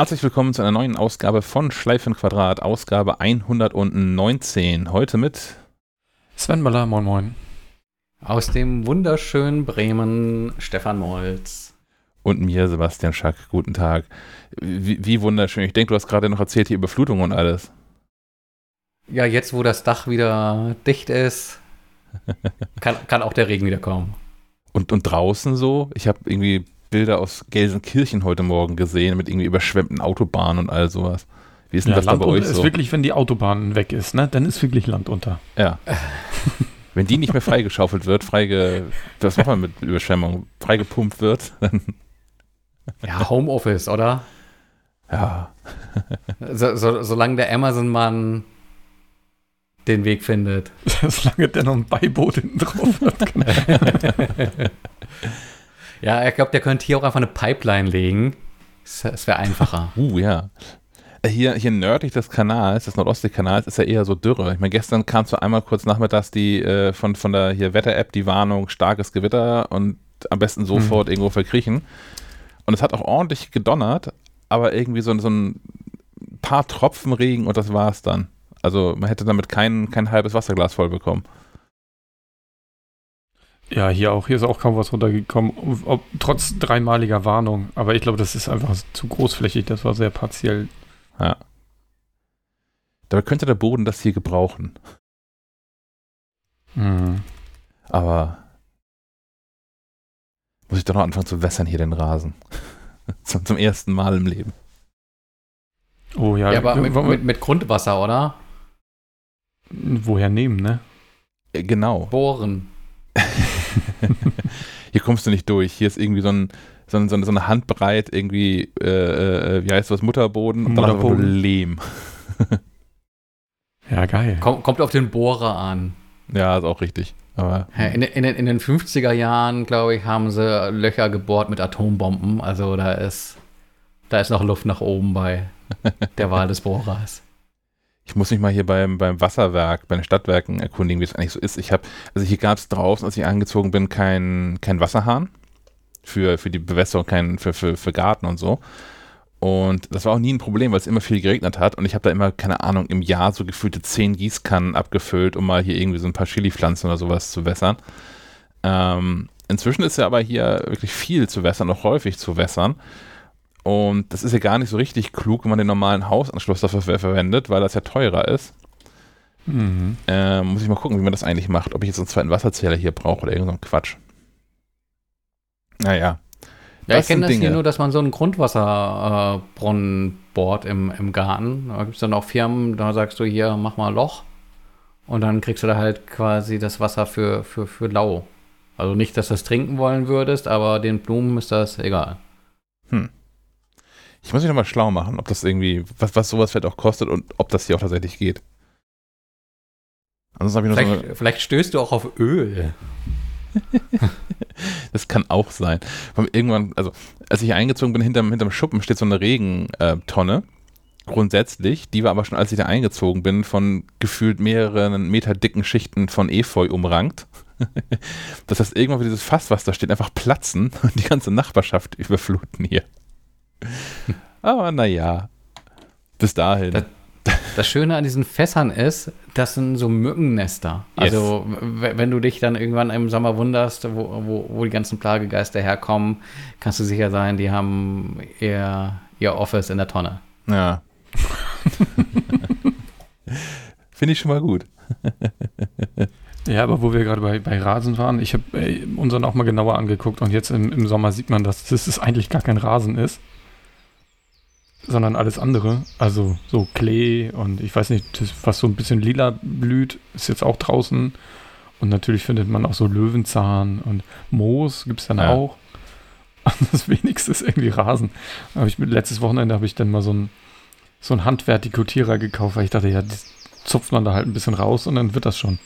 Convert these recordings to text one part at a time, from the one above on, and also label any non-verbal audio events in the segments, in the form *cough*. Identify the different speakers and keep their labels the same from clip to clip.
Speaker 1: Herzlich willkommen zu einer neuen Ausgabe von Schleifenquadrat, Ausgabe 119. Heute mit
Speaker 2: Sven Möller, moin moin.
Speaker 3: Aus dem wunderschönen Bremen, Stefan Molz.
Speaker 1: Und mir, Sebastian Schack. Guten Tag. Wie, wie wunderschön. Ich denke, du hast gerade noch erzählt, hier Überflutung und alles.
Speaker 3: Ja, jetzt, wo das Dach wieder dicht ist, *laughs* kann, kann auch der Regen wieder kommen.
Speaker 1: Und, und draußen so? Ich habe irgendwie Bilder aus Gelsenkirchen heute Morgen gesehen mit irgendwie überschwemmten Autobahnen und all sowas.
Speaker 2: Wie ist denn ja, das Land da bei euch so? ist wirklich, wenn die Autobahn weg ist, ne? Dann ist wirklich Land unter.
Speaker 1: Ja. *laughs* wenn die nicht mehr freigeschaufelt wird, freige, was macht man mit Überschwemmung? Freigepumpt wird, dann. *laughs*
Speaker 3: Ja, Homeoffice, oder?
Speaker 1: Ja.
Speaker 3: so, so, solange der Amazon-Mann den Weg findet. *laughs*
Speaker 2: Solange der noch ein Beiboot hinten drauf hat.
Speaker 3: Ja, ich glaube, der könnte hier auch einfach eine Pipeline legen. Das wäre einfacher. *laughs*
Speaker 1: Uh, ja. Äh, hier, hier nördlich des Kanals, des Nordostseekanals, ist ja eher so Dürre. Ich meine, gestern kam so einmal kurz nachmittags die äh, von, von der hier Wetter-App die Warnung, starkes Gewitter und am besten sofort hm. irgendwo verkriechen. Und es hat auch ordentlich gedonnert, aber irgendwie so, so ein paar Tropfen Regen und das war es dann. Also man hätte damit kein, kein halbes Wasserglas voll bekommen.
Speaker 2: Ja, hier auch. Hier ist auch kaum was runtergekommen, ob, trotz dreimaliger Warnung. Aber ich glaube, das ist einfach zu großflächig. Das war sehr partiell.
Speaker 1: Ja. Dabei könnte der Boden das hier gebrauchen.
Speaker 2: Mhm.
Speaker 1: Aber muss ich doch noch anfangen zu wässern hier den Rasen. *laughs* zum, zum ersten Mal im Leben.
Speaker 3: Oh ja. Ja, aber mit, mit, mit Grundwasser, oder?
Speaker 2: Woher nehmen, ne?
Speaker 1: Äh, genau.
Speaker 3: Bohren. *laughs* *laughs*
Speaker 1: hier kommst du nicht durch. Hier ist irgendwie so, ein, so, ein, so eine Handbreit, irgendwie, äh, äh, wie heißt das, Mutterboden und dann Lehm.
Speaker 2: ja, geil.
Speaker 3: Komm, kommt auf den Bohrer an.
Speaker 1: Ja, ist auch richtig. Aber,
Speaker 3: in, in, in den 50er Jahren, glaube ich, haben sie Löcher gebohrt mit Atombomben. Also da ist, da ist noch Luft nach oben bei der Wahl des Bohrers.
Speaker 1: Ich muss mich mal hier beim, beim Wasserwerk, bei den Stadtwerken erkundigen, wie es eigentlich so ist. Ich habe, also hier gab es draußen, als ich angezogen bin, kein, kein Wasserhahn für, für die Bewässerung, kein, für, für, für Garten und so. Und das war auch nie ein Problem, weil es immer viel geregnet hat. Und ich habe da immer, keine Ahnung, im Jahr so gefühlte zehn Gießkannen abgefüllt, um mal hier irgendwie so ein paar Chili-Pflanzen oder sowas zu wässern. Ähm, inzwischen ist ja aber hier wirklich viel zu wässern, auch häufig zu wässern. Und das ist ja gar nicht so richtig klug, wenn man den normalen Hausanschluss dafür verwendet, weil das ja teurer ist. Mhm. Ähm, muss ich mal gucken, wie man das eigentlich macht. Ob ich jetzt einen zweiten Wasserzähler hier brauche oder irgendein so Quatsch. Naja.
Speaker 3: Ja, ich kenne das Dinge. hier nur, dass man so einen Grundwasserbrunnen äh, bohrt im, im Garten. Da gibt es dann auch Firmen, da sagst du hier, mach mal ein Loch. Und dann kriegst du da halt quasi das Wasser für, für, für lau. Also nicht, dass du das trinken wollen würdest, aber den Blumen ist das egal.
Speaker 1: Hm. Ich muss mich nochmal schlau machen, ob das irgendwie, was, was sowas vielleicht auch kostet und ob das hier auch tatsächlich geht.
Speaker 3: Ansonsten habe ich noch vielleicht, so vielleicht stößt du auch auf Öl. *laughs*
Speaker 1: das kann auch sein. Irgendwann, also als ich eingezogen bin, hinterm, hinterm Schuppen steht so eine Regentonne. Grundsätzlich, die war aber schon, als ich da eingezogen bin, von gefühlt mehreren Meter dicken Schichten von Efeu umrankt. *laughs* das heißt, irgendwann wird dieses Fass, was da steht, einfach platzen und die ganze Nachbarschaft *laughs* überfluten hier. *laughs* Aber naja, bis dahin.
Speaker 3: Das, das, Schöne an diesen Fässern ist, das sind so Mückennester. Yes. Also, wenn du dich dann irgendwann im Sommer wunderst, wo, wo, wo die ganzen Plagegeister herkommen, kannst du sicher sein, die haben ihr, ihr Office in der Tonne.
Speaker 1: Ja. *laughs* Finde ich schon mal gut.
Speaker 2: Ja, aber wo wir gerade bei, bei Rasen waren, ich habe unseren auch mal genauer angeguckt und jetzt im, im Sommer sieht man, dass das eigentlich gar kein Rasen ist, sondern alles andere. Also so Klee und ich weiß nicht, das, was so ein bisschen lila blüht, ist jetzt auch draußen. Und natürlich findet man auch so Löwenzahn und Moos gibt es dann ja. auch. *laughs* das wenigste ist irgendwie Rasen. Hab ich, letztes Wochenende habe ich dann mal so einen so ein Handvertikutierer gekauft, weil ich dachte, ja, das zupft man da halt ein bisschen raus und dann wird das schon.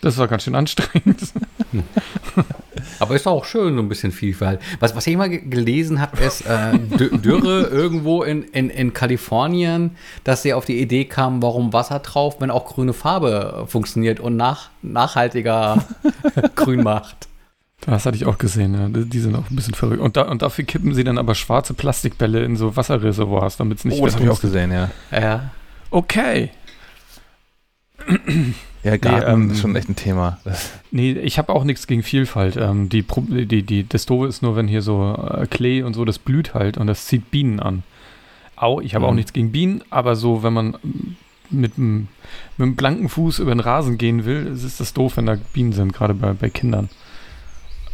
Speaker 2: Das war ganz schön anstrengend. *laughs*
Speaker 3: Aber ist auch schön, so ein bisschen Vielfalt. Was, was ich immer gelesen habe, ist äh, Dürre irgendwo in, in, in Kalifornien, dass sie auf die Idee kamen, warum Wasser drauf, wenn auch grüne Farbe funktioniert und nach, nachhaltiger *laughs* grün macht.
Speaker 2: Das hatte ich auch gesehen, ja. Die sind auch ein bisschen verrückt. Und, da, und dafür kippen sie dann aber schwarze Plastikbälle in so Wasserreservoirs, damit es nicht.
Speaker 1: Oh, das habe ich auch gesehen, ja.
Speaker 2: Ja. Okay.
Speaker 1: Ja, Garten nee, ähm, ist schon echt ein Thema.
Speaker 2: Nee, ich habe auch nichts gegen Vielfalt. Ähm, die, die, die, das Doofe ist nur, wenn hier so äh, Klee und so, das blüht halt und das zieht Bienen an. Au, ich habe mhm. auch nichts gegen Bienen, aber so, wenn man mit einem, blanken Fuß über den Rasen gehen will, ist das doof, wenn da Bienen sind, gerade bei, bei Kindern.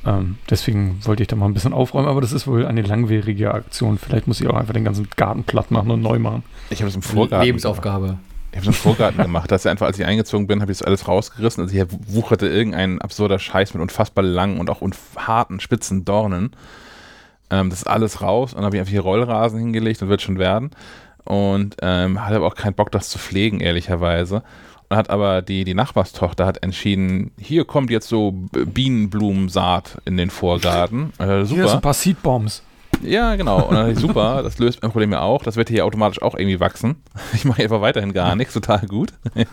Speaker 2: Ähm, deswegen wollte ich da mal ein bisschen aufräumen, aber das ist wohl eine langwierige Aktion. Vielleicht muss ich auch einfach den ganzen Garten platt machen und neu machen.
Speaker 1: Ich habe es im Vorgarten.
Speaker 3: Lebensaufgabe.
Speaker 1: Ich habe es im Vorgarten *laughs* gemacht. Das ist einfach, als ich eingezogen bin, habe ich das alles rausgerissen. Also hier wucherte irgendein absurder Scheiß mit unfassbar langen und auch harten, spitzen Dornen. Ähm, das ist alles raus und dann habe ich einfach hier Rollrasen hingelegt und wird schon werden. Und ähm, hatte aber auch keinen Bock, das zu pflegen, ehrlicherweise hat aber die, die Nachbarstochter hat entschieden, hier kommt jetzt so Bienenblumensaat in den Vorgarten.
Speaker 2: Äh, super. Hier ist ein paar Seedbombs.
Speaker 1: Ja, genau. Und dann dachte ich, super, das löst mein Problem ja auch. Das wird hier automatisch auch irgendwie wachsen. *laughs* Ich mache einfach weiterhin gar nichts, total gut. *laughs*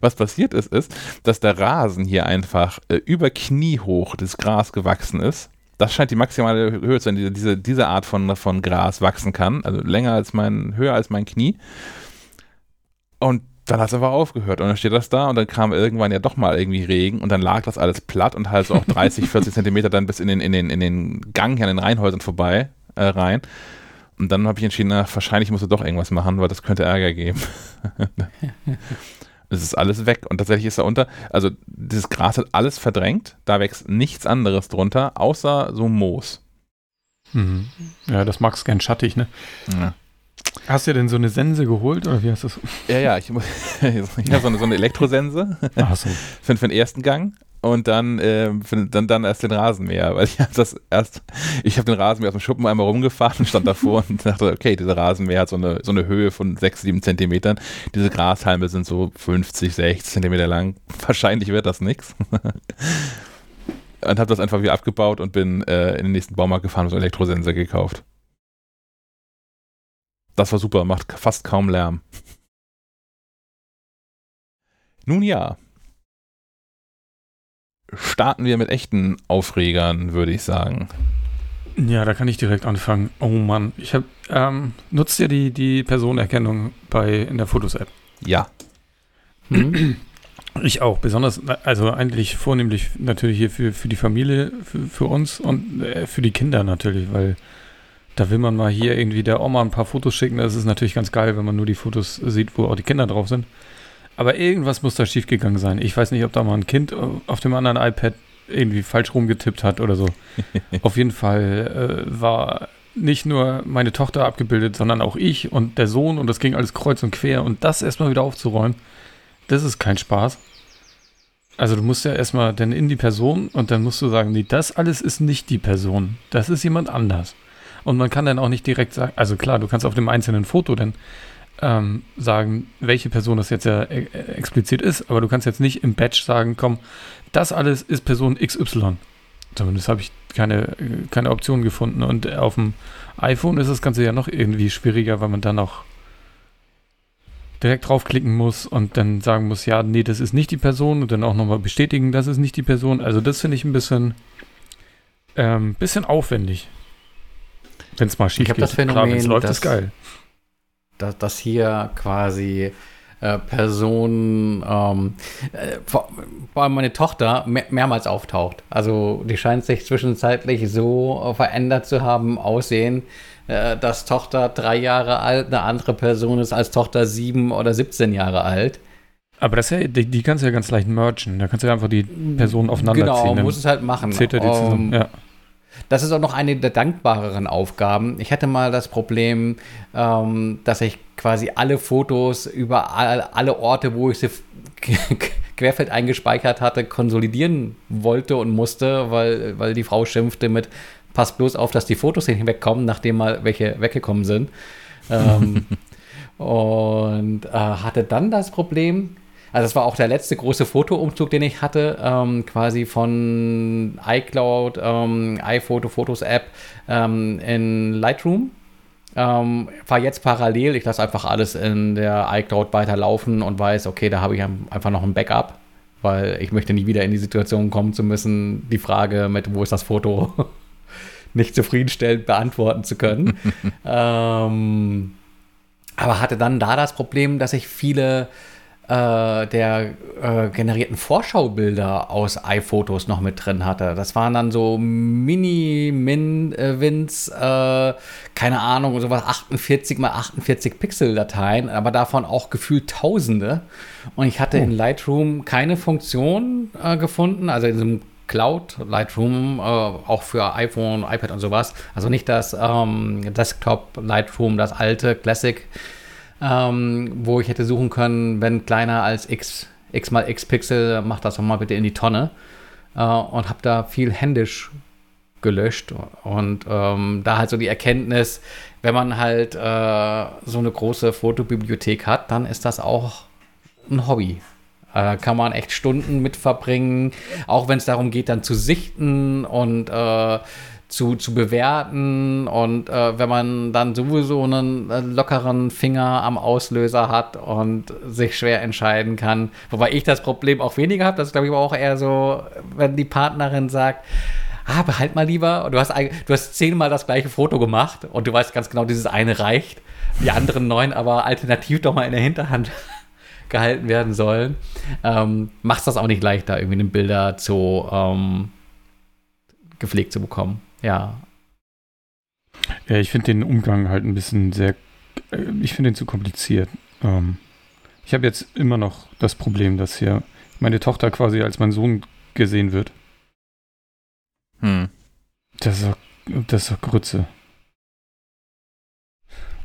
Speaker 1: Was passiert ist, ist, dass der Rasen hier einfach äh, über Knie hoch das Gras gewachsen ist. Das scheint die maximale Höhe zu sein, die diese, diese Art von, von Gras wachsen kann. Also länger als mein, höher als mein Knie. Und dann hat es einfach aufgehört und dann steht das da und dann kam irgendwann ja doch mal irgendwie Regen und dann lag das alles platt und halt so auch 30, 40 *laughs* Zentimeter dann bis in den, in den, in den Gang hier an den Reihenhäusern vorbei äh, rein. Und dann habe ich entschieden, na, wahrscheinlich musst du doch irgendwas machen, weil das könnte Ärger geben. *laughs* es ist alles weg und tatsächlich ist da unter, also dieses Gras hat alles verdrängt, da wächst nichts anderes drunter, außer so Moos.
Speaker 2: Mhm. Ja, das magst gern schattig, ne? Ja. Hast du denn so eine Sense geholt oder wie hast du das?
Speaker 1: Ja, ja, ich, *laughs* ich habe so eine, so eine Elektrosense so. für, für den ersten Gang und dann, äh, dann, dann erst den Rasenmäher, weil ich habe das erst, ich habe den Rasenmäher aus dem Schuppen einmal rumgefahren und stand davor und *laughs* dachte, okay, dieser Rasenmäher hat so eine, so eine Höhe von 6, 7 Zentimetern. Diese Grashalme sind so 50, 60 Zentimeter lang. *laughs* Wahrscheinlich wird das nichts. Und habe das einfach wieder abgebaut und bin äh, in den nächsten Baumarkt gefahren und so eine Elektrosense gekauft. Das war super, macht fast kaum Lärm. Nun ja. Starten wir mit echten Aufregern, würde ich sagen.
Speaker 2: Ja, da kann ich direkt anfangen. Oh Mann, ich habe ähm, nutzt ihr die die Personenerkennung bei in der Fotos-App?
Speaker 1: Ja.
Speaker 2: Hm? Ich auch, besonders, also eigentlich vornehmlich natürlich hier für, für die Familie, für, für uns und äh, für die Kinder natürlich, weil da will man mal hier irgendwie der Oma ein paar Fotos schicken. Das ist natürlich ganz geil, wenn man nur die Fotos sieht, wo auch die Kinder drauf sind. Aber irgendwas muss da schiefgegangen sein. Ich weiß nicht, ob da mal ein Kind auf dem anderen iPad irgendwie falsch rumgetippt hat oder so. *laughs* auf jeden Fall äh, war nicht nur meine Tochter abgebildet, sondern auch ich und der Sohn und das ging alles kreuz und quer und das erstmal wieder aufzuräumen, das ist kein Spaß. Also du musst ja erstmal dann in die Person und dann musst du sagen, nee, das alles ist nicht die Person, das ist jemand anders. Und man kann dann auch nicht direkt sagen, also klar, du kannst auf dem einzelnen Foto dann ähm, sagen, welche Person das jetzt ja e explizit ist, aber du kannst jetzt nicht im Batch sagen, komm, das alles ist Person XY. Zumindest habe ich keine, keine Option gefunden. Und auf dem iPhone ist das Ganze ja noch irgendwie schwieriger, weil man dann auch direkt draufklicken muss und dann sagen muss, ja, nee, das ist nicht die Person und dann auch nochmal bestätigen, das ist nicht die Person. Also das finde ich ein bisschen, ähm, bisschen aufwendig. Wenn es mal schief
Speaker 3: ich geht. Das Phänomen, Klar, wenn es
Speaker 2: läuft, dass, ist geil.
Speaker 3: Dass, dass hier quasi äh, Personen, ähm, äh, vor, vor, allem meine Tochter, mehr, mehrmals auftaucht. Also die scheint sich zwischenzeitlich so verändert zu haben, aussehen, äh, dass Tochter drei Jahre alt eine andere Person ist als Tochter sieben oder 17 Jahre alt.
Speaker 2: Aber das ja, die, die kannst du ja ganz leicht mergen. Da kannst du ja einfach die Personen aufeinander
Speaker 3: genau,
Speaker 2: ziehen.
Speaker 3: Genau, muss es halt machen.
Speaker 2: Zählt er die zusammen. Um, ja.
Speaker 3: Das ist auch noch eine der dankbareren Aufgaben. Ich hatte mal das Problem, ähm, dass ich quasi alle Fotos über alle, alle Orte, wo ich sie *laughs* querfeld eingespeichert hatte, konsolidieren wollte und musste, weil, weil die Frau schimpfte mit, pass bloß auf, dass die Fotos nicht wegkommen, nachdem mal welche weggekommen sind. ähm, *laughs* und äh, hatte dann das Problem, also das war auch der letzte große Fotoumzug, den ich hatte, ähm, quasi von iCloud, ähm, iPhoto, Fotos App ähm, in Lightroom. Ähm, war jetzt parallel, ich lasse einfach alles in der iCloud weiterlaufen und weiß, okay, da habe ich einfach noch ein Backup weil ich möchte nie wieder in die Situation kommen zu müssen, die Frage mit, wo ist das Foto, *laughs* nicht zufriedenstellend beantworten zu können. *laughs* ähm, aber hatte dann da das Problem, dass ich viele äh, der äh, generierten Vorschaubilder aus iPhotos noch mit drin hatte. Das waren dann so Mini-Min-Wins, äh, keine Ahnung, sowas 48 mal 48 Pixel-Dateien, aber davon auch gefühlt Tausende. Und ich hatte oh. in Lightroom keine Funktion äh, gefunden, also in diesem Cloud, Lightroom, äh, auch für iPhone, iPad und sowas. Also nicht das ähm, Desktop Lightroom, das alte Classic ähm, wo ich hätte suchen können, wenn kleiner als x, x mal x Pixel, mach das doch mal bitte in die Tonne. Äh, und habe da viel händisch gelöscht. Und ähm, da halt so die Erkenntnis, wenn man halt äh, so eine große Fotobibliothek hat, dann ist das auch ein Hobby. Äh, kann man echt Stunden mit verbringen, auch wenn es darum geht, dann zu sichten und äh, zu, zu bewerten. Und äh, wenn man dann sowieso einen äh, lockeren Finger am Auslöser hat und sich schwer entscheiden kann, wobei ich das Problem auch weniger habe, das glaube ich aber auch eher so, wenn die Partnerin sagt, ah, behalt mal lieber. Du hast, du hast zehnmal das gleiche Foto gemacht und du weißt ganz genau, dieses eine reicht. Die anderen neun aber alternativ doch mal in der Hinterhand *laughs* gehalten werden sollen. Ähm, macht das auch nicht leichter, irgendwie eine Bilder zu ähm, gepflegt zu bekommen. Ja.
Speaker 2: Ja, ich finde den Umgang halt ein bisschen sehr, äh, ich finde den zu kompliziert. Ähm, ich habe jetzt immer noch das Problem, dass hier meine Tochter quasi als mein Sohn gesehen wird. Hm. Das ist doch, das ist doch Grütze.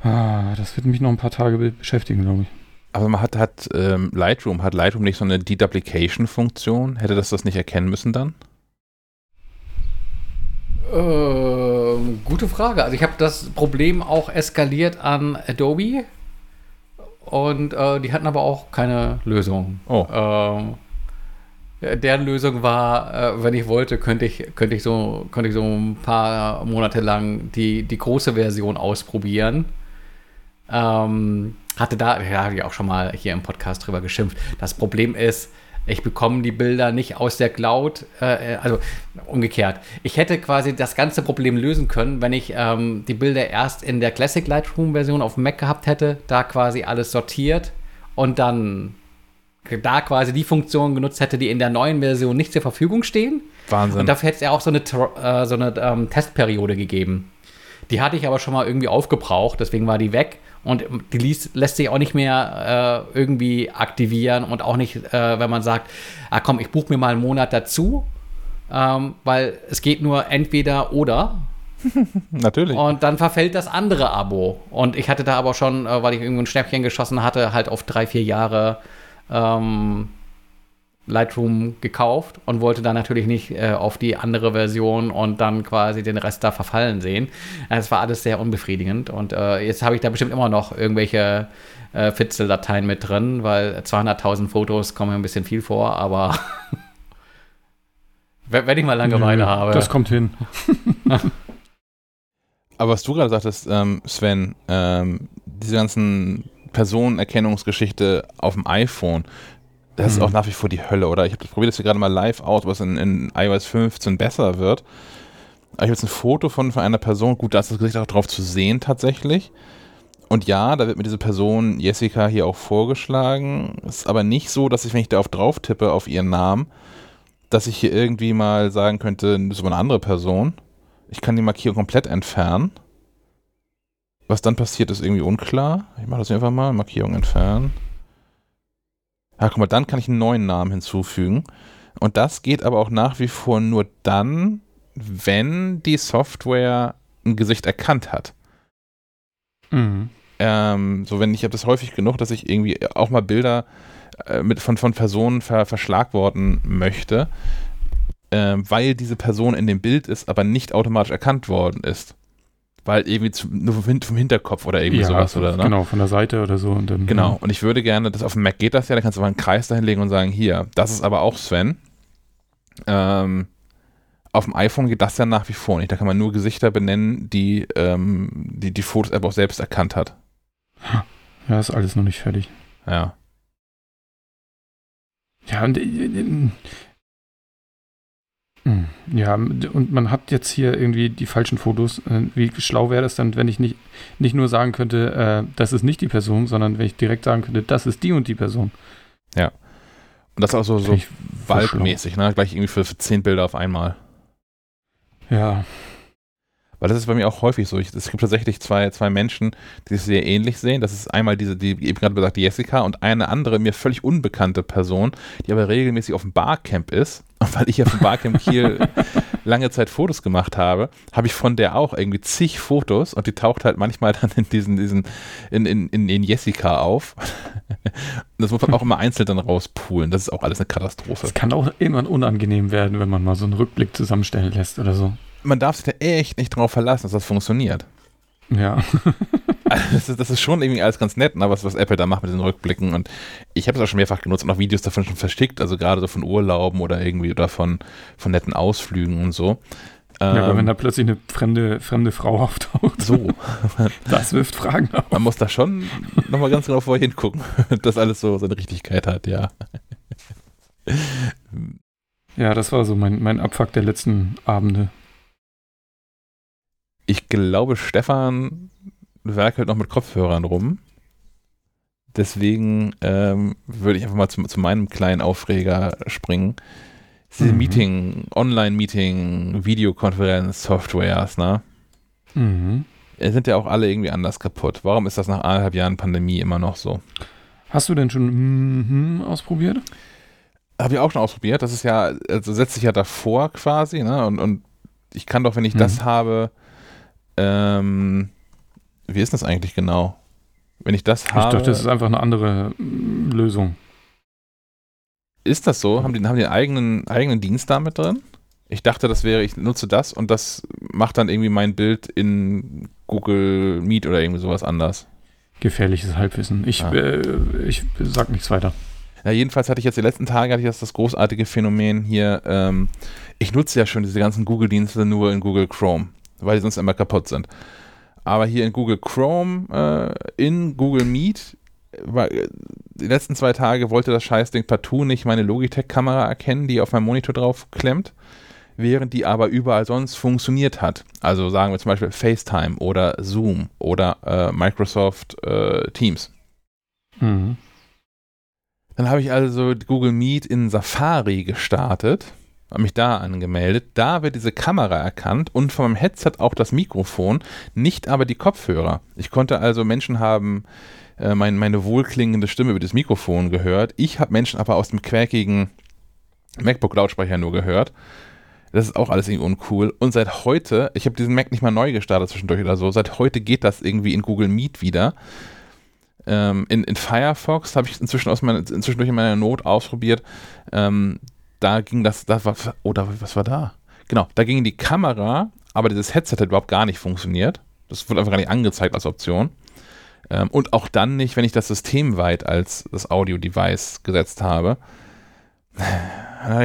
Speaker 2: Ah, das wird mich noch ein paar Tage beschäftigen, glaube ich.
Speaker 1: Aber man hat, hat ähm, Lightroom, hat Lightroom nicht so eine Deduplication-Funktion? Hätte das das nicht erkennen müssen dann?
Speaker 3: Ähm, gute Frage. Also ich habe das Problem auch eskaliert an Adobe und äh, die hatten aber auch keine Lösung. Oh. Ähm, deren Lösung war, äh, wenn ich wollte, könnte ich, könnte ich so, könnte ich so ein paar Monate lang die, die große Version ausprobieren. Ähm, hatte da, ja, habe ich auch schon mal hier im Podcast drüber geschimpft. Das Problem ist, ich bekomme die Bilder nicht aus der Cloud, äh, äh, also umgekehrt. Ich hätte quasi das ganze Problem lösen können, wenn ich ähm, die Bilder erst in der Classic Lightroom-Version auf dem Mac gehabt hätte, da quasi alles sortiert und dann da quasi die Funktionen genutzt hätte, die in der neuen Version nicht zur Verfügung stehen. Wahnsinn. Und dafür hätte es ja auch so eine, äh, so eine ähm, Testperiode gegeben. Die hatte ich aber schon mal irgendwie aufgebraucht, deswegen war die weg. Und die ließ, lässt sich auch nicht mehr äh, irgendwie aktivieren und auch nicht, äh, wenn man sagt, ah komm, ich buche mir mal einen Monat dazu, ähm, weil es geht nur entweder oder. *laughs*
Speaker 1: Natürlich.
Speaker 3: Und dann verfällt das andere Abo. Und ich hatte da aber schon, äh, weil ich irgendwo ein Schnäppchen geschossen hatte, halt auf drei, vier Jahre ähm, Lightroom gekauft und wollte dann natürlich nicht äh, auf die andere Version und dann quasi den Rest da verfallen sehen. Es war alles sehr unbefriedigend und äh, jetzt habe ich da bestimmt immer noch irgendwelche äh, Fitzel-Dateien mit drin, weil 200.000 Fotos kommen mir ein bisschen viel vor, aber *laughs* wenn ich mal Langeweile Nö, habe.
Speaker 2: Das kommt hin. *laughs*
Speaker 1: aber was du gerade sagtest, ähm, Sven, ähm, diese ganzen Personenerkennungsgeschichte auf dem iPhone, das ist auch mhm. nach wie vor die Hölle, oder? Ich habe das probiert das hier gerade mal live aus, was in, in iOS 15 besser wird. ich habe jetzt ein Foto von, von einer Person, gut, da ist das Gesicht auch drauf zu sehen tatsächlich. Und ja, da wird mir diese Person Jessica hier auch vorgeschlagen. Ist aber nicht so, dass ich, wenn ich darauf drauf tippe, auf ihren Namen, dass ich hier irgendwie mal sagen könnte, das ist aber eine andere Person. Ich kann die Markierung komplett entfernen. Was dann passiert, ist irgendwie unklar. Ich mache das einfach mal. Markierung entfernen. Ja, guck mal, dann kann ich einen neuen Namen hinzufügen. Und das geht aber auch nach wie vor nur dann, wenn die Software ein Gesicht erkannt hat. Mhm. Ähm, so, wenn ich habe das häufig genug, dass ich irgendwie auch mal Bilder äh, mit, von, von Personen ver, verschlagworten möchte, äh, weil diese Person in dem Bild ist, aber nicht automatisch erkannt worden ist weil irgendwie zu, nur vom, vom, Hinterkopf oder irgendwie ja, sowas, oder?
Speaker 2: Ne? Genau, von der Seite oder so. Und
Speaker 1: dann, genau, und ich würde gerne, das auf dem Mac geht das ja, da kannst du mal einen Kreis dahinlegen und sagen, hier, das ist aber auch Sven. Ähm, auf dem iPhone geht das ja nach wie vor nicht. Da kann man nur Gesichter benennen, die ähm, die, die Fotos-App auch selbst erkannt hat.
Speaker 2: Ja, ist alles noch nicht fertig.
Speaker 1: Ja.
Speaker 2: Ja, und, äh, äh, ja, und man hat jetzt hier irgendwie die falschen Fotos. Äh, wie schlau wäre das dann, wenn ich nicht, nicht nur sagen könnte, äh, das ist nicht die Person, sondern wenn ich direkt sagen könnte, das ist die und die Person.
Speaker 1: Ja. Und das auch so, so waldmäßig, ne? Gleich irgendwie für, für zehn Bilder auf einmal.
Speaker 2: Ja.
Speaker 1: Weil das ist bei mir auch häufig so. Ich, es gibt tatsächlich zwei, zwei Menschen, die sich sehr ähnlich sehen. Das ist einmal diese, die eben gerade gesagt, die Jessica und eine andere, mir völlig unbekannte Person, die aber regelmäßig auf dem Barcamp ist. Und weil ich ja vom Barcamp Kiel *laughs* lange Zeit Fotos gemacht habe, habe ich von der auch irgendwie zig Fotos und die taucht halt manchmal dann in diesen, diesen, in, in, in, in Jessica auf. das muss man auch immer einzeln dann rauspulen. Das ist auch alles eine Katastrophe.
Speaker 2: Es kann auch irgendwann unangenehm werden, wenn man mal so einen Rückblick zusammenstellen lässt oder so
Speaker 1: man darf sich da echt nicht drauf verlassen, dass das funktioniert.
Speaker 2: Ja. *laughs*
Speaker 1: also das, ist, das, ist, schon irgendwie alles ganz nett, ne, was, was Apple da macht mit den Rückblicken. Und ich habe es auch schon mehrfach genutzt und auch Videos davon schon verschickt, also gerade so von Urlauben oder irgendwie oder von, von netten Ausflügen und so.
Speaker 2: Ja, ähm, aber wenn da plötzlich eine fremde, fremde Frau *laughs* auftaucht.
Speaker 1: So.
Speaker 2: das wirft Fragen
Speaker 1: auf. Man muss da schon nochmal ganz genau vorher hingucken, *laughs* dass alles so seine Richtigkeit hat, ja.
Speaker 2: Ja, das war so mein, mein Abfuck der letzten Abende
Speaker 1: ich glaube, Stefan werkelt noch mit Kopfhörern rum. Deswegen ähm, würde ich einfach mal zu, zu, meinem kleinen Aufreger springen. Diese mhm. Meeting, Online-Meeting, Videokonferenz, Softwares, ne? Mhm. Sind ja auch alle irgendwie anders kaputt. Warum ist das nach anderthalb Jahren Pandemie immer noch so?
Speaker 2: Hast du denn schon mm -hmm ausprobiert?
Speaker 1: Habe ich auch schon ausprobiert. Das ist ja, also setzt sich ja davor quasi, ne? Und, und ich kann doch, wenn ich mhm. das habe, ähm, wie ist das eigentlich genau? Wenn ich das habe. Ich
Speaker 2: dachte, das ist einfach eine andere mm, Lösung.
Speaker 1: Ist das so? Haben die, haben die einen eigenen, eigenen Dienst damit drin? Ich dachte, das wäre, ich nutze das und das macht dann irgendwie mein Bild in Google Meet oder irgendwie sowas anders.
Speaker 2: Gefährliches Halbwissen. Ich, ah. äh, ich sag nichts weiter.
Speaker 1: Ja, jedenfalls hatte ich jetzt die letzten Tage hatte ich das, das großartige Phänomen hier. Ähm, ich nutze ja schon diese ganzen Google-Dienste nur in Google Chrome weil die sonst immer kaputt sind. Aber hier in Google Chrome, äh, in Google Meet, war, die letzten zwei Tage wollte das Scheißding partout nicht meine Logitech-Kamera erkennen, die auf meinem Monitor drauf klemmt, während die aber überall sonst funktioniert hat. Also sagen wir zum Beispiel FaceTime oder Zoom oder äh, Microsoft äh, Teams. Mhm. Dann habe ich also Google Meet in Safari gestartet habe mich da angemeldet. Da wird diese Kamera erkannt und meinem Headset auch das Mikrofon, nicht aber die Kopfhörer. Ich konnte also Menschen haben äh, mein, meine wohlklingende Stimme über das Mikrofon gehört. Ich habe Menschen aber aus dem quäkigen MacBook-Lautsprecher nur gehört. Das ist auch alles irgendwie uncool. Und seit heute, ich habe diesen Mac nicht mal neu gestartet zwischendurch oder so, seit heute geht das irgendwie in Google Meet wieder. Ähm, in, in, Firefox habe ich inzwischen, aus meiner, inzwischen durch meine Not ausprobiert. Ähm, da ging das, das war, oder was war da? Genau, da ging die Kamera, aber dieses Headset hat überhaupt gar nicht funktioniert. Das wurde einfach gar nicht angezeigt als Option. Ähm, und auch dann nicht, wenn ich das systemweit als das Audio-Device gesetzt habe.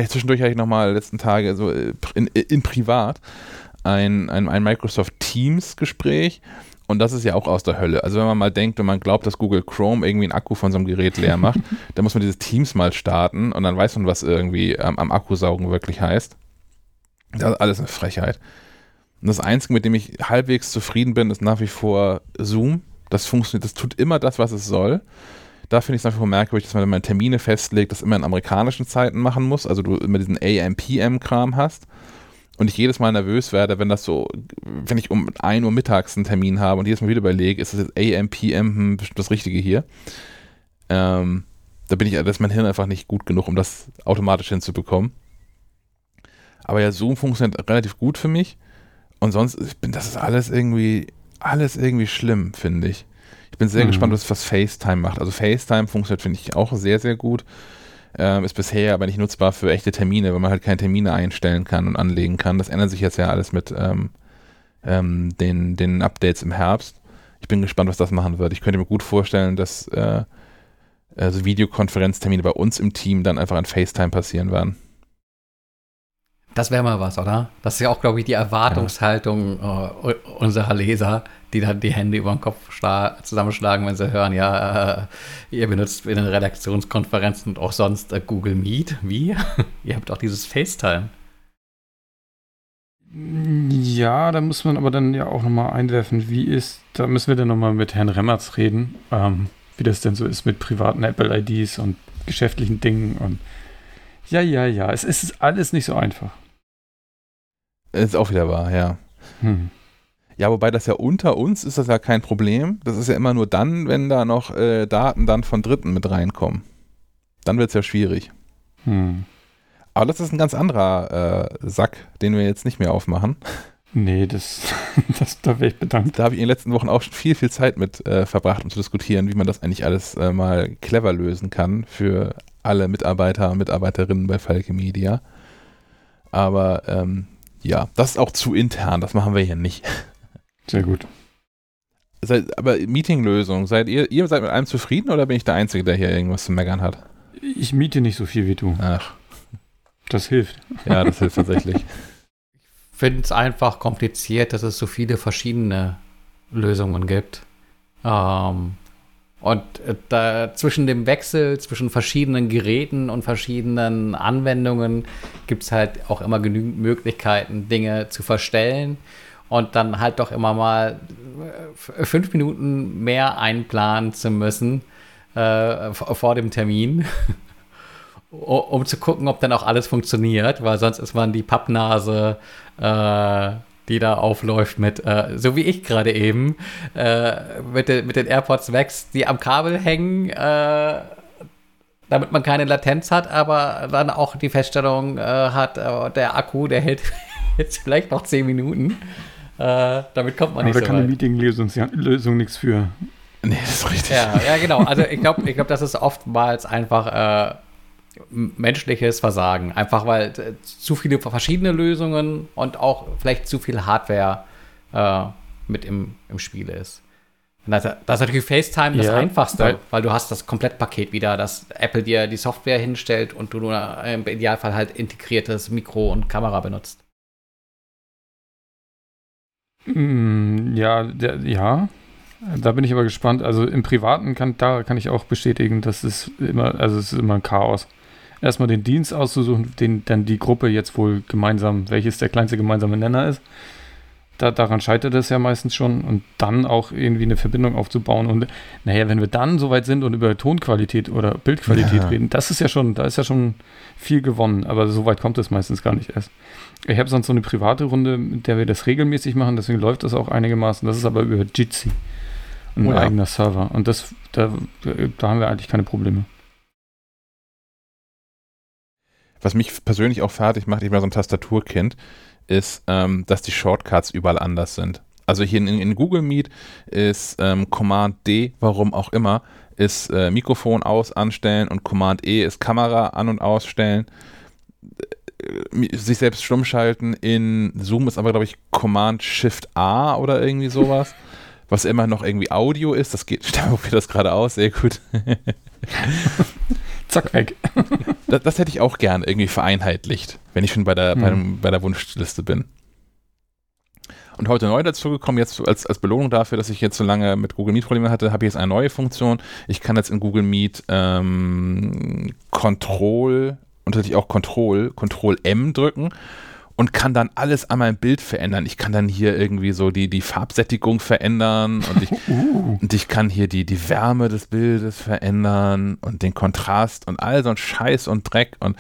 Speaker 1: Zwischendurch hatte ich nochmal letzten Tage so äh, in, in privat ein, ein, ein Microsoft Teams-Gespräch und das ist ja auch aus der Hölle. Also wenn man mal denkt, wenn man glaubt, dass Google Chrome irgendwie einen Akku von so einem Gerät leer macht, *laughs* dann muss man dieses Teams mal starten und dann weiß man, was irgendwie am, am Akkusaugen wirklich heißt. Das ist alles eine Frechheit. Und das Einzige, mit dem ich halbwegs zufrieden bin, ist nach wie vor Zoom. Das funktioniert, das tut immer das, was es soll. Da finde ich es nach wie vor merkwürdig, dass man, wenn man Termine festlegt, das immer in amerikanischen Zeiten machen muss. Also du immer diesen AM-PM-Kram hast und ich jedes Mal nervös werde, wenn das so, wenn ich um 1 Uhr mittags einen Termin habe und jedes Mal wieder überlege, ist das jetzt AM, PM, hm, bestimmt das Richtige hier. Ähm, da bin ich, da ist mein Hirn einfach nicht gut genug, um das automatisch hinzubekommen. Aber ja, Zoom funktioniert relativ gut für mich. Und sonst, ich bin, das ist alles irgendwie, alles irgendwie schlimm, finde ich. Ich bin sehr mhm. gespannt, was, was FaceTime macht. Also FaceTime funktioniert, finde ich, auch sehr, sehr gut. Ähm, ist bisher aber nicht nutzbar für echte Termine, weil man halt keine Termine einstellen kann und anlegen kann. Das ändert sich jetzt ja alles mit ähm, ähm, den, den Updates im Herbst. Ich bin gespannt, was das machen wird. Ich könnte mir gut vorstellen, dass äh, also Videokonferenztermine bei uns im Team dann einfach an FaceTime passieren werden.
Speaker 3: Das wäre mal was, oder? Das ist ja auch, glaube ich, die Erwartungshaltung äh, unserer Leser, die dann die Hände über den Kopf zusammenschlagen, wenn sie hören, ja, äh, ihr benutzt in den Redaktionskonferenzen und auch sonst äh, Google Meet. Wie? *laughs* ihr habt auch dieses FaceTime.
Speaker 2: Ja, da muss man aber dann ja auch nochmal einwerfen, wie ist, da müssen wir dann nochmal mit Herrn Remmerz reden, ähm, wie das denn so ist mit privaten Apple-IDs und geschäftlichen Dingen und ja, ja, ja, es ist alles nicht so einfach.
Speaker 1: Ist auch wieder wahr, ja. Hm. Ja, wobei das ja unter uns ist das ja kein Problem. Das ist ja immer nur dann, wenn da noch äh, Daten dann von Dritten mit reinkommen. Dann wird es ja schwierig. Hm. Aber das ist ein ganz anderer äh, Sack, den wir jetzt nicht mehr aufmachen.
Speaker 2: Nee, das, *laughs* das da wäre ich bedankt.
Speaker 1: Da habe ich in den letzten Wochen auch schon viel, viel Zeit mit äh, verbracht, um zu diskutieren, wie man das eigentlich alles äh, mal clever lösen kann für alle Mitarbeiter und Mitarbeiterinnen bei Falke Media. Aber ähm, ja, das ist auch zu intern, das machen wir hier nicht.
Speaker 2: Sehr gut.
Speaker 1: Seid, aber Meetinglösung, seid ihr, ihr seid mit allem zufrieden oder bin ich der Einzige, der hier irgendwas zu meckern hat?
Speaker 2: Ich miete nicht so viel wie du.
Speaker 1: Ach.
Speaker 2: Das hilft.
Speaker 1: Ja, das hilft tatsächlich.
Speaker 3: Ich finde es einfach kompliziert, dass es so viele verschiedene Lösungen gibt. Ähm, und äh, da zwischen dem Wechsel zwischen verschiedenen Geräten und verschiedenen Anwendungen gibt es halt auch immer genügend Möglichkeiten, Dinge zu verstellen und dann halt doch immer mal äh, fünf Minuten mehr einplanen zu müssen äh, vor dem Termin, *laughs* um zu gucken, ob dann auch alles funktioniert, weil sonst ist man die Pappnase äh, die da aufläuft mit, äh, so wie ich gerade eben, äh, mit, de, mit den AirPods Max, die am Kabel hängen, äh, damit man keine Latenz hat, aber dann auch die Feststellung äh, hat, äh, der Akku, der hält *laughs* jetzt vielleicht noch 10 Minuten. Äh, damit kommt man aber nicht
Speaker 2: so da kann weit. eine Meeting-Lösung nichts für.
Speaker 1: Nee, das ist richtig.
Speaker 3: Ja, ja genau. Also ich glaube, ich glaub, das ist oftmals einfach menschliches Versagen. Einfach weil äh, zu viele verschiedene Lösungen und auch vielleicht zu viel Hardware äh, mit im, im Spiel ist. Das, das, ist natürlich FaceTime das ja, Einfachste, weil, du hast das Komplettpaket wieder, dass Apple dir die Software hinstellt und du nur im Idealfall halt integriertes Mikro und Kamera benutzt.
Speaker 2: Mm, ja, der, ja. Da bin ich aber gespannt. Also im Privaten kann, da kann ich auch bestätigen, dass es immer, also es ist immer ein Chaos erstmal den Dienst auszusuchen, den dann die Gruppe jetzt wohl gemeinsam, welches der kleinste gemeinsame Nenner ist. Da, daran scheitert es ja meistens schon und dann auch irgendwie eine Verbindung aufzubauen. Und naja, wenn wir dann soweit sind und über Tonqualität oder Bildqualität ja. reden, das ist ja schon, da ist ja schon viel gewonnen, aber soweit kommt es meistens gar nicht erst. Ich habe sonst so eine private Runde, mit der wir das regelmäßig machen, deswegen läuft das auch einigermaßen. Das ist aber über Jitsi, ein oh ja. eigener Server. Und das, da, da haben wir eigentlich keine Probleme
Speaker 1: was mich persönlich auch fertig macht, ich bin so ein Tastaturkind, ist, ähm, dass die Shortcuts überall anders sind. Also hier in, in Google Meet ist ähm, Command D, warum auch immer, ist äh, Mikrofon aus anstellen und Command E ist Kamera an und ausstellen. Äh, sich selbst stumm schalten. In Zoom ist aber, glaube ich, Command Shift A oder irgendwie sowas. was immer noch irgendwie Audio ist. Das geht, *laughs* stell mir das gerade aus, sehr gut. *laughs*
Speaker 2: Zack, weg.
Speaker 1: das, das, hätte ich auch gern irgendwie vereinheitlicht, wenn ich schon bei der, hm. bei, bei, der Wunschliste bin. Und heute neu dazu gekommen, jetzt als, als Belohnung dafür, dass ich jetzt so lange mit Google Meet Probleme hatte, habe ich jetzt eine neue Funktion. Ich kann jetzt in Google Meet ähm, Control und natürlich auch Control, Control M drücken und kann dann alles an meinem Bild verändern. Ich kann dann hier irgendwie so die, die Farbsättigung verändern und ich, *laughs* uh. und ich kann hier die, die Wärme des Bildes verändern und den Kontrast und all so ein Scheiß und Dreck und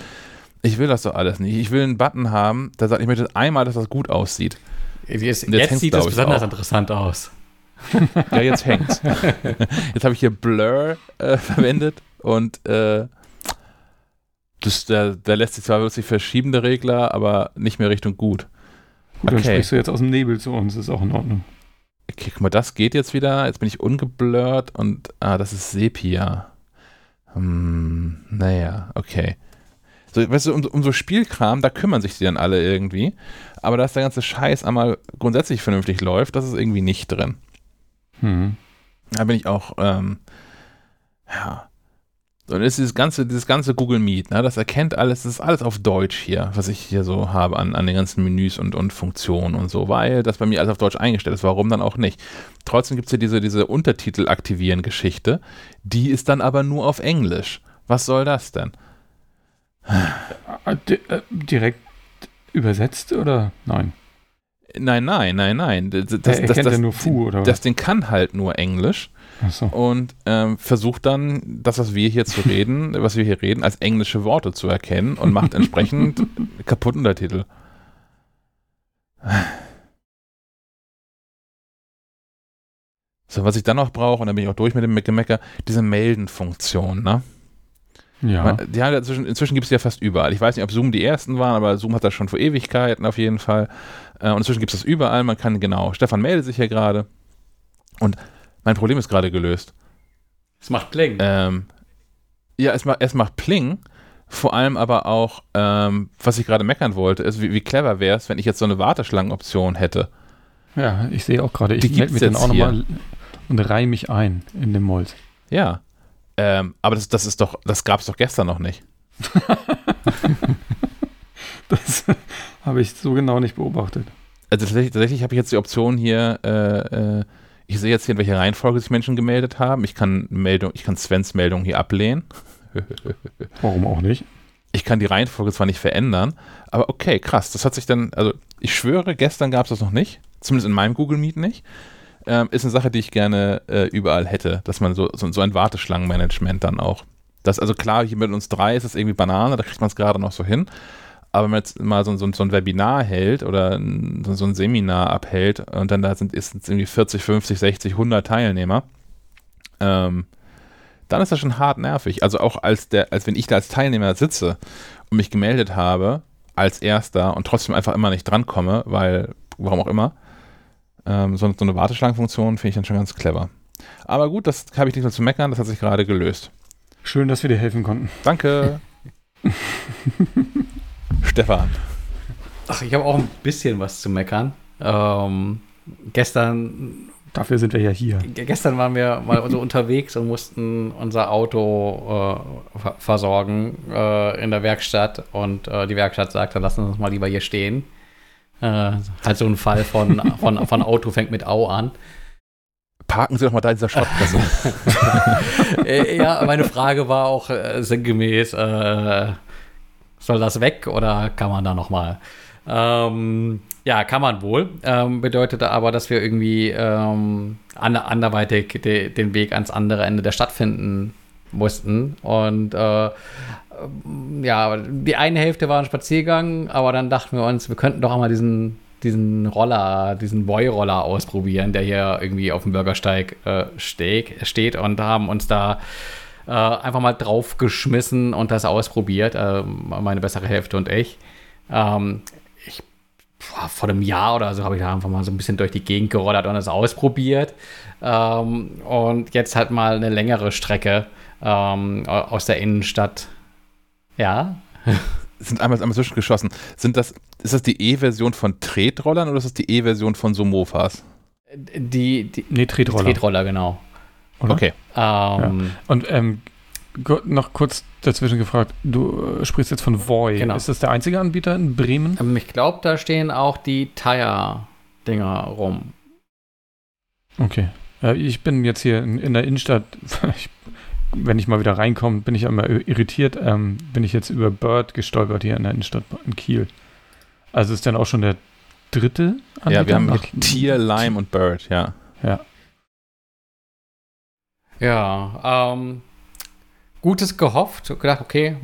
Speaker 1: ich will das doch alles nicht. Ich will einen Button haben, der sagt, ich möchte einmal, dass das gut aussieht.
Speaker 3: Jetzt, jetzt sieht das besonders auch. interessant aus.
Speaker 1: ja, jetzt hängt's. *laughs* jetzt habe ich hier Blur äh, verwendet und äh, das, der, der lässt sich zwar wirklich verschieben, der Regler, aber nicht mehr Richtung gut.
Speaker 2: Gut, okay. dann sprichst du jetzt aus dem Nebel zu uns, ist auch in Ordnung.
Speaker 1: Okay, guck mal, das geht jetzt wieder. Jetzt bin ich ungeblurrt und ah, das ist Sepia. Hm, naja, okay. So, weißt du, um, um, so Spielkram, da kümmern sich die dann alle irgendwie. Aber dass der ganze Scheiß einmal grundsätzlich vernünftig läuft, das ist irgendwie nicht drin. Hm. Da bin ich auch, ähm, ja, Und ist dieses ganze, dieses ganze Google Meet, ne, das erkennt alles, das ist alles auf Deutsch hier, was ich hier so habe an, an den ganzen Menüs und, und Funktionen und so, weil das bei mir alles auf Deutsch eingestellt ist. Warum dann auch nicht? Trotzdem gibt es hier diese, diese Untertitel aktivieren Geschichte, die ist dann aber nur auf Englisch. Was soll das denn?
Speaker 2: Äh, direkt übersetzt oder nein?
Speaker 1: Nein, nein, nein, nein.
Speaker 2: Das, das, das, das, nur Fu, oder
Speaker 1: das Ding kann halt nur Englisch so. und ähm, versucht dann, das, was wir hier zu reden, *laughs* was wir hier reden, als englische Worte zu erkennen und macht entsprechend *laughs* kaputten Untertitel. So, was ich dann noch brauche, und da bin ich auch durch mit dem Gemecker, diese Melden-Funktion, ne?
Speaker 2: Ja.
Speaker 1: Ja inzwischen, inzwischen gibt es ja fast überall. Ich weiß nicht, ob Zoom die ersten waren, aber Zoom hat das schon vor Ewigkeiten auf jeden Fall. Äh, und inzwischen gibt es das überall. Man kann, genau, Stefan meldet sich hier gerade. Und mein Problem ist gerade gelöst.
Speaker 3: Es macht Pling.
Speaker 1: Ähm, ja, es, macht, es macht Pling. Vor allem aber auch, ähm, was ich gerade meckern wollte, ist, wie, wie clever wäre es, wenn ich jetzt so eine Warteschlangenoption hätte.
Speaker 2: Ja, ich sehe auch gerade, ich melde mich dann auch nochmal und reihe mich ein in den Molz.
Speaker 1: Ja, ähm, aber das, das ist doch, das gab es doch gestern noch nicht. *laughs*
Speaker 2: das *laughs* habe ich so genau nicht beobachtet.
Speaker 1: Also tatsächlich, tatsächlich habe ich jetzt die Option hier, äh, äh, ich sehe jetzt hier, in welcher Reihenfolge sich Menschen gemeldet haben. Ich kann Meldung, ich kann Svens Meldung hier ablehnen. *laughs*
Speaker 2: Warum auch nicht?
Speaker 1: Ich kann die Reihenfolge zwar nicht verändern, aber okay, krass. Das hat sich dann, also ich schwöre, gestern gab es das noch nicht. Zumindest in meinem Google Meet nicht ähm, ist eine Sache, die ich gerne äh, überall hätte, dass man so, so, so ein Warteschlangenmanagement dann auch. Das, also klar, hier mit uns drei ist es irgendwie Banane, da kriegt man es gerade noch so hin. Aber wenn man jetzt mal so, so, so ein Webinar hält oder ein, so, ein Seminar abhält und dann da sind ist irgendwie 40, 50, 60, 100 Teilnehmer, ähm, dann ist das schon hart nervig. Also auch als der, als wenn ich da als Teilnehmer sitze und mich gemeldet habe als erster und trotzdem einfach immer nicht drankomme, weil, warum auch immer, ähm, so, so, eine Warteschlangenfunktion finde ich dann schon ganz clever. Aber gut, das habe ich nicht mehr zu meckern, das hat sich gerade gelöst.
Speaker 2: Schön, dass wir dir helfen konnten.
Speaker 1: Danke. *laughs* Stefan.
Speaker 3: Ach, ich habe auch ein bisschen was zu meckern. Ähm, gestern.
Speaker 2: Dafür sind wir ja hier.
Speaker 3: Gestern waren wir mal so unterwegs und mussten unser Auto äh, versorgen äh, in der Werkstatt. Und äh, die Werkstatt sagte, lassen uns mal lieber hier stehen. Äh, halt so ein Fall von, von, von Auto fängt mit Au an.
Speaker 1: Parken Sie doch mal da in dieser Schrottpresse. *laughs*
Speaker 3: Äh, ja, meine Frage war auch äh, sinngemäß, äh, soll das weg oder kann man da nochmal? Ähm, ja, kann man wohl. Ähm, bedeutete aber, dass wir irgendwie ähm, anderweitig de, den Weg ans andere Ende der Stadt finden mussten. Und äh, ja, die eine Hälfte war ein Spaziergang, aber dann dachten wir uns, wir könnten doch einmal diesen, diesen Roller, diesen Boy-Roller ausprobieren, der hier irgendwie auf dem Bürgersteig äh, steht, steht und haben uns da äh, einfach mal draufgeschmissen und das ausprobiert, äh, meine bessere Hälfte und ich. Ähm, ich boah, vor einem Jahr oder so habe ich da einfach mal so ein bisschen durch die Gegend gerollert und das ausprobiert. Ähm, und jetzt halt mal eine längere Strecke ähm, aus der Innenstadt ja. *laughs*
Speaker 1: sind einmal, einmal zwischengeschossen. Sind das, ist das die E-Version von Tretrollern oder ist das die E-Version von so Mofas?
Speaker 3: Die, die
Speaker 2: nee, Tretroller.
Speaker 3: Tretroller, genau.
Speaker 1: Oder? Okay.
Speaker 2: Ähm, ja. Und ähm, noch kurz dazwischen gefragt, du äh, sprichst jetzt von Voy. Genau. Ist das der einzige Anbieter in Bremen?
Speaker 3: Ähm, ich glaube, da stehen auch die Tire-Dinger rum.
Speaker 2: Okay. Ja, ich bin jetzt hier in, in der Innenstadt. *laughs* Ich wenn ich mal wieder reinkomme, bin ich immer irritiert. Ähm, bin ich jetzt über Bird gestolpert hier in der Innenstadt in Kiel. Also ist dann auch schon der dritte
Speaker 1: Anbieter Ja, wir haben Tier, Lime und Bird, ja.
Speaker 2: Ja.
Speaker 3: Ja, ähm, Gutes gehofft, gedacht, okay,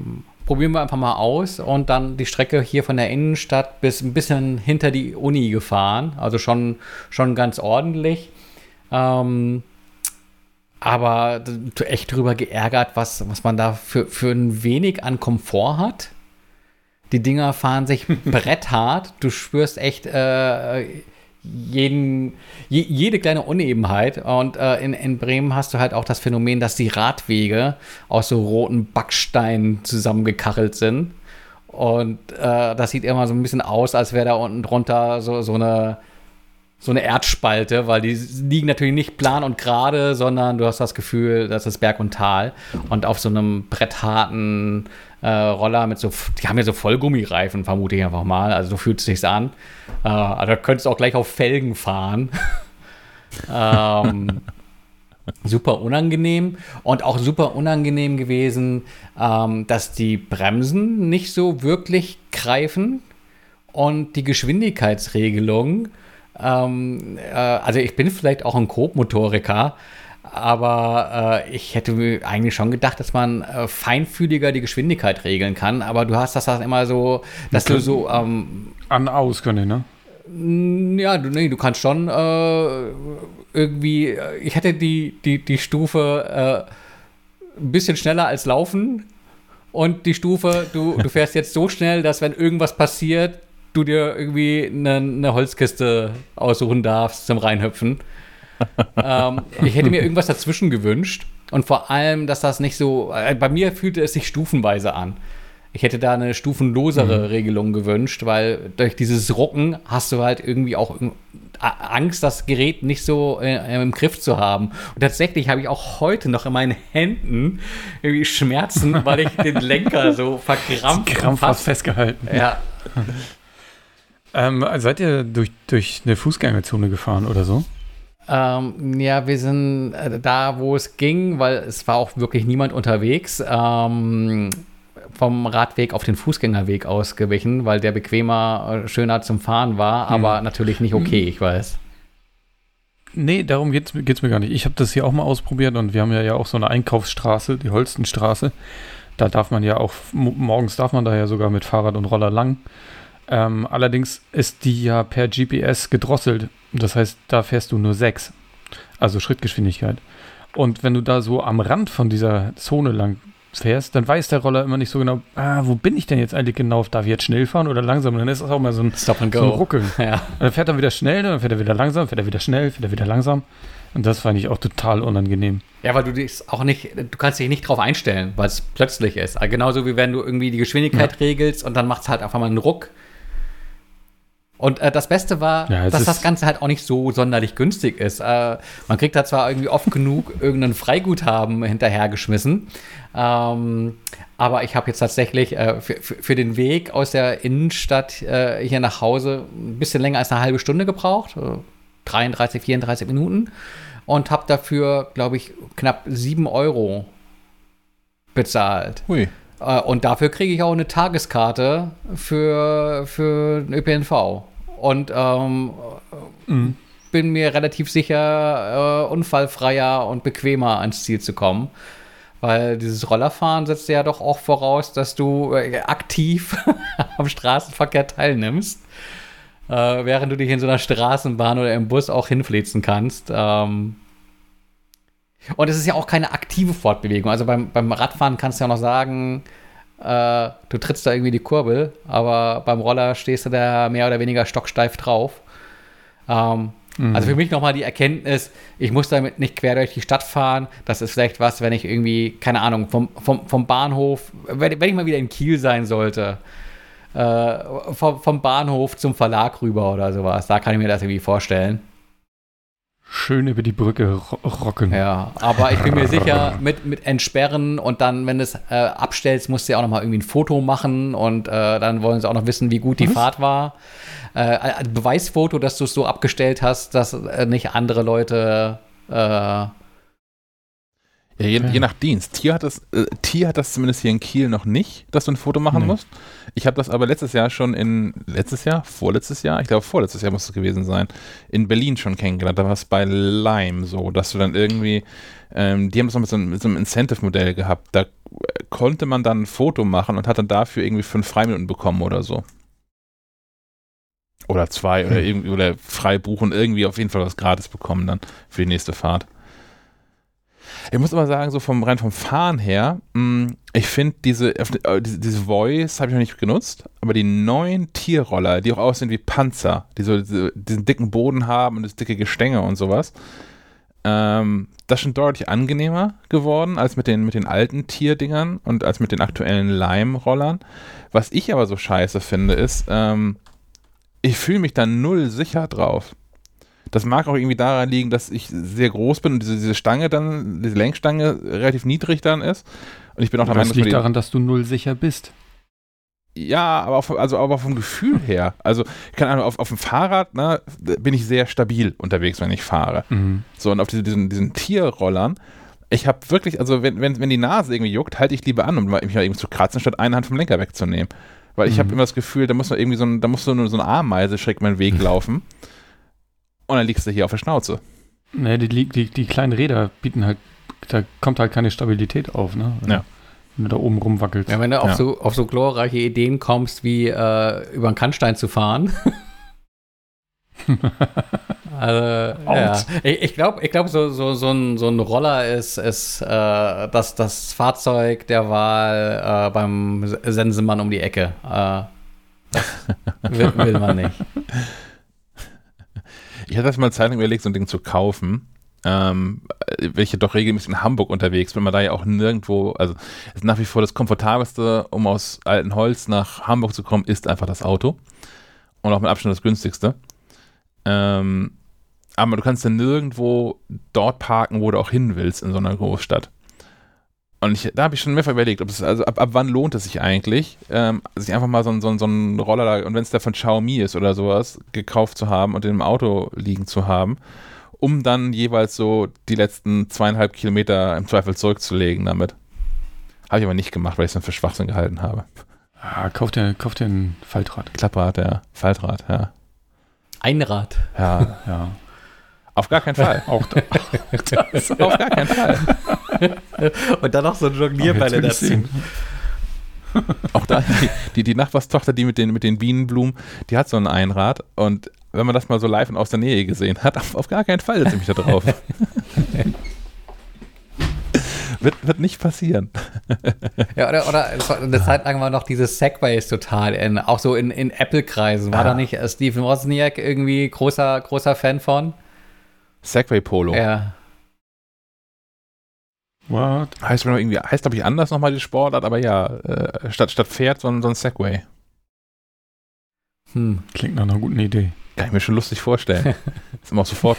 Speaker 3: probieren wir einfach mal aus und dann die Strecke hier von der Innenstadt bis ein bisschen hinter die Uni gefahren, also schon, schon ganz ordentlich. Ähm, aber echt drüber geärgert, was, was man da für, für ein wenig an Komfort hat. Die Dinger fahren sich *laughs* bretthart. Du spürst echt äh, jeden, je, jede kleine Unebenheit. Und äh, in, in Bremen hast du halt auch das Phänomen, dass die Radwege aus so roten Backsteinen zusammengekachelt sind. Und äh, das sieht immer so ein bisschen aus, als wäre da unten drunter so, so eine so eine Erdspalte, weil die liegen natürlich nicht plan und gerade, sondern du hast das Gefühl, das ist Berg und Tal. Und auf so einem brettharten äh, Roller mit so, die haben ja so Vollgummireifen, vermute ich einfach mal. Also so fühlt es sich an. Äh, also da könntest du auch gleich auf Felgen fahren. *laughs* ähm, super unangenehm und auch super unangenehm gewesen, ähm, dass die Bremsen nicht so wirklich greifen und die Geschwindigkeitsregelung ähm, äh, also ich bin vielleicht auch ein Grobmotoriker, aber äh, ich hätte mir eigentlich schon gedacht, dass man äh, feinfühliger die Geschwindigkeit regeln kann. Aber du hast das dann immer so, dass du so ähm,
Speaker 2: an aus können, ne?
Speaker 3: Ja, du, nee, du kannst schon äh, irgendwie. Äh, ich hätte die die die Stufe äh, ein bisschen schneller als laufen und die Stufe, du, du fährst jetzt so schnell, dass wenn irgendwas passiert, du dir irgendwie eine, eine Holzkiste aussuchen darfst zum Reinhüpfen. *laughs* ähm, ich hätte mir irgendwas dazwischen gewünscht. Und vor allem, dass das nicht so. Äh, bei mir fühlte es sich stufenweise an. Ich hätte da eine stufenlosere mhm. Regelung gewünscht, weil durch dieses Rucken hast du halt irgendwie auch Angst, das Gerät nicht so äh, im Griff zu haben. Und tatsächlich habe ich auch heute noch in meinen Händen irgendwie Schmerzen, weil ich den Lenker so verkrampft
Speaker 2: krampfhaft festgehalten.
Speaker 3: Ja. *laughs*
Speaker 2: Ähm, seid ihr durch, durch eine Fußgängerzone gefahren oder so?
Speaker 3: Ähm, ja, wir sind äh, da, wo es ging, weil es war auch wirklich niemand unterwegs. Ähm, vom Radweg auf den Fußgängerweg ausgewichen, weil der bequemer, äh, schöner zum Fahren war, hm. aber natürlich nicht okay, ich weiß.
Speaker 2: Nee, darum geht es mir gar nicht. Ich habe das hier auch mal ausprobiert und wir haben ja, ja auch so eine Einkaufsstraße, die Holstenstraße. Da darf man ja auch, morgens darf man da ja sogar mit Fahrrad und Roller lang. Ähm, allerdings ist die ja per GPS gedrosselt. Das heißt, da fährst du nur 6. Also Schrittgeschwindigkeit. Und wenn du da so am Rand von dieser Zone lang fährst, dann weiß der Roller immer nicht so genau, ah, wo bin ich denn jetzt eigentlich genau? Darf ich jetzt schnell fahren oder langsam? Und dann ist das auch mal so ein,
Speaker 3: Stop and go.
Speaker 2: So Ruckeln. *laughs* Ja. dann fährt er wieder schnell, dann fährt er wieder langsam, fährt er wieder schnell, fährt er wieder langsam. Und das fand ich auch total unangenehm.
Speaker 3: Ja, weil du dich auch nicht, du kannst dich nicht drauf einstellen, weil es plötzlich ist. Genauso wie wenn du irgendwie die Geschwindigkeit ja. regelst und dann macht es halt einfach mal einen Ruck und äh, das Beste war, ja, dass das Ganze halt auch nicht so sonderlich günstig ist. Äh, man kriegt da zwar irgendwie oft genug irgendein Freiguthaben hinterhergeschmissen, ähm, aber ich habe jetzt tatsächlich äh, für, für, den Weg aus der Innenstadt äh, hier nach Hause ein bisschen länger als eine halbe Stunde gebraucht, 33, 34 Minuten, und habe dafür, glaube ich, knapp 7 Euro bezahlt. Hui. Äh, und dafür kriege ich auch eine Tageskarte für, für den ÖPNV. Und ähm, mhm. bin mir relativ sicher, äh, unfallfreier und bequemer ans Ziel zu kommen. Weil dieses Rollerfahren setzt ja doch auch voraus, dass du äh, aktiv *laughs* am Straßenverkehr teilnimmst. Äh, während du dich in so einer Straßenbahn oder im Bus auch hinflitzen kannst. Ähm, und es ist ja auch keine aktive Fortbewegung. Also beim, beim Radfahren kannst du ja noch sagen, äh, du trittst da irgendwie die Kurbel, aber beim Roller stehst du da mehr oder weniger stocksteif drauf. Ähm, mhm. Also für mich nochmal die Erkenntnis, ich muss damit nicht quer durch die Stadt fahren. Das ist vielleicht was, wenn ich irgendwie, keine Ahnung, vom, vom, vom Bahnhof, wenn, wenn ich mal wieder in Kiel sein sollte, äh, vom, vom Bahnhof zum Verlag rüber oder sowas. Da kann ich mir das irgendwie vorstellen.
Speaker 2: Schön über die Brücke rocken.
Speaker 3: Ja, aber ich bin mir sicher, mit, mit Entsperren und dann, wenn du es äh, abstellst, musst du ja auch noch mal irgendwie ein Foto machen und äh, dann wollen sie auch noch wissen, wie gut die Was? Fahrt war. Äh, ein Beweisfoto, dass du es so abgestellt hast, dass äh, nicht andere Leute äh,
Speaker 1: ja, je, je, nach Dienst. Tier hat, das, äh, Tier hat das zumindest hier in Kiel noch nicht, dass du ein Foto machen nee. musst. Ich habe das aber letztes Jahr schon in, letztes Jahr, vorletztes Jahr, ich glaube vorletztes Jahr muss es gewesen sein, in Berlin schon kennengelernt. Da war es bei Lime so, dass du dann irgendwie, ähm, die haben es noch mit so, mit so einem Incentive-Modell gehabt. Da konnte man dann ein Foto machen und hat dann dafür irgendwie fünf Freiminuten bekommen oder so. Oder zwei hm. oder irgendwie, oder frei buchen, irgendwie auf jeden Fall was gratis bekommen dann für die nächste Fahrt. Ich muss aber sagen, so vom rein vom Fahren her, mh, mm, ich finde diese, äh, diese, diese Voice habe ich noch nicht genutzt, aber die neuen Tierroller, die auch aussehen wie Panzer, die so diese, diesen dicken Boden haben und das dicke Gestänge und sowas, ähm, das ist schon deutlich angenehmer geworden als mit den, mit den alten Tierdingern und als mit den aktuellen Lime-Rollern. Was ich aber so scheiße finde, ist, ähm, ich fühle mich da null sicher drauf. Das mag auch irgendwie daran liegen, dass ich sehr groß bin und diese, diese Stange dann, diese Lenkstange relativ niedrig dann ist. Und ich bin auch
Speaker 2: der Meinung, das liegt daran, dass du null sicher bist.
Speaker 1: Ja, aber, auf, also, aber vom Gefühl her. Also, keine Ahnung, auf, auf dem Fahrrad ne, bin ich sehr stabil unterwegs, wenn ich fahre. Mhm. So, und auf diese, diesen, diesen Tierrollern, ich habe wirklich, also, wenn, wenn, wenn die Nase irgendwie juckt, halte ich lieber an, um mich mal eben zu kratzen, statt eine Hand vom Lenker wegzunehmen. Weil ich mhm. habe immer das Gefühl, da muss man irgendwie so ein, da muss so eine, so eine Ameise schräg meinen Weg laufen. *laughs* und dann liegst du hier auf der Schnauze.
Speaker 2: Nee, die, die, die kleinen Räder bieten halt, da kommt halt keine Stabilität auf, ne?
Speaker 1: Ja
Speaker 2: wenn du da oben rumwackelst.
Speaker 3: Ja, wenn du
Speaker 2: ja.
Speaker 3: auf, so, auf so glorreiche Ideen kommst, wie äh, über einen Kannstein zu fahren. *laughs* also, ja. Ich, ich glaube, ich glaub, so, so, so, ein, so ein Roller ist, ist äh, das, das Fahrzeug der Wahl äh, beim Sensemann um die Ecke. Äh, das will, will man nicht. *laughs*
Speaker 1: Ich hatte das mal eine Zeit lang überlegt, so ein Ding zu kaufen ähm, welche doch regelmäßig in Hamburg unterwegs bin, man da ja auch nirgendwo, also ist nach wie vor das komfortabelste, um aus alten Holz nach Hamburg zu kommen, ist einfach das Auto. Und auch mit Abstand das günstigste. Ähm, aber du kannst ja nirgendwo dort parken, wo du auch hin willst in so einer Großstadt. Und ich, da habe ich schon mehrfach überlegt, ob es, also ab, ab wann lohnt es sich eigentlich, ähm, sich einfach mal so, so, so einen Roller, und wenn es der von Xiaomi ist oder sowas, gekauft zu haben und in dem Auto liegen zu haben um dann jeweils so die letzten zweieinhalb Kilometer im Zweifel zurückzulegen damit. Habe ich aber nicht gemacht, weil ich es dann für Schwachsinn gehalten habe.
Speaker 2: Ah, kauf dir, kauf dir ein Faltrad.
Speaker 1: Klapprad, ja. Faltrad, ja.
Speaker 3: Einrad.
Speaker 1: Ja, *laughs* ja. Auf gar keinen Fall. Auch das. *laughs* Auf gar keinen Fall.
Speaker 3: Und dann noch so Jonglierbälle dazu.
Speaker 1: Auch da, die, die, die, Nachbarstochter, die mit den, mit den Bienenblumen, die hat so ein Einrad und wenn man das mal so live und aus der Nähe gesehen hat, auf, auf gar keinen Fall setze ich mich da drauf. *laughs* wird, wird nicht passieren.
Speaker 3: ja, oder, oder eine Zeit lang war noch dieses Segways total, in, auch so in, in Apple-Kreisen. War ah. da nicht äh, Stephen Wozniak irgendwie großer, großer Fan von?
Speaker 1: Segway Polo.
Speaker 3: Ja.
Speaker 1: What? Heißt, irgendwie, heißt glaube ich, anders nochmal die Sportart, aber ja, äh, statt, statt Pferd, sondern so ein Segway.
Speaker 2: Hm, klingt nach einer guten Idee.
Speaker 1: Kann ich mir schon lustig vorstellen. *laughs* ist immer auch sofort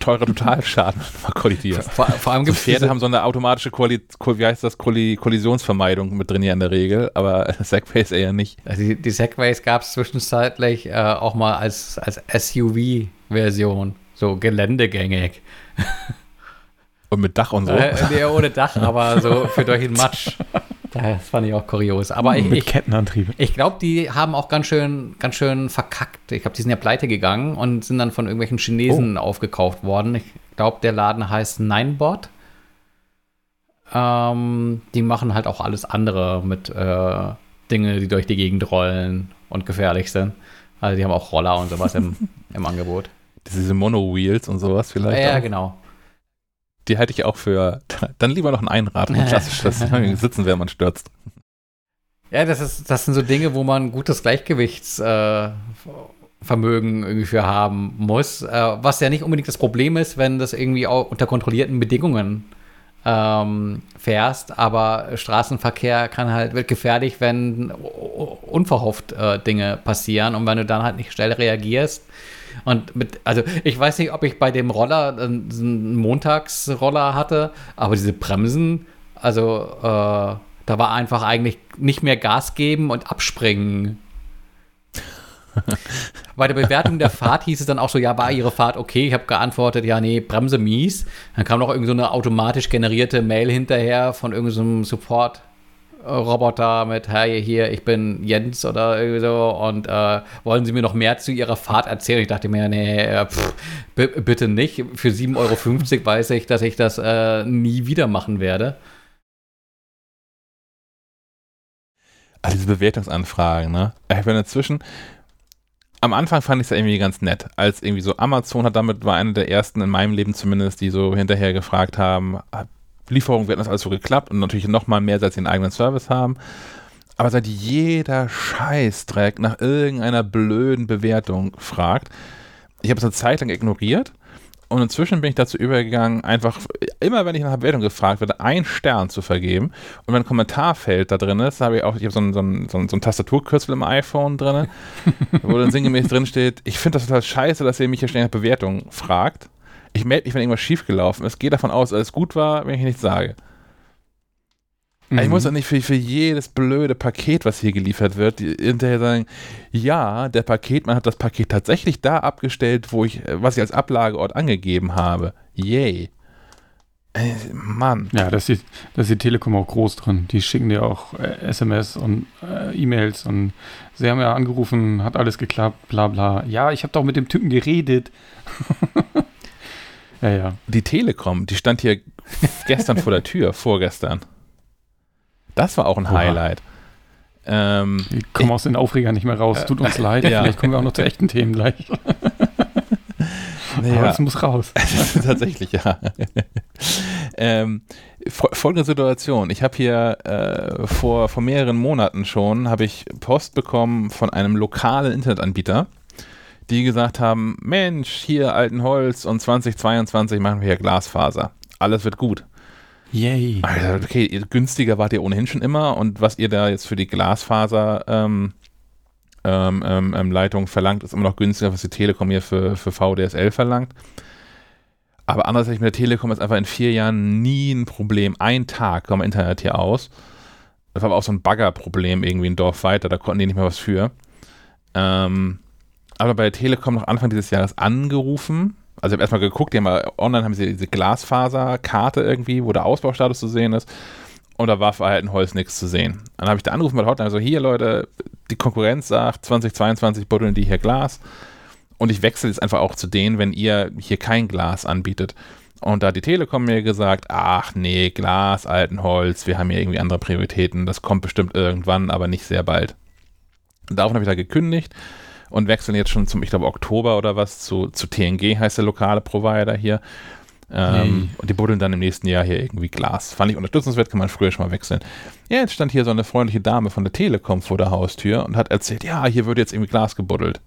Speaker 1: teurer Totalschaden, *laughs* wenn man kollidiert.
Speaker 3: Vor, vor allem
Speaker 1: gibt so Pferde haben so eine automatische Kolli wie heißt das, Kolli Kollisionsvermeidung mit drin ja in der Regel, aber *laughs* Segways eher nicht.
Speaker 3: Also die, die Segways gab es zwischenzeitlich äh, auch mal als, als SUV-Version, so geländegängig.
Speaker 1: Und mit Dach und so?
Speaker 3: Äh, nee, ohne Dach, aber so für durch den Matsch. Das fand ich auch kurios. Aber ich,
Speaker 2: Mit Kettenantrieb.
Speaker 3: Ich glaube, die haben auch ganz schön, ganz schön verkackt. Ich glaube, die sind ja pleite gegangen und sind dann von irgendwelchen Chinesen oh. aufgekauft worden. Ich glaube, der Laden heißt Ninebot. Ähm, die machen halt auch alles andere mit äh, Dinge, die durch die Gegend rollen und gefährlich sind. Also die haben auch Roller und sowas im, im Angebot.
Speaker 1: Diese Mono-Wheels und sowas vielleicht.
Speaker 3: Ja,
Speaker 1: auch.
Speaker 3: genau
Speaker 1: die halte ich auch für, *laughs* dann lieber noch ein Einrad, ein *laughs* klassisches *laughs* Sitzen, wenn man stürzt.
Speaker 3: Ja, das, ist, das sind so Dinge, wo man gutes Gleichgewichtsvermögen äh, irgendwie für haben muss, äh, was ja nicht unbedingt das Problem ist, wenn das irgendwie auch unter kontrollierten Bedingungen ähm, fährst, aber Straßenverkehr kann halt, wird gefährlich, wenn unverhofft äh, Dinge passieren und wenn du dann halt nicht schnell reagierst, und mit, also ich weiß nicht, ob ich bei dem Roller einen Montagsroller hatte, aber diese Bremsen, also äh, da war einfach eigentlich nicht mehr Gas geben und abspringen. *laughs* Bei der Bewertung der Fahrt hieß es dann auch so, ja, war Ihre Fahrt okay? Ich habe geantwortet, ja, nee, Bremse mies. Dann kam noch irgend so eine automatisch generierte Mail hinterher von irgendeinem so Support Roboter mit, hey, hier, ich bin Jens oder irgendwie so und äh, wollen Sie mir noch mehr zu Ihrer Fahrt erzählen? Ich dachte mir, nee, äh, pff, bitte nicht. Für 7,50 Euro *laughs* weiß ich, dass ich das äh, nie wieder machen werde.
Speaker 1: Also diese Bewertungsanfragen, ne? Ich bin inzwischen, am Anfang fand ich es ja irgendwie ganz nett, als irgendwie so Amazon hat damit, war einer der ersten in meinem Leben zumindest, die so hinterher gefragt haben, Lieferung wird das alles so geklappt und natürlich noch mal mehr, seit sie einen eigenen Service haben. Aber seit jeder Scheißdreck nach irgendeiner blöden Bewertung fragt, ich habe es eine Zeit lang ignoriert Und inzwischen bin ich dazu übergegangen, einfach immer, wenn ich nach Bewertung gefragt werde, einen Stern zu vergeben. Und wenn ein Kommentarfeld da drin ist, habe ich auch, ich habe so ein, so ein, so ein, so ein Tastaturkürzel im iPhone drin, *laughs* wo dann sinngemäß drin steht, ich finde das total scheiße, dass ihr mich hier schnell nach Bewertung fragt. Ich melde mich, wenn irgendwas schiefgelaufen ist, gehe davon aus, dass alles gut war, wenn ich nichts sage. Mhm. Ich muss doch nicht für, für jedes blöde Paket, was hier geliefert wird, hinterher sagen, ja, der Paketmann hat das Paket tatsächlich da abgestellt, wo ich, was ich als Ablageort angegeben habe. Yay. Äh, Mann.
Speaker 2: Ja, da ist, die, da ist die Telekom auch groß drin. Die schicken dir auch äh, SMS und äh, E-Mails und sie haben ja angerufen, hat alles geklappt, bla bla. Ja, ich habe doch mit dem Typen geredet. *laughs*
Speaker 1: ja, ja. Die Telekom, die stand hier gestern vor der Tür, *laughs* vorgestern. Das war auch ein Oha. Highlight.
Speaker 2: Ähm, Wir kommen aus den Aufregern nicht mehr raus. Tut uns *laughs* leid. Ja. Vielleicht kommen wir auch noch zu echten Themen gleich.
Speaker 1: Naja. *laughs* Aber das muss raus. Tatsächlich, ja. ähm, folgende Situation. Ich habe hier äh, vor, vor mehreren Monaten schon, habe ich Post bekommen von einem lokalen Internetanbieter, die gesagt haben, Mensch, hier Altenholz und 2022 machen wir hier Glasfaser. Alles wird gut. Yay. Also, okay, günstiger wart ihr ohnehin schon immer und was ihr da jetzt für die Glasfaser ähm, ähm, ähm, ähm, Leitung verlangt, ist immer noch günstiger, was die Telekom hier für, für VDSL verlangt. Aber anders als mit der Telekom ist einfach in vier Jahren nie ein Problem. Ein Tag kam Internet hier aus. Das war aber auch so ein Baggerproblem irgendwie ein Dorf weiter, da konnten die nicht mehr was für. Ähm, aber bei der Telekom noch Anfang dieses Jahres angerufen also ich habe erstmal geguckt, die haben mal, online haben sie diese Glasfaserkarte irgendwie, wo der Ausbaustatus zu sehen ist. Und da war für Altenholz nichts zu sehen. Dann habe ich da angerufen bei der Hotline, so hier Leute, die Konkurrenz sagt, 2022 buddeln die hier Glas. Und ich wechsle jetzt einfach auch zu denen, wenn ihr hier kein Glas anbietet. Und da hat die Telekom mir gesagt, ach nee, Glas, Altenholz, wir haben hier irgendwie andere Prioritäten. Das kommt bestimmt irgendwann, aber nicht sehr bald. Daraufhin habe ich da gekündigt und wechseln jetzt schon zum, ich glaube, Oktober oder was zu, zu TNG, heißt der lokale Provider hier. Ähm, hey. Und die buddeln dann im nächsten Jahr hier irgendwie Glas. Fand ich unterstützenswert, kann man früher schon mal wechseln. Ja, jetzt stand hier so eine freundliche Dame von der Telekom vor der Haustür und hat erzählt, ja, hier wird jetzt irgendwie Glas gebuddelt.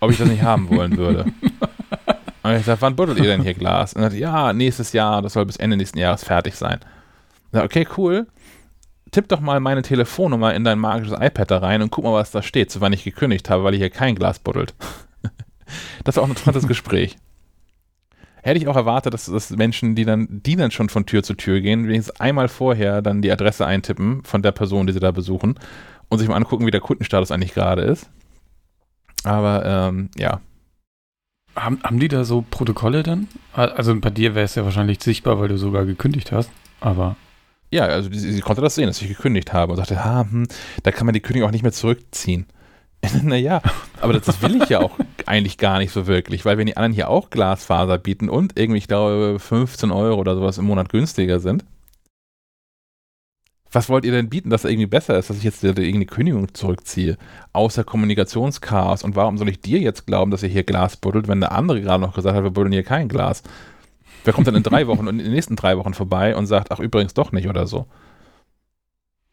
Speaker 1: Ob ich das nicht haben wollen würde. *laughs* Und ich sagte, wann buddelt ihr denn hier Glas? Und er hat, ja, nächstes Jahr, das soll bis Ende nächsten Jahres fertig sein. Ich sag, okay, cool tipp doch mal meine Telefonnummer in dein magisches iPad da rein und guck mal, was da steht, so wann ich gekündigt habe, weil ich hier kein Glas buddelt. *laughs* das war auch ein interessantes Gespräch. Hätte ich auch erwartet, dass, dass Menschen, die dann, die dann schon von Tür zu Tür gehen, wenigstens einmal vorher dann die Adresse eintippen von der Person, die sie da besuchen und sich mal angucken, wie der Kundenstatus eigentlich gerade ist. Aber ähm, ja.
Speaker 2: Haben, haben die da so Protokolle dann? Also bei dir wäre es ja wahrscheinlich sichtbar, weil du sogar gekündigt hast, aber
Speaker 1: ja, also sie, sie, konnte das sehen, dass ich gekündigt habe und sagte, ah, hm, da kann man die Kündigung auch nicht mehr zurückziehen. *laughs* naja, aber das, will ich ja auch *laughs* eigentlich gar nicht so wirklich, weil wenn die anderen hier auch Glasfaser bieten und irgendwie, ich glaube, 15 Euro oder sowas im Monat günstiger sind, was wollt ihr denn bieten, dass da irgendwie besser ist, dass ich jetzt irgendeine Kündigung zurückziehe? Außer Kommunikationschaos. Und warum soll ich dir jetzt glauben, dass ihr hier Glas buddelt, wenn der andere gerade noch gesagt hat, wir buddeln hier kein Glas? Wer kommt dann in drei Wochen und in den nächsten drei Wochen vorbei und sagt, ach übrigens doch nicht oder so.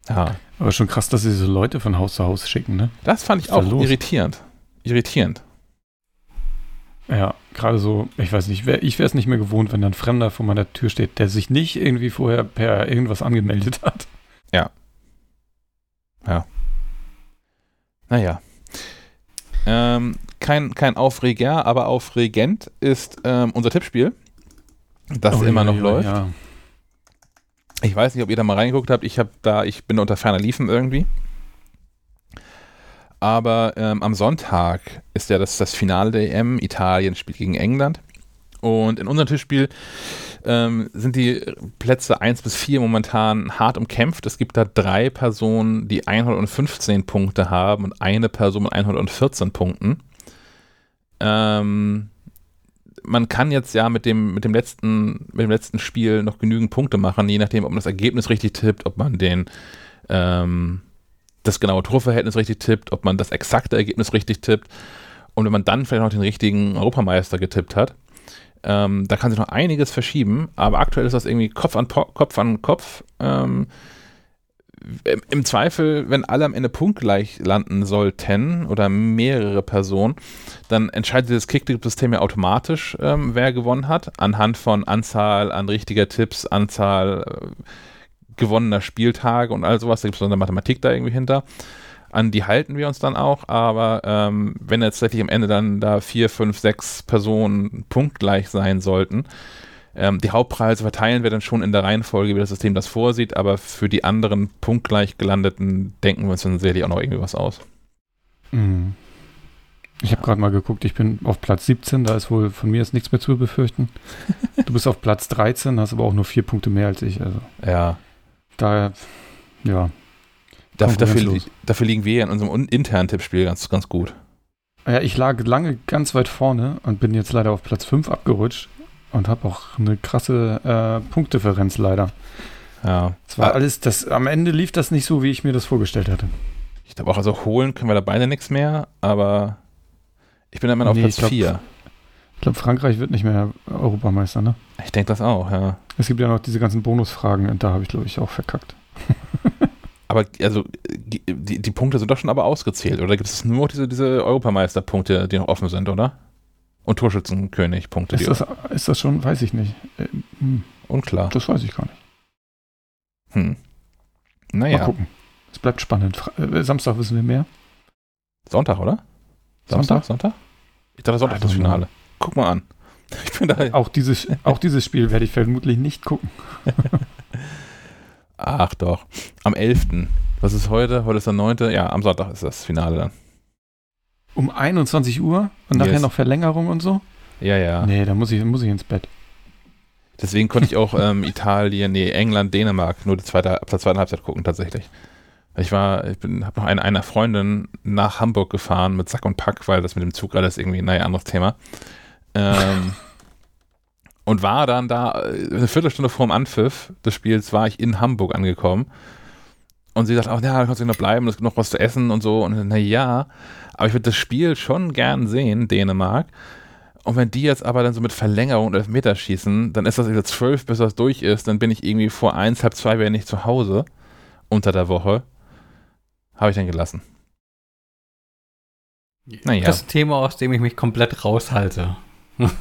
Speaker 2: Ja. Aber schon krass, dass sie so Leute von Haus zu Haus schicken, ne?
Speaker 1: Das fand ich auch irritierend. Irritierend.
Speaker 2: Ja, gerade so, ich weiß nicht, ich wäre es nicht mehr gewohnt, wenn dann ein Fremder vor meiner Tür steht, der sich nicht irgendwie vorher per irgendwas angemeldet hat.
Speaker 1: Ja. Ja. Naja. Ähm, kein, kein Aufreger, aber aufregend ist ähm, unser Tippspiel das oh, immer noch ja, läuft. Ja. Ich weiß nicht, ob ihr da mal reingeguckt habt. Ich habe da, ich bin unter ferner Liefen irgendwie. Aber ähm, am Sonntag ist ja das, das Finale der EM. Italien spielt gegen England. Und in unserem Tischspiel ähm, sind die Plätze 1 bis 4 momentan hart umkämpft. Es gibt da drei Personen, die 115 Punkte haben und eine Person mit 114 Punkten. Ähm, man kann jetzt ja mit dem, mit dem letzten, mit dem letzten Spiel noch genügend Punkte machen, je nachdem, ob man das Ergebnis richtig tippt, ob man den, ähm, das genaue Torverhältnis richtig tippt, ob man das exakte Ergebnis richtig tippt und wenn man dann vielleicht noch den richtigen Europameister getippt hat, ähm, da kann sich noch einiges verschieben, aber aktuell ist das irgendwie Kopf an po Kopf an Kopf. Ähm, im Zweifel, wenn alle am Ende punktgleich landen sollten oder mehrere Personen, dann entscheidet das Kicktipp-System ja automatisch, ähm, wer gewonnen hat, anhand von Anzahl an richtiger Tipps, Anzahl äh, gewonnener Spieltage und all sowas. Da gibt es so eine Mathematik da irgendwie hinter. An die halten wir uns dann auch, aber ähm, wenn jetzt tatsächlich am Ende dann da vier, fünf, sechs Personen punktgleich sein sollten, ähm, die Hauptpreise verteilen wir dann schon in der Reihenfolge, wie das System das vorsieht, aber für die anderen punktgleich gelandeten denken wir uns dann sicherlich auch noch irgendwie was aus.
Speaker 2: Mhm. Ich habe gerade mal geguckt, ich bin auf Platz 17, da ist wohl von mir ist nichts mehr zu befürchten. *laughs* Du bist auf Platz 13, hast aber auch nur vier Punkte mehr als ich. Also.
Speaker 1: Ja.
Speaker 2: Daher, ja.
Speaker 1: Dafür, dafür, dafür, liegen wir in unserem internen Tippspiel ganz, ganz gut.
Speaker 2: Ja, ich lag lange ganz weit vorne und bin jetzt leider auf Platz 5 abgerutscht und habe auch eine krasse äh, Punktdifferenz leider.
Speaker 1: Ja.
Speaker 2: Es war alles, das, am Ende lief das nicht so, wie ich mir das vorgestellt hatte.
Speaker 1: Ich glaube auch, also holen können wir da beide nichts mehr, aber ich bin immer noch nee, auf Platz 4.
Speaker 2: Ich glaube, Frankreich wird nicht mehr Europameister, ne?
Speaker 1: Ich denke das auch, ja.
Speaker 2: Es gibt ja noch diese ganzen Bonusfragen und da habe ich, glaube ich, auch verkackt. *laughs*
Speaker 1: aber also die, die, Punkte sind doch schon aber ausgezählt, oder gibt es nur diese, diese Europameisterpunkte, die noch offen sind, oder? Und Torschützenkönig-Punkte.
Speaker 2: Ist, das, ist das schon? Weiß ich nicht. Äh,
Speaker 1: hm. Unklar.
Speaker 2: Das weiß ich gar nicht.
Speaker 1: Hm. Naja.
Speaker 2: Mal gucken. Es bleibt spannend. Äh, Samstag wissen wir mehr.
Speaker 1: Sonntag, oder? Samstag? Sonntag? Ich dachte, Sonntag ist das Finale. Guck mal an. *laughs*
Speaker 2: Ich bin da. Auch dieses, auch dieses Spiel werde ich vermutlich nicht gucken. *laughs*
Speaker 1: Ach doch. Am 11. Was ist heute? Heute ist der 9. Ja, am Sonntag ist das Finale dann.
Speaker 2: Um 21 Uhr und nachher yes. noch Verlängerung und so?
Speaker 1: Ja, ja.
Speaker 2: Nee, da muss ich, muss ich ins Bett.
Speaker 1: Deswegen konnte ich auch ähm, Italien, nee, England, Dänemark nur die zweite, ab der zweiten Halbzeit gucken, tatsächlich. Ich war, ich bin, habe noch eine, einer Freundin nach Hamburg gefahren mit Sack und Pack, weil das mit dem Zug alles irgendwie, naja, anderes Thema. Ähm, *laughs* und war dann da, äh, eine Viertelstunde vor dem Anpfiff des Spiels war ich in Hamburg angekommen. Und sie sagt auch, ja, da kannst du noch bleiben, es gibt noch was zu essen und so. Und na ja, aber ich würde das Spiel schon gern sehen, Dänemark. Und wenn die jetzt aber dann so mit Verlängerung und Elfmeter schießen, dann ist das jetzt zwölf, bis das durch ist, dann bin ich irgendwie vor eins, halb zwei wäre nicht zu Hause unter der Woche. Habe ich dann gelassen.
Speaker 3: Naja. Das Thema, aus dem ich mich komplett raushalte. *laughs*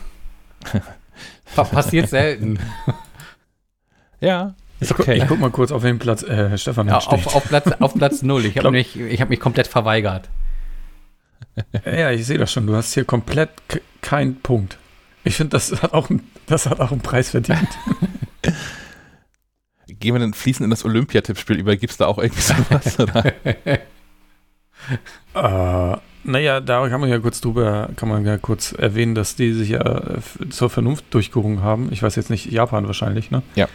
Speaker 3: Passiert selten.
Speaker 1: ja,
Speaker 2: ist okay. Ich guck mal kurz, auf welchem Platz äh, Stefan
Speaker 3: ja, auf, auf, Platz, auf Platz *laughs* 0. Ich habe mich, hab mich komplett verweigert.
Speaker 2: Ja, ich sehe das schon. Du hast hier komplett keinen Punkt. Ich finde, das, hat auch, das hat auch einen Preis verdient. *laughs*
Speaker 1: gehen wir dann fließend in das Olympiatippspiel über, gibt es da auch irgendwie sowas? *laughs*
Speaker 2: äh, naja, da kann man ja kurz drüber, kann man ja kurz erwähnen, dass die sich ja zur Vernunft durchgerungen haben. Ich weiß jetzt nicht, Japan wahrscheinlich, ne?
Speaker 1: Ja.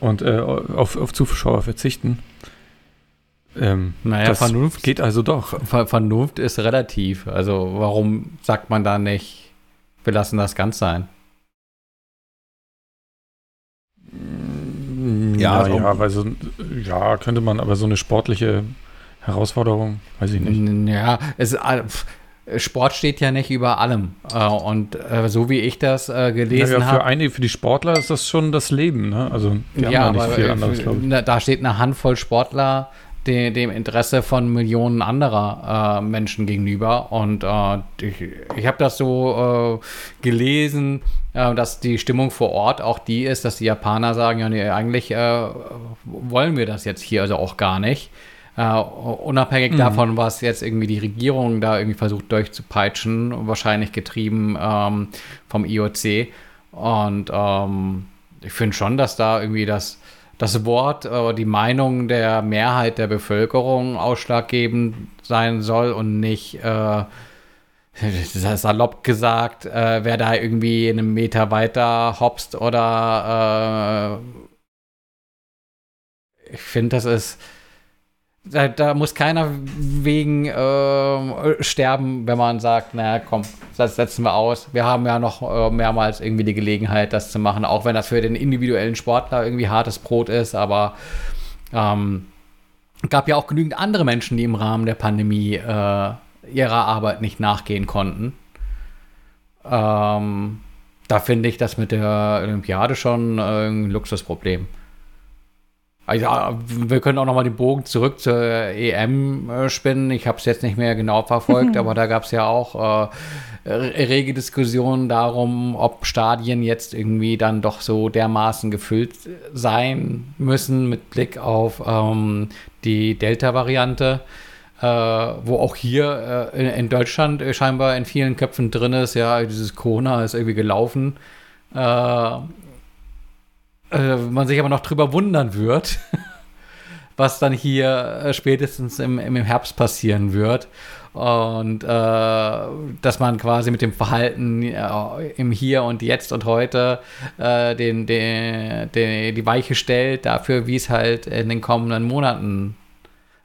Speaker 2: Und äh, auf, auf Zuschauer verzichten.
Speaker 3: Ähm, naja, Vernunft geht also doch. Vernunft ist relativ. Also warum sagt man da nicht, wir lassen das ganz sein?
Speaker 2: Ja, ja, ja, weil so, ja, könnte man, aber so eine sportliche Herausforderung, weiß ich nicht.
Speaker 3: Ja, es, äh, Sport steht ja nicht über allem. Äh, und äh, so wie ich das gelesen habe. Ja,
Speaker 2: für einige, für die Sportler ist das schon das Leben, ne? Also die ja, haben da nicht viel anderes,
Speaker 3: glaube ich. Da steht eine Handvoll Sportler de, dem Interesse von Millionen anderer äh, Menschen gegenüber. Und äh, ich, ich habe das so äh, gelesen, äh, dass die Stimmung vor Ort auch die ist, dass die Japaner sagen, ja, nee, eigentlich äh, wollen wir das jetzt hier also auch gar nicht. Uh, unabhängig mhm. davon, was jetzt irgendwie die Regierung da irgendwie versucht durchzupeitschen, wahrscheinlich getrieben ähm, vom IOC. Und ähm, ich finde schon, dass da irgendwie das das Wort, äh, die Meinung der Mehrheit der Bevölkerung ausschlaggebend sein soll und nicht äh, salopp gesagt, äh, wer da irgendwie einen Meter weiter hopst oder äh, ich finde, das ist da, da, muss keiner wegen äh, sterben, wenn man sagt, naja, komm, das setzen wir aus. Wir haben ja noch äh, mehrmals irgendwie die Gelegenheit, das zu machen, auch wenn das für den individuellen Sportler irgendwie hartes Brot ist, aber ähm, gab ja auch genügend andere Menschen, die im Rahmen der Pandemie äh, ihrer Arbeit nicht nachgehen konnten. Ähm, da finde ich das mit der Olympiade schon äh, ein Luxusproblem. Ja, wir können auch noch mal den Bogen zurück zur EM äh, spinnen. Ich habe es jetzt nicht mehr genau verfolgt, aber da gab es ja auch äh, rege Diskussionen darum, ob Stadien jetzt irgendwie dann doch so dermaßen gefüllt sein müssen mit Blick auf ähm, die Delta-Variante. Äh, wo auch hier äh, in, in, Deutschland scheinbar in vielen Köpfen drin ist, ja, dieses Corona ist irgendwie gelaufen. Äh, äh, man sich aber noch drüber wundern wird, *laughs* was dann hier äh, spätestens im, im Herbst passieren wird. Und äh, dass man quasi mit dem Verhalten äh, im Hier und Jetzt und heute äh, den, den, den, die Weiche stellt dafür, wie es halt in den kommenden Monaten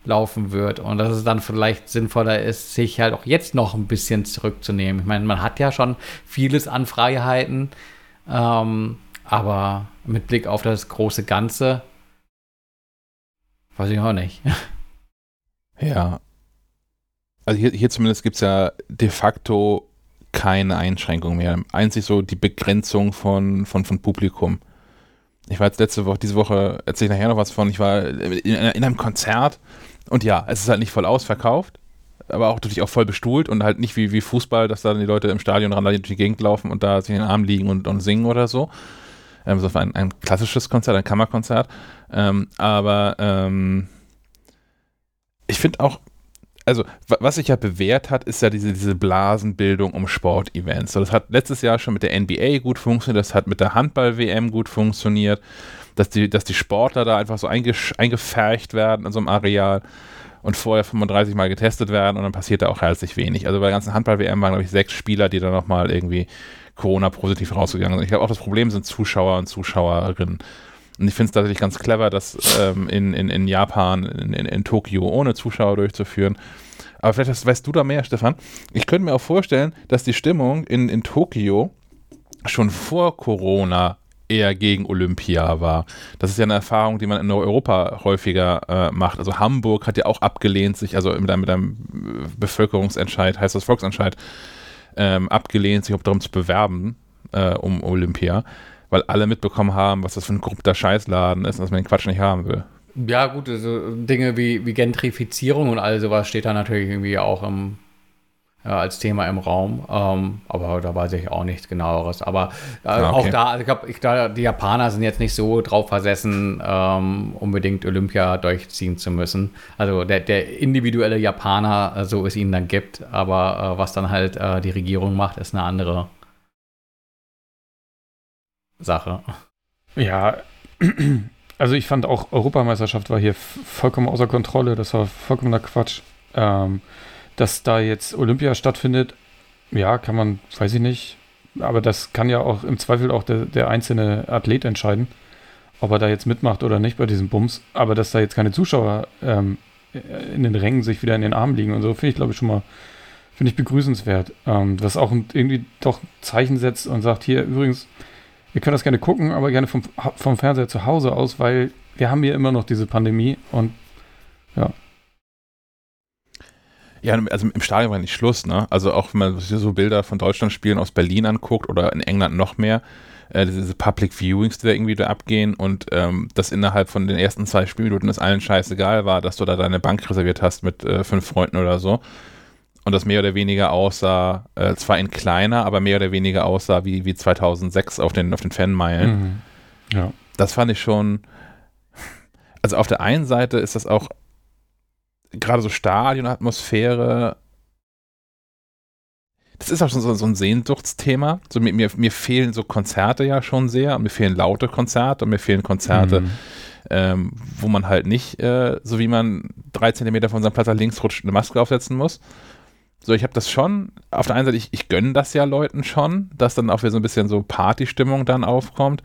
Speaker 3: laufen wird. Und dass es dann vielleicht sinnvoller ist, sich halt auch jetzt noch ein bisschen zurückzunehmen. Ich meine, man hat ja schon vieles an Freiheiten. Ähm, aber mit Blick auf das große Ganze, weiß ich auch nicht. *laughs*
Speaker 1: Ja. Also hier, hier zumindest gibt es ja de facto keine Einschränkung mehr. Einzig so die Begrenzung von, von, von Publikum. Ich war jetzt letzte Woche, diese Woche erzähle ich nachher noch was von, ich war in, in, einem Konzert und ja, es ist halt nicht voll ausverkauft, aber auch natürlich auch voll bestuhlt und halt nicht wie, wie Fußball, dass da die Leute im Stadion ran durch die Gegend laufen und da sich in den Arm liegen und, und singen oder so, ähm, so ein, ein klassisches Konzert, ein Kammerkonzert. Ähm, aber ähm, ich finde auch, also was sich ja bewährt hat, ist ja diese, diese Blasenbildung um Sportevents. So, das hat letztes Jahr schon mit der NBA gut funktioniert, das hat mit der Handball-WM gut funktioniert, dass die, dass die Sportler da einfach so eingefercht werden in so einem Areal und vorher 35 Mal getestet werden und dann passiert da auch herzlich wenig. Also bei der ganzen Handball-WM waren, glaube ich, sechs Spieler, die dann nochmal irgendwie Corona-positiv rausgegangen sind. Ich glaube auch das Problem sind Zuschauer und Zuschauerinnen. Und ich finde es tatsächlich ganz clever, das ähm, in, in, in Japan, in, in, in Tokio ohne Zuschauer durchzuführen. Aber vielleicht hast, weißt du da mehr, Stefan. Ich könnte mir auch vorstellen, dass die Stimmung in, in Tokio schon vor Corona eher gegen Olympia war. Das ist ja eine Erfahrung, die man in Europa häufiger äh, macht. Also Hamburg hat ja auch abgelehnt, sich also mit einem, mit einem Bevölkerungsentscheid, heißt das Volksentscheid, ähm, abgelehnt, sich darum zu bewerben äh, um Olympia, weil alle mitbekommen haben, was das für ein korrupter Scheißladen ist und dass man den Quatsch nicht haben will.
Speaker 3: Ja, gut, also Dinge wie, wie Gentrifizierung und all sowas steht da natürlich irgendwie auch im als Thema im Raum. Ähm, aber da weiß ich auch nichts genaueres. Aber äh, ah, okay. auch da, also ich glaube, ich, da, die Japaner sind jetzt nicht so drauf versessen, ähm, unbedingt Olympia durchziehen zu müssen. Also der, der individuelle Japaner, äh, so es ihn dann gibt, aber äh, was dann halt äh, die Regierung macht, ist eine andere Sache.
Speaker 2: Ja, *clears throat* also ich fand auch Europameisterschaft war hier vollkommen außer Kontrolle. Das war vollkommener Quatsch. Ähm, dass da jetzt Olympia stattfindet, ja, kann man, weiß ich nicht. Aber das kann ja auch im Zweifel auch der, der einzelne Athlet entscheiden, ob er da jetzt mitmacht oder nicht bei diesem Bums. Aber dass da jetzt keine Zuschauer ähm, in den Rängen sich wieder in den Armen liegen und so, finde ich, glaube ich, schon mal, finde ich begrüßenswert. Ähm, was auch irgendwie doch Zeichen setzt und sagt, hier übrigens, ihr könnt das gerne gucken, aber gerne vom, vom Fernseher zu Hause aus, weil wir haben hier immer noch diese Pandemie und ja,
Speaker 1: ja, also im Stadion war nicht Schluss, ne? Also auch wenn man sich so Bilder von Deutschland-Spielen aus Berlin anguckt oder in England noch mehr, äh, diese Public Viewings, die da irgendwie da abgehen und ähm, das innerhalb von den ersten zwei Spielminuten es allen scheißegal war, dass du da deine Bank reserviert hast mit äh, fünf Freunden oder so. Und das mehr oder weniger aussah, äh, zwar in kleiner, aber mehr oder weniger aussah wie, wie 2006 auf den, auf den Fanmeilen. Mhm. Ja. Das fand ich schon. Also auf der einen Seite ist das auch gerade so Stadionatmosphäre, das ist auch schon so, so ein Sehnsuchtsthema. So, mir, mir, mir, fehlen so Konzerte ja schon sehr, mir fehlen laute Konzerte und mir fehlen Konzerte, mhm. ähm, wo man halt nicht, äh, so wie man drei Zentimeter von seinem Platz nach links rutscht, eine Maske aufsetzen muss. So, ich habe das schon, auf der einen Seite, ich, ich gönne das ja Leuten schon, dass dann auch wieder so ein bisschen so Partystimmung dann aufkommt.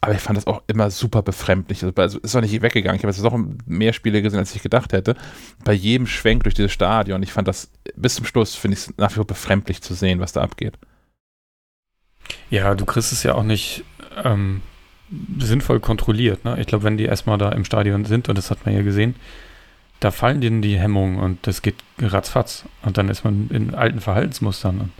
Speaker 1: Aber ich fand das auch immer super befremdlich. Also, ist auch nicht weggegangen. Ich habe jetzt auch mehr Spiele gesehen, als ich gedacht hätte. Bei jedem Schwenk durch dieses Stadion. Ich fand das bis zum Schluss, finde ich es nach wie vor befremdlich zu sehen, was da abgeht.
Speaker 2: Ja, du kriegst es ja auch nicht ähm, sinnvoll kontrolliert. Ne? Ich glaube, wenn die erstmal da im Stadion sind, und das hat man ja gesehen, da fallen denen die Hemmungen und das geht ratzfatz. Und dann ist man in alten Verhaltensmustern.
Speaker 1: Und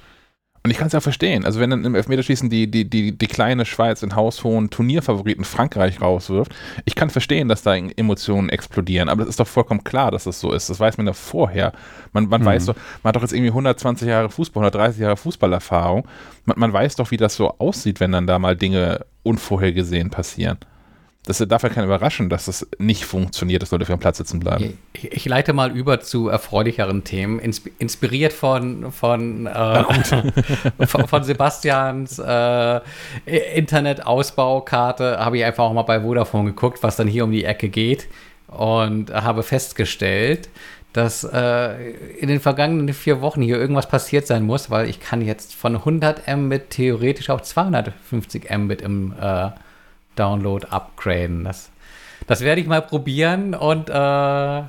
Speaker 1: ich kann es ja verstehen. Also wenn dann im Elfmeterschießen die, die, die, die kleine Schweiz den haushohen Turnierfavoriten Frankreich rauswirft, ich kann verstehen, dass da Emotionen explodieren. Aber es ist doch vollkommen klar, dass das so ist. Das weiß man ja vorher. Man, man mhm. weiß doch, man hat doch jetzt irgendwie 120 Jahre Fußball, 130 Jahre Fußballerfahrung. Man, man weiß doch, wie das so aussieht, wenn dann da mal Dinge unvorhergesehen passieren das darf ja keinen überraschen, dass das nicht funktioniert, dass Leute auf ihrem Platz sitzen bleiben.
Speaker 3: Ich, ich leite mal über zu erfreulicheren Themen, inspiriert von, von, äh, *laughs* von, von, Sebastians äh, Internetausbaukarte habe ich einfach auch mal bei Vodafone geguckt, was dann hier um die Ecke geht. Und habe festgestellt, dass äh, in den vergangenen vier Wochen hier irgendwas passiert sein muss, weil ich kann jetzt von 100 Mbit theoretisch auf 250 Mbit im äh, Download upgraden. Das, das werde ich mal probieren und äh,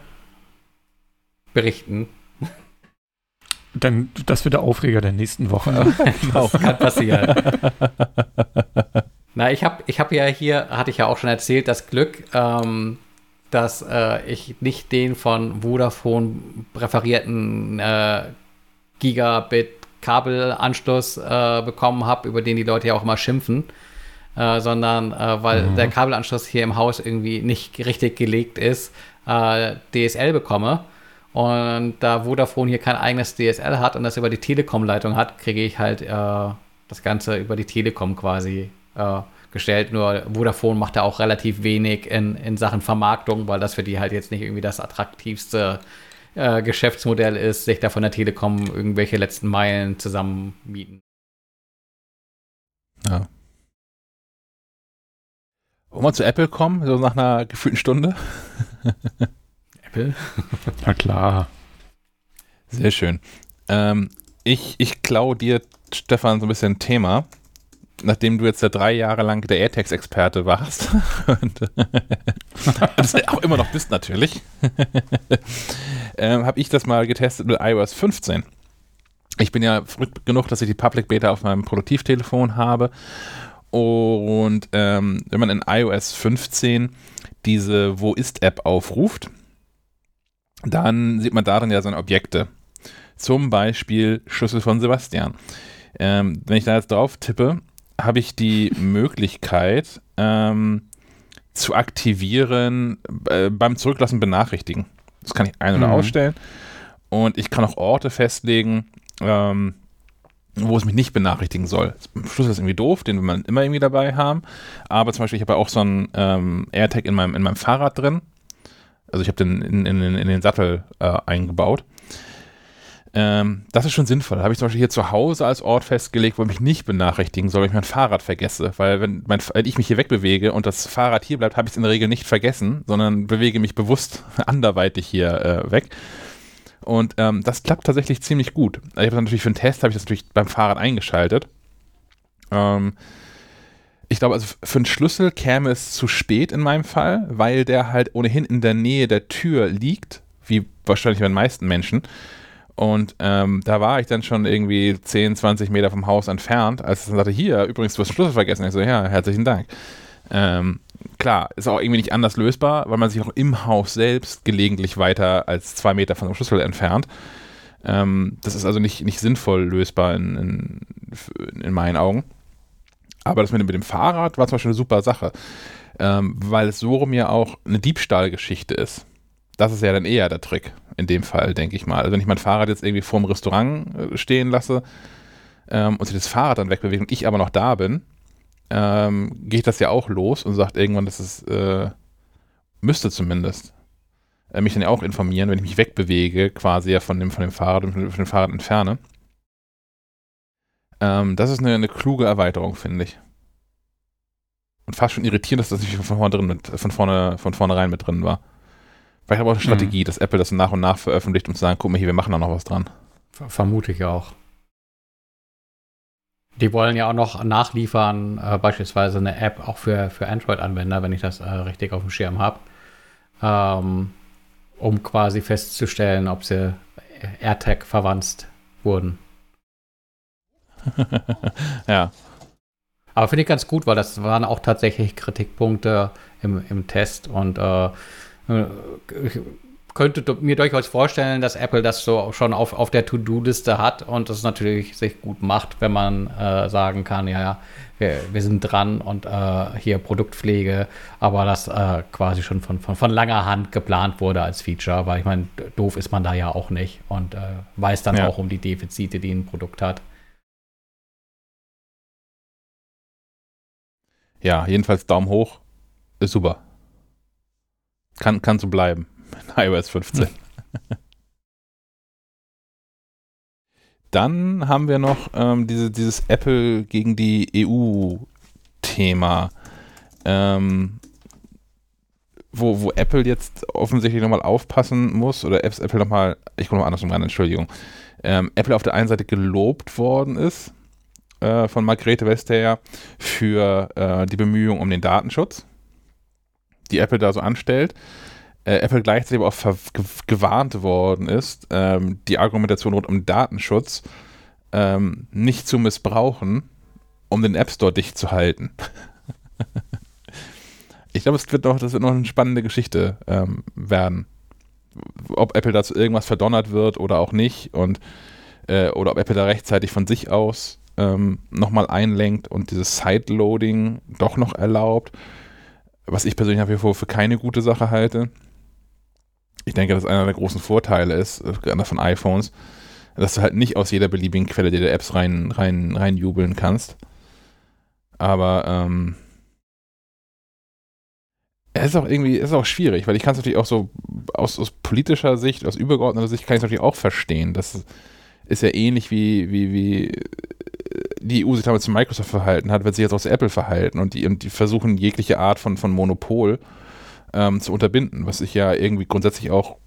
Speaker 3: berichten. *laughs*
Speaker 2: Dann, das wird der Aufreger der nächsten Woche. *laughs*
Speaker 3: genau. Kann passieren. Na, ich habe ich hab ja hier, hatte ich ja auch schon erzählt, das Glück, ähm, dass äh, ich nicht den von Vodafone präferierten äh, Gigabit Kabelanschluss äh, bekommen habe, über den die Leute ja auch immer schimpfen äh, sondern äh, weil mhm. der Kabelanschluss hier im Haus irgendwie nicht richtig gelegt ist, äh, DSL bekomme. Und da Vodafone hier kein eigenes DSL hat und das über die Telekom-Leitung hat, kriege ich halt äh, das Ganze über die Telekom quasi äh, gestellt. Nur Vodafone macht da auch relativ wenig in, in Sachen Vermarktung, weil das für die halt jetzt nicht irgendwie das attraktivste äh, Geschäftsmodell ist, sich da von der Telekom irgendwelche letzten Meilen zusammen mieten.
Speaker 1: Ja. Wollen wir zu Apple kommen, so nach einer gefühlten Stunde?
Speaker 2: Apple? *laughs* Na klar.
Speaker 1: Sehr schön. Ähm, ich ich klaue dir, Stefan, so ein bisschen ein Thema. Nachdem du jetzt ja drei Jahre lang der AirTags-Experte warst *laughs* und *laughs* das auch immer noch bist natürlich, ähm, habe ich das mal getestet mit iOS 15. Ich bin ja verrückt genug, dass ich die Public Beta auf meinem Produktivtelefon habe und ähm, wenn man in iOS 15 diese Wo ist App aufruft, dann sieht man darin ja seine Objekte. Zum Beispiel Schlüssel von Sebastian. Ähm, wenn ich da jetzt drauf tippe, habe ich die *laughs* Möglichkeit ähm, zu aktivieren äh, beim Zurücklassen benachrichtigen. Das kann ich ein- oder mhm. ausstellen. Und ich kann auch Orte festlegen, ähm, wo es mich nicht benachrichtigen soll. Schlüssel ist irgendwie doof, den will man immer irgendwie dabei haben. Aber zum Beispiel, ich habe ja auch so einen ähm, AirTag in meinem, in meinem Fahrrad drin. Also ich habe den in, in, in, den Sattel äh, eingebaut. Ähm, das ist schon sinnvoll. Da habe ich zum Beispiel hier zu Hause als Ort festgelegt, wo ich mich nicht benachrichtigen soll, wenn ich mein Fahrrad vergesse. Weil wenn, mein, wenn ich mich hier wegbewege und das Fahrrad hier bleibt, habe ich es in der Regel nicht vergessen, sondern bewege mich bewusst *laughs* anderweitig hier äh, weg. Und ähm, das klappt tatsächlich ziemlich gut. Ich habe natürlich für den Test habe ich das natürlich beim Fahrrad eingeschaltet. Ähm, ich glaube, also für einen Schlüssel käme es zu spät in meinem Fall, weil der halt ohnehin in der Nähe der Tür liegt, wie wahrscheinlich bei den meisten Menschen. Und ähm, da war ich dann schon irgendwie 10, 20 Meter vom Haus entfernt, als es dann sagte, hier, übrigens, du hast den Schlüssel vergessen. Ich so, ja, herzlichen Dank. Ähm, klar, ist auch irgendwie nicht anders lösbar, weil man sich auch im Haus selbst gelegentlich weiter als zwei Meter von dem Schlüssel entfernt. Ähm, das ist also nicht, nicht sinnvoll lösbar in, in, in, meinen Augen. Aber das mit, mit dem Fahrrad war zum Beispiel eine super Sache, ähm, weil es so rum ja auch eine Diebstahlgeschichte ist. Das ist ja dann eher der Trick in dem Fall, denke ich mal. Also wenn ich mein Fahrrad jetzt irgendwie vorm Restaurant äh, stehen lasse ähm, und sich das Fahrrad dann wegbewegt und ich aber noch da bin, ähm, geht das ja auch los und sagt irgendwann, dass es äh, müsste zumindest äh, mich dann ja auch informieren, wenn ich mich wegbewege, quasi ja von dem, von dem Fahrrad und von dem Fahrrad entferne. Ähm, das ist eine, eine kluge Erweiterung, finde ich. Und fast schon irritierend, dass das nicht von vorne drin mit, von vorne, von vornherein mit drin war. Vielleicht aber auch eine mhm. Strategie, mhm. dass Apple das nach und nach veröffentlicht, um zu sagen, guck mal hier, wir machen da noch was dran.
Speaker 3: Vermute ich auch. Die wollen ja auch noch nachliefern, äh, beispielsweise eine App auch für, für Android-Anwender, wenn ich das äh, richtig auf dem Schirm habe, ähm, um quasi festzustellen, ob sie AirTag verwandt wurden. *laughs*
Speaker 1: ja.
Speaker 3: Aber finde ich ganz gut, weil das waren auch tatsächlich Kritikpunkte im, im Test und äh, könnte mir durchaus vorstellen, dass Apple das so schon auf, auf der To-Do-Liste hat und das natürlich sich gut macht, wenn man äh, sagen kann, ja, ja, wir, wir sind dran und äh, hier Produktpflege, aber das äh, quasi schon von, von, von langer Hand geplant wurde als Feature, weil ich meine, doof ist man da ja auch nicht und äh, weiß dann ja. auch um die Defizite, die ein Produkt hat.
Speaker 1: Ja, jedenfalls Daumen hoch. Ist super. Kann, kann so bleiben. *laughs* iOS 15. *laughs* Dann haben wir noch ähm, diese, dieses Apple gegen die EU-Thema. Ähm, wo, wo Apple jetzt offensichtlich nochmal aufpassen muss, oder Apple nochmal, ich komme noch andersrum ran, Entschuldigung. Ähm, Apple auf der einen Seite gelobt worden ist äh, von Margrethe Vestager für äh, die Bemühungen um den Datenschutz, die Apple da so anstellt. Äh, Apple gleichzeitig auch gewarnt worden ist, ähm, die Argumentation rund um Datenschutz ähm, nicht zu missbrauchen, um den App Store dicht zu halten. *laughs* ich glaube, es wird doch, das wird noch eine spannende Geschichte ähm, werden. Ob Apple dazu irgendwas verdonnert wird oder auch nicht und äh, oder ob Apple da rechtzeitig von sich aus ähm, nochmal einlenkt und dieses Sideloading doch noch erlaubt, was ich persönlich nach wie vor für keine gute Sache halte. Ich denke, dass einer der großen Vorteile ist, äh, von iPhones, dass du halt nicht aus jeder beliebigen Quelle dir Apps rein, rein, rein jubeln kannst. Aber ähm, es ist auch irgendwie, es ist auch schwierig, weil ich kann es natürlich auch so aus, aus politischer Sicht, aus übergeordneter Sicht kann ich es natürlich auch verstehen. Das ist ja ähnlich wie, wie, wie die EU sich damals zu Microsoft verhalten hat, wird sich jetzt auch zu Apple verhalten und die, und die versuchen jegliche Art von, von Monopol ähm, zu unterbinden, was ich ja irgendwie grundsätzlich auch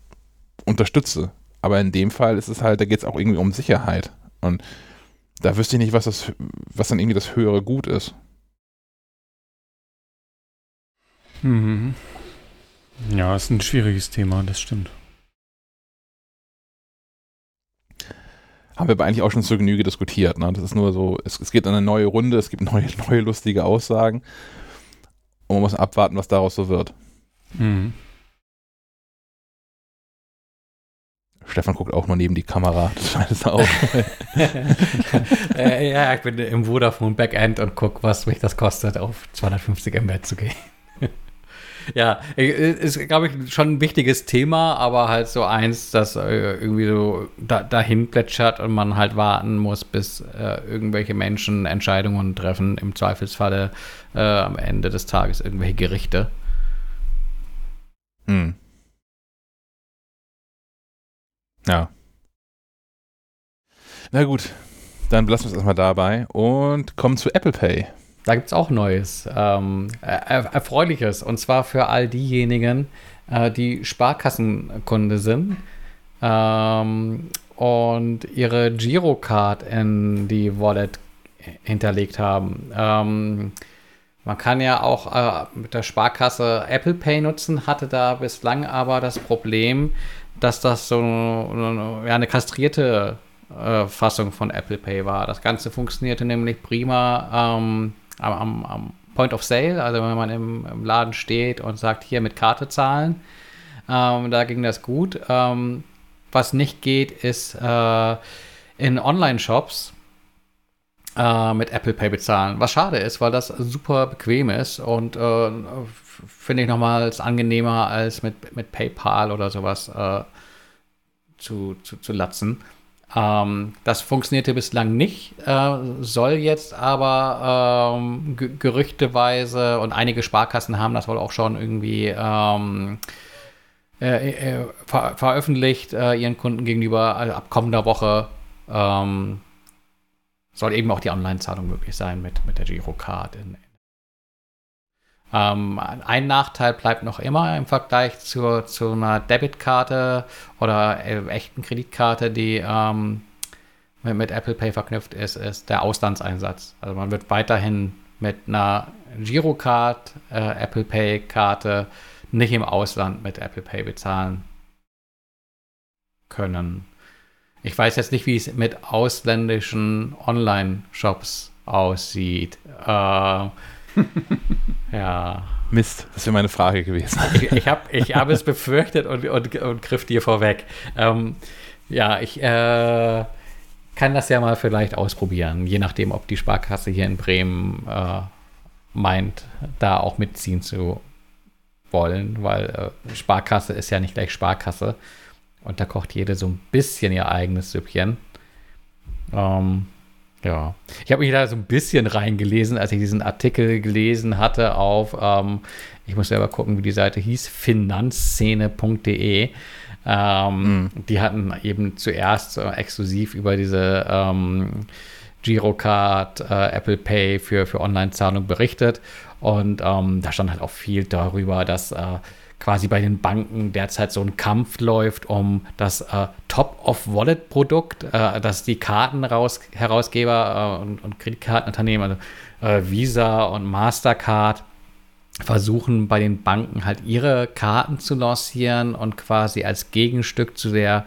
Speaker 1: unterstütze. Aber in dem Fall ist es halt, da geht es auch irgendwie um Sicherheit. Und da wüsste ich nicht, was das, was dann irgendwie das höhere Gut ist.
Speaker 2: Mhm. Ja, ist ein schwieriges Thema, das stimmt.
Speaker 1: haben wir aber eigentlich auch schon zur Genüge diskutiert. Ne? Das ist nur so, es, es geht in eine neue Runde, es gibt neue, *laughs* neue lustige Aussagen. Und man muss abwarten, was daraus so wird. Mhm. Stefan guckt auch nur neben die Kamera. Das scheint es auch. *laughs*
Speaker 3: äh, ja, ich bin im Vodafone Backend und gucke, was mich das kostet, auf 250 Mbit zu gehen. *laughs* Ja, äh, ist, glaube ich, schon ein wichtiges Thema, aber halt so eins, das äh, irgendwie so da, dahin plätschert und man halt warten muss, bis äh, irgendwelche Menschen Entscheidungen treffen, im Zweifelsfalle äh, am Ende des Tages irgendwelche Gerichte. Hm.
Speaker 1: Ja. Na gut, dann belassen wir es erstmal dabei und kommen zu Apple Pay.
Speaker 3: Da gibt es auch Neues, ähm, er Erfreuliches. Und zwar für all diejenigen, äh, die Sparkassenkunde sind ähm, und ihre Girocard in die Wallet hinterlegt haben. Ähm, man kann ja auch äh, mit der Sparkasse Apple Pay nutzen, hatte da bislang aber das Problem, dass das so eine, ja, eine kastrierte äh, Fassung von Apple Pay war. Das Ganze funktionierte nämlich prima ähm, am, am, Point of Sale, also wenn man im, im, Laden steht und sagt, hier mit Karte zahlen. Ähm, da ging das gut. Ähm, was nicht geht, ist äh, in Online-Shops äh, mit Apple Pay bezahlen. Was schade ist, weil das super bequem ist und äh, finde ich nochmals angenehmer als mit, mit PayPal oder sowas äh, zu, zu, zu latzen. Ähm, das funktionierte bislang nicht, äh, soll jetzt aber ähm, gerüchteweise und einige Sparkassen haben das wohl auch schon irgendwie ähm, äh, äh, ver veröffentlicht äh, ihren Kunden gegenüber. Also ab kommender Woche ähm, soll eben auch die Online-Zahlung möglich sein mit, mit der Girocard in, ähm, ein Nachteil bleibt noch immer im Vergleich zur, zu einer Debitkarte oder äh, echten Kreditkarte, die ähm, mit, mit, Apple Pay verknüpft ist, ist der Auslandseinsatz. Also man wird weiterhin mit einer Girocard, äh, Apple Pay Karte nicht im Ausland mit Apple Pay bezahlen können. Ich weiß jetzt nicht, wie es mit ausländischen Online-Shops aussieht. Äh, *laughs* ja.
Speaker 1: Mist, das wäre meine Frage gewesen.
Speaker 3: Ich, ich habe ich hab es befürchtet und, und, und griff dir vorweg. Ähm, ja, ich äh, kann das ja mal vielleicht ausprobieren, je nachdem, ob die Sparkasse hier in Bremen äh, meint, da auch mitziehen zu wollen, weil äh, Sparkasse ist ja nicht gleich Sparkasse. Und da kocht jede so ein bisschen ihr eigenes Süppchen. Ähm, ja, ich habe mich da so ein bisschen reingelesen, als ich diesen Artikel gelesen hatte auf, ähm, ich muss selber gucken, wie die Seite hieß, finanzszene.de. Ähm, mm. Die hatten eben zuerst äh, exklusiv über diese ähm, Girocard, äh, Apple Pay für, für Online-Zahlung berichtet. Und ähm, da stand halt auch viel darüber, dass äh, quasi bei den Banken derzeit so ein Kampf läuft um das äh, Top-of-Wallet-Produkt, äh, dass die Kartenherausgeber äh, und, und Kreditkartenunternehmen, also äh, Visa und Mastercard, versuchen bei den Banken halt ihre Karten zu lancieren und quasi als Gegenstück zu der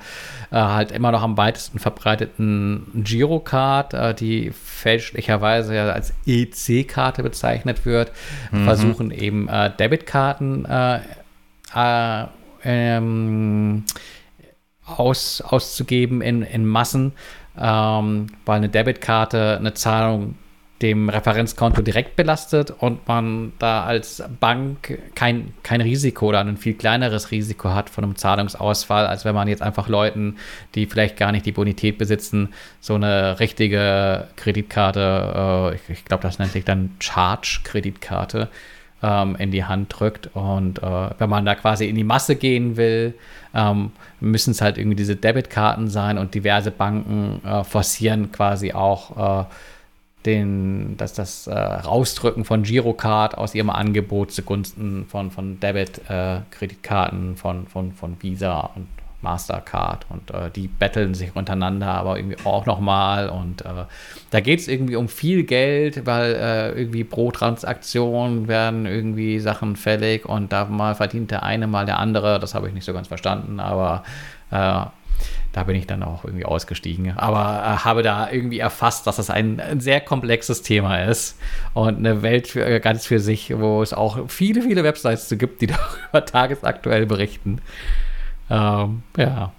Speaker 3: äh, halt immer noch am weitesten verbreiteten Girocard, äh, die fälschlicherweise ja als EC-Karte bezeichnet wird, mhm. versuchen eben äh, Debitkarten äh, äh, ähm, aus, auszugeben in, in Massen, ähm, weil eine Debitkarte eine Zahlung dem Referenzkonto direkt belastet und man da als Bank kein, kein Risiko oder ein viel kleineres Risiko hat von einem Zahlungsausfall, als wenn man jetzt einfach Leuten, die vielleicht gar nicht die Bonität besitzen, so eine richtige Kreditkarte, äh, ich, ich glaube, das nennt sich dann Charge-Kreditkarte, ähm, in die Hand drückt. Und äh, wenn man da quasi in die Masse gehen will, ähm, müssen es halt irgendwie diese Debitkarten sein und diverse Banken äh, forcieren quasi auch äh, den, das, das äh, Rausdrücken von Girocard aus ihrem Angebot zugunsten von, von Debit-Kreditkarten äh, von, von, von Visa und Mastercard und äh, die betteln sich untereinander, aber irgendwie auch nochmal und äh, da geht es irgendwie um viel Geld, weil äh, irgendwie pro Transaktion werden irgendwie Sachen fällig und da mal verdient der eine, mal der andere, das habe ich nicht so ganz verstanden, aber äh, da bin ich dann auch irgendwie ausgestiegen. Aber äh, habe da irgendwie erfasst, dass das ein, ein, sehr komplexes Thema ist und eine Welt für, äh, ganz für sich, wo es auch viele, viele Websites zu gibt, die *laughs* darüber tagesaktuell berichten. Ähm, ja.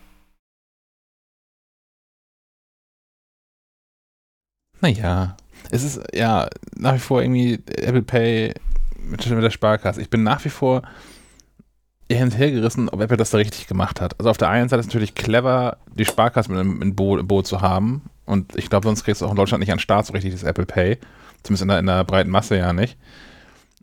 Speaker 1: Naja, es ist ja nach wie vor irgendwie Apple Pay mit, mit der Sparkasse. Ich bin nach wie vor eher hinterhergerissen, ob Apple das da richtig gemacht hat. Also auf der einen Seite ist es natürlich clever, die Sparkasse mit im, im Boot, zu haben. Und ich glaube, sonst kriegst du auch in Deutschland nicht an Start so richtig das Apple Pay. Zumindest in der, in der breiten Masse ja nicht.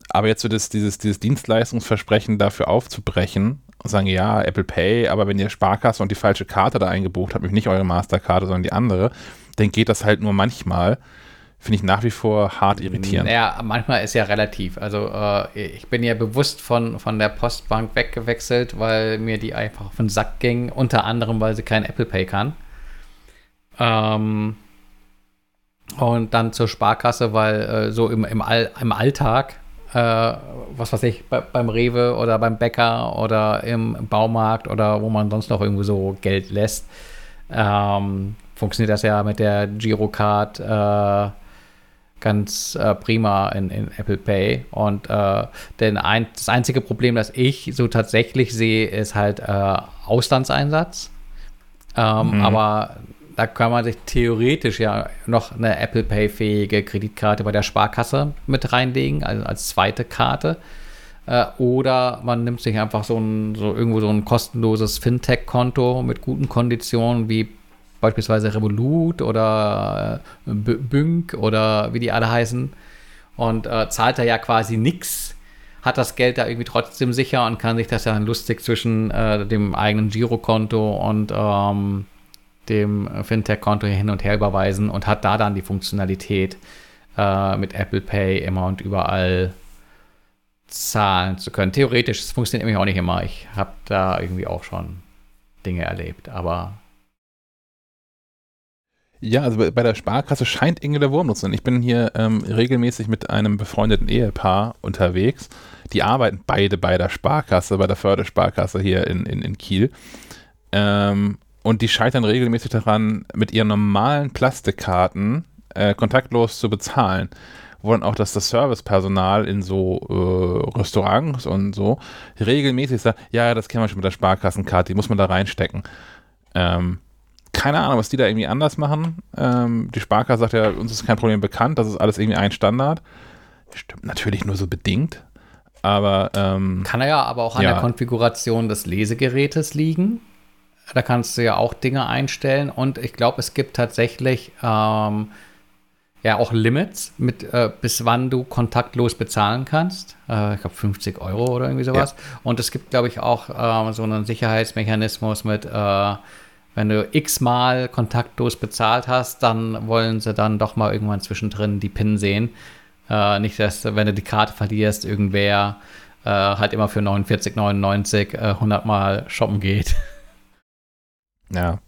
Speaker 1: Aber jetzt so das, dieses, dieses Dienstleistungsversprechen dafür aufzubrechen und sagen, ja, Apple Pay, aber wenn ihr Sparkasse und die falsche Karte da eingebucht habt, nämlich nicht eure Masterkarte, sondern die andere, dann geht das halt nur manchmal. Finde ich nach wie vor hart irritierend.
Speaker 3: Naja, manchmal ist ja relativ. Also äh, ich bin ja bewusst von, von der Postbank weggewechselt, weil mir die einfach auf den Sack ging, unter anderem, weil sie kein Apple Pay kann. Ähm, und dann zur Sparkasse, weil äh, so im, im, All, im Alltag äh, was weiß ich, bei, beim Rewe oder beim Bäcker oder im Baumarkt oder wo man sonst noch irgendwo so Geld lässt, ähm, funktioniert das ja mit der Girocard äh, ganz äh, prima in, in, Apple Pay. Und äh, denn ein, das einzige Problem, das ich so tatsächlich sehe, ist halt äh, Auslandseinsatz. Ähm, mhm. Aber da kann man sich theoretisch ja noch eine Apple Pay-fähige Kreditkarte bei der Sparkasse mit reinlegen, also als zweite Karte. Äh, oder man nimmt sich einfach so, ein, so irgendwo so ein kostenloses Fintech-Konto mit guten Konditionen wie beispielsweise Revolut oder äh, Bünk oder wie die alle heißen und äh, zahlt da ja quasi nichts, hat das Geld da irgendwie trotzdem sicher und kann sich das ja lustig zwischen äh, dem eigenen Girokonto und ähm, dem Fintech-Konto hin und her überweisen und hat da dann die Funktionalität äh, mit Apple Pay immer und überall zahlen zu können. Theoretisch, es funktioniert nämlich auch nicht immer. Ich habe da irgendwie auch schon Dinge erlebt, aber
Speaker 1: ja, also bei der Sparkasse scheint Inge der Wurm zu sein. Ich bin hier ähm, regelmäßig mit einem befreundeten Ehepaar unterwegs. Die arbeiten beide bei der Sparkasse, bei der Fördersparkasse hier in, in, in Kiel. Ähm, und die scheitern regelmäßig daran, mit ihren normalen Plastikkarten äh, kontaktlos zu bezahlen. wo dann auch das, das Servicepersonal in so äh, Restaurants und so regelmäßig sagt, ja, das kennen wir schon mit der Sparkassenkarte, die muss man da reinstecken. Ähm, keine Ahnung, was die da irgendwie anders machen. Ähm, die Sparkasse sagt ja, uns ist kein Problem bekannt, das ist alles irgendwie ein Standard. Stimmt natürlich nur so bedingt. Aber ähm,
Speaker 3: kann er ja aber auch an ja. der Konfiguration des Lesegerätes liegen. Da kannst du ja auch Dinge einstellen und ich glaube, es gibt tatsächlich ähm, ja auch Limits, mit äh, bis wann du kontaktlos bezahlen kannst. Äh, ich glaube 50 Euro oder irgendwie sowas. Ja. Und es gibt, glaube ich, auch äh, so einen Sicherheitsmechanismus mit, äh, wenn du x-mal kontaktlos bezahlt hast, dann wollen sie dann doch mal irgendwann zwischendrin die PIN sehen. Äh, nicht, dass wenn du die Karte verlierst, irgendwer äh, halt immer für 49,99 100 Mal shoppen geht.
Speaker 1: Ja.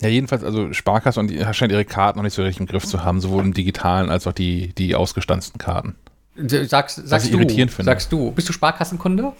Speaker 1: Ja, jedenfalls, also Sparkasse und die scheint ihre Karten noch nicht so richtig im Griff zu haben, sowohl im digitalen als auch die, die ausgestanzten Karten.
Speaker 3: Sagst, sagst du, sagst du, bist du Sparkassenkunde?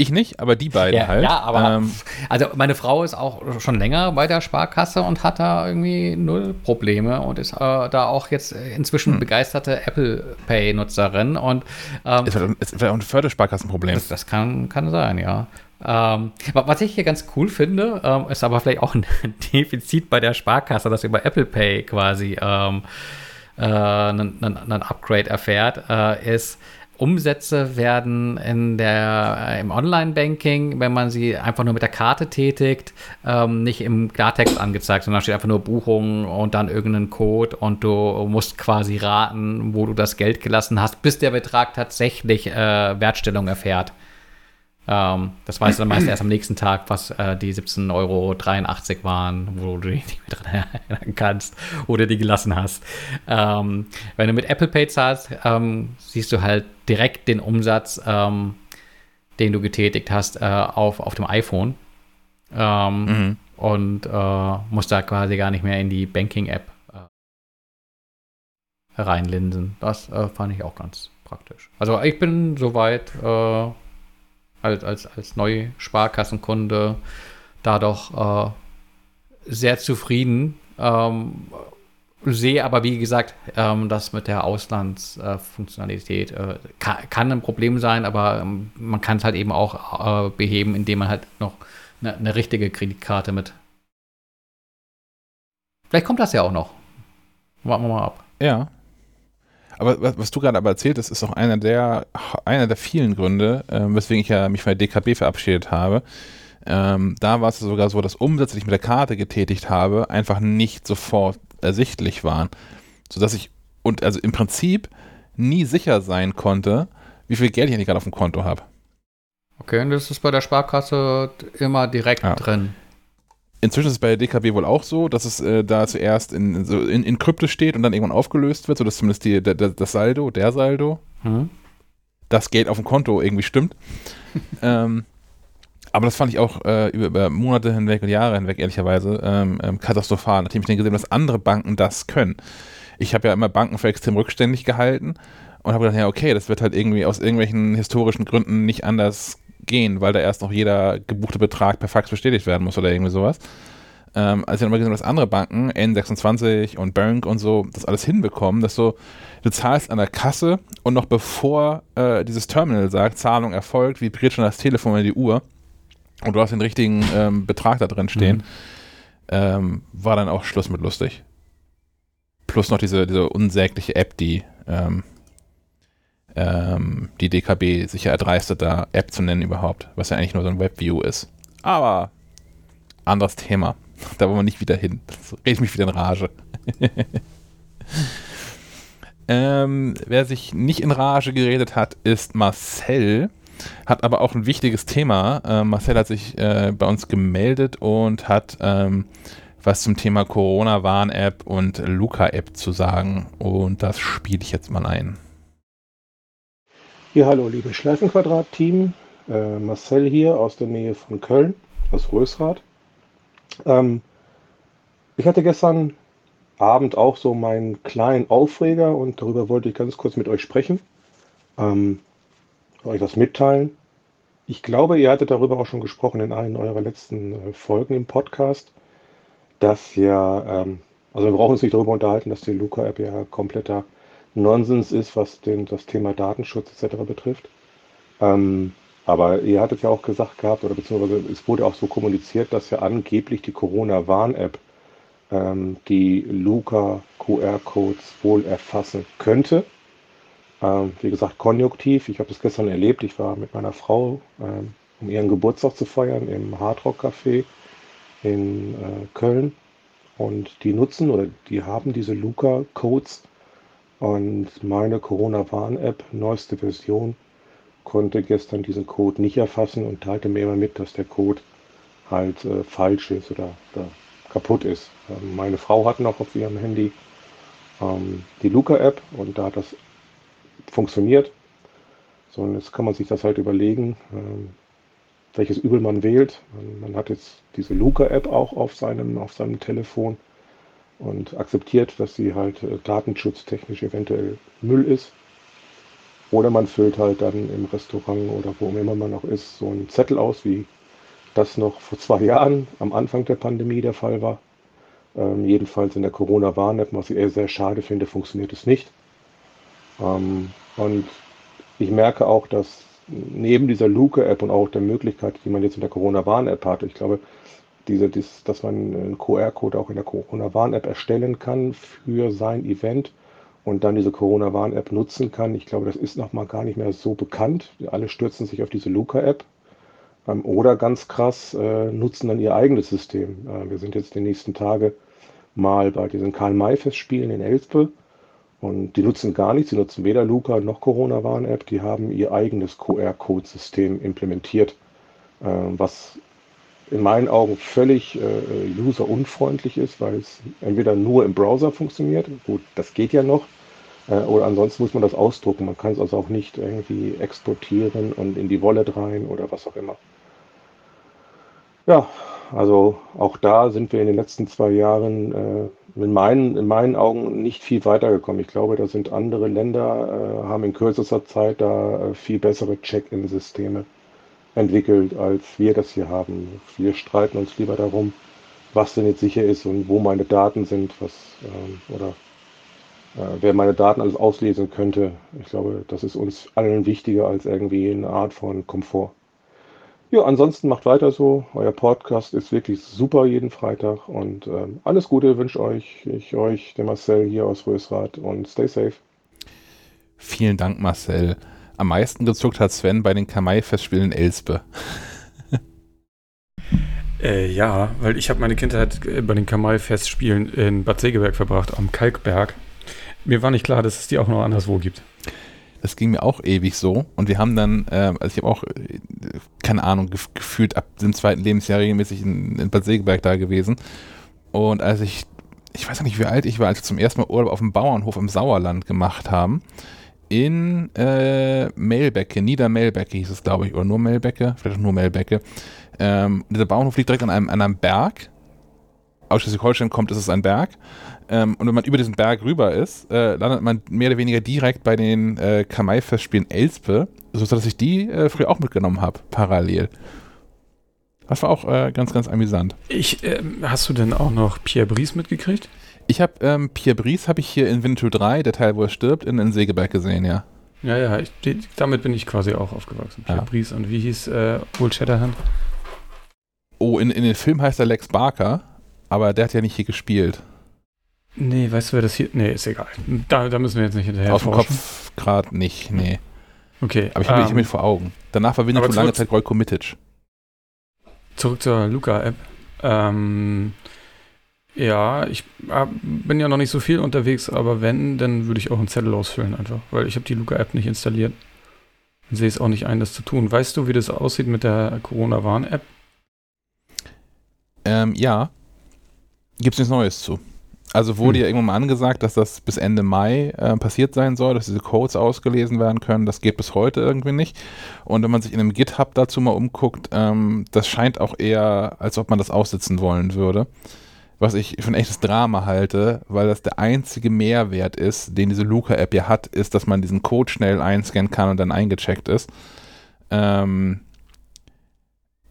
Speaker 1: Ich nicht, aber die beiden
Speaker 3: ja,
Speaker 1: halt.
Speaker 3: Ja, aber ähm, also meine Frau ist auch schon länger bei der Sparkasse und hat da irgendwie null Probleme und ist äh, da auch jetzt inzwischen hm. begeisterte Apple Pay-Nutzerin und
Speaker 1: ähm, ist, ist auch ein Fördersparkassenproblem.
Speaker 3: Das, das kann, kann sein, ja. Ähm, was ich hier ganz cool finde, ähm, ist aber vielleicht auch ein *laughs* Defizit bei der Sparkasse, dass über Apple Pay quasi ähm, äh, ein, Upgrade erfährt, äh, ist, Umsätze werden in der, im Online-Banking, wenn man sie einfach nur mit der Karte tätigt, ähm, nicht im Klartext angezeigt, sondern da steht einfach nur Buchung und dann irgendein Code und du musst quasi raten, wo du das Geld gelassen hast, bis der Betrag tatsächlich äh, Wertstellung erfährt. Ähm, das weißt du dann meist erst am nächsten Tag, was äh, die 17,83 Euro waren, wo du dich nicht mehr dran erinnern kannst oder die gelassen hast. Ähm, wenn du mit Apple Pay zahlst, ähm, siehst du halt direkt den Umsatz, ähm, den du getätigt hast, äh, auf, auf dem iPhone. Ähm, mhm. Und äh, musst da quasi gar nicht mehr in die Banking-App äh, reinlinsen. Das äh, fand ich auch ganz praktisch. Also ich bin soweit äh, als, als, als Neusparkassenkunde da doch äh, sehr zufrieden. Ähm, sehe aber, wie gesagt, ähm, das mit der Auslandsfunktionalität äh, kann, kann, ein Problem sein, aber ähm, man kann es halt eben auch äh, beheben, indem man halt noch eine, eine richtige Kreditkarte mit. Vielleicht kommt das ja auch noch. Warten wir mal ab.
Speaker 1: Ja. Aber was, was du gerade aber erzählt hast, ist auch einer der, einer der vielen Gründe, äh, weswegen ich ja mich von der DKB verabschiedet habe. Ähm, da war es sogar so, dass Umsätze, die ich mit der Karte getätigt habe, einfach nicht sofort ersichtlich waren. Sodass ich, und also im Prinzip nie sicher sein konnte, wie viel Geld ich eigentlich gerade auf dem Konto habe.
Speaker 3: Okay, und das ist bei der Sparkasse immer direkt ja. drin.
Speaker 1: Inzwischen ist es bei der DKB wohl auch so, dass es äh, da zuerst in, so in, in Krypte steht und dann irgendwann aufgelöst wird, sodass zumindest die, der, das Saldo, der Saldo, hm. das Geld auf dem Konto irgendwie stimmt. *laughs* ähm, aber das fand ich auch äh, über, über, Monate hinweg und Jahre hinweg, ehrlicherweise, ähm, ähm, katastrophal, nachdem ich dann gesehen habe, dass andere Banken das können. Ich habe ja immer Banken für extrem rückständig gehalten und habe gedacht, ja, okay, das wird halt irgendwie aus irgendwelchen historischen Gründen nicht anders gehen, weil da erst noch jeder gebuchte Betrag per Fax bestätigt werden muss oder irgendwie sowas. Ähm, als ich dann mal gesehen habe, dass andere Banken, N26 und Bank und so, das alles hinbekommen, dass so, du zahlst an der Kasse und noch bevor äh, dieses Terminal sagt, Zahlung erfolgt, vibriert schon das Telefon in die Uhr und du hast den richtigen ähm, Betrag da drin stehen, mhm. ähm, war dann auch Schluss mit lustig. Plus noch diese, diese unsägliche App, die ähm, ähm, die DKB sich ja erdreistet, da App zu nennen überhaupt, was ja eigentlich nur so ein Webview ist. Aber anderes Thema. *laughs* Da wollen wir nicht wieder hin. Das rede mich wieder in Rage. *laughs* ähm, wer sich nicht in Rage geredet hat, ist Marcel. Hat aber auch ein wichtiges Thema. Äh, Marcel hat sich äh, bei uns gemeldet und hat ähm, was zum Thema Corona-Warn-App und Luca-App zu sagen. Und das spiele ich jetzt mal ein.
Speaker 4: Ja, hallo, liebe Schleifenquadrat-Team. Äh, Marcel hier aus der Nähe von Köln, aus Rösrath. Ähm, ich hatte gestern Abend auch so meinen kleinen Aufreger und darüber wollte ich ganz kurz mit euch sprechen. Ähm, euch was mitteilen. Ich glaube, ihr hattet darüber auch schon gesprochen in einer eurer letzten äh, Folgen im Podcast, dass ja ähm, Also wir brauchen uns nicht darüber unterhalten, dass die Luca-App ja kompletter Nonsens ist, was den, das Thema Datenschutz etc. betrifft. Ähm, aber ihr hattet ja auch gesagt gehabt, oder beziehungsweise es wurde auch so kommuniziert, dass ja angeblich die Corona-Warn-App ähm, die Luca QR-Codes wohl erfassen könnte. Ähm, wie gesagt, konjunktiv. Ich habe das gestern erlebt. Ich war mit meiner Frau, ähm, um ihren Geburtstag zu feiern, im Hardrock Café in äh, Köln. Und die nutzen oder die haben diese Luca-Codes. Und meine Corona-Warn-App, neueste Version, konnte gestern diesen Code nicht erfassen und teilte mir immer mit, dass der Code halt äh, falsch ist oder, oder kaputt ist. Ähm, meine Frau hat noch auf ihrem Handy ähm, die Luca-App und da hat das funktioniert. So, und jetzt kann man sich das halt überlegen, ähm, welches Übel man wählt. Man hat jetzt diese Luca-App auch auf seinem, auf seinem Telefon und akzeptiert, dass sie halt äh, datenschutztechnisch eventuell Müll ist. Oder man füllt halt dann im Restaurant oder wo immer man noch ist, so einen Zettel aus, wie das noch vor zwei Jahren am Anfang der Pandemie der Fall war. Ähm, jedenfalls in der Corona-Warn-App, was ich eher sehr schade finde, funktioniert es nicht. Ähm, und ich merke auch, dass neben dieser Luke-App und auch der Möglichkeit, die man jetzt in der Corona-Warn-App hat, ich glaube, diese, dies, dass man einen QR-Code auch in der Corona-Warn-App erstellen kann für sein Event und dann diese Corona-Warn-App nutzen kann. Ich glaube, das ist noch mal gar nicht mehr so bekannt. Alle stürzen sich auf diese Luca-App. Ähm, oder ganz krass, äh, nutzen dann ihr eigenes System. Äh, wir sind jetzt die nächsten Tage mal bei diesen Karl-May-Festspielen in Elspe. Und die nutzen gar nichts, sie nutzen weder Luca noch Corona-Warn-App, die haben ihr eigenes QR-Code-System implementiert, äh, was in meinen Augen völlig äh, userunfreundlich ist, weil es entweder nur im Browser funktioniert, gut, das geht ja noch, äh, oder ansonsten muss man das ausdrucken. Man kann es also auch nicht irgendwie exportieren und in die Wallet rein oder was auch immer. Ja, also auch da sind wir in den letzten zwei Jahren äh, in, meinen, in meinen Augen nicht viel weitergekommen. Ich glaube, da sind andere Länder, äh, haben in kürzester Zeit da äh, viel bessere Check-in-Systeme entwickelt, als wir das hier haben. Wir streiten uns lieber darum, was denn jetzt sicher ist und wo meine Daten sind, was ähm, oder äh, wer meine Daten alles auslesen könnte. Ich glaube, das ist uns allen wichtiger als irgendwie eine Art von Komfort. Ja, ansonsten macht weiter so. Euer Podcast ist wirklich super jeden Freitag und ähm, alles Gute wünsche euch, ich euch, der Marcel hier aus Rösrath und stay safe.
Speaker 1: Vielen Dank, Marcel. Am meisten gezuckt hat Sven bei den Kamai-Festspielen in Elspe. *laughs*
Speaker 2: äh, ja, weil ich habe meine Kindheit bei den Kamai-Festspielen in Bad Segeberg verbracht, am Kalkberg. Mir war nicht klar, dass es die auch noch anderswo gibt.
Speaker 1: Das ging mir auch ewig so. Und wir haben dann, äh, also ich habe auch, äh, keine Ahnung, gef gefühlt ab dem zweiten Lebensjahr regelmäßig in, in Bad Segeberg da gewesen. Und als ich, ich weiß nicht, wie alt ich war, als wir zum ersten Mal Urlaub auf dem Bauernhof im Sauerland gemacht haben, in äh, Melbecke, Niedermelbecke hieß es, glaube ich, oder nur Melbecke, vielleicht auch nur Melbecke. Ähm, dieser Bauernhof liegt direkt an einem, an einem Berg. Aus Schleswig-Holstein kommt, ist es ein Berg. Ähm, und wenn man über diesen Berg rüber ist, äh, landet man mehr oder weniger direkt bei den äh, Kamai-Festspielen Elspe, sodass ich die äh, früher auch mitgenommen habe, parallel. Das war auch äh, ganz, ganz amüsant.
Speaker 2: Ich, ähm, hast du denn auch noch Pierre Brice mitgekriegt?
Speaker 1: Ich habe ähm, Pierre Brice habe ich hier in Winnetou 3, der Teil, wo er stirbt, in, in Segeberg gesehen, ja.
Speaker 2: Ja, ja, ich, damit bin ich quasi auch aufgewachsen. Pierre ja. Brice und wie hieß äh, Old Shatterhand?
Speaker 1: Oh, in, in den Film heißt er Lex Barker, aber der hat ja nicht hier gespielt.
Speaker 2: Nee, weißt du, wer das hier. Nee, ist egal. Da, da müssen wir jetzt nicht hinterher.
Speaker 1: Aus dem Kopf gerade nicht, nee.
Speaker 2: Okay.
Speaker 1: Aber ich habe ähm, mich vor Augen. Danach war Winnetou lange Zeit Roy Mitic.
Speaker 2: Zurück zur Luca-App. Ähm, ja, ich äh, bin ja noch nicht so viel unterwegs, aber wenn, dann würde ich auch einen Zettel ausfüllen einfach, weil ich habe die Luca-App nicht installiert. Und sehe es auch nicht ein, das zu tun. Weißt du, wie das aussieht mit der Corona-Warn-App?
Speaker 1: Ähm, ja. Gibt es nichts Neues zu. Also wurde hm. ja irgendwann mal angesagt, dass das bis Ende Mai äh, passiert sein soll, dass diese Codes ausgelesen werden können. Das geht bis heute irgendwie nicht. Und wenn man sich in einem GitHub dazu mal umguckt, ähm, das scheint auch eher, als ob man das aussitzen wollen würde. Was ich für ein echtes Drama halte, weil das der einzige Mehrwert ist, den diese Luca-App ja hat, ist, dass man diesen Code schnell einscannen kann und dann eingecheckt ist. Ähm,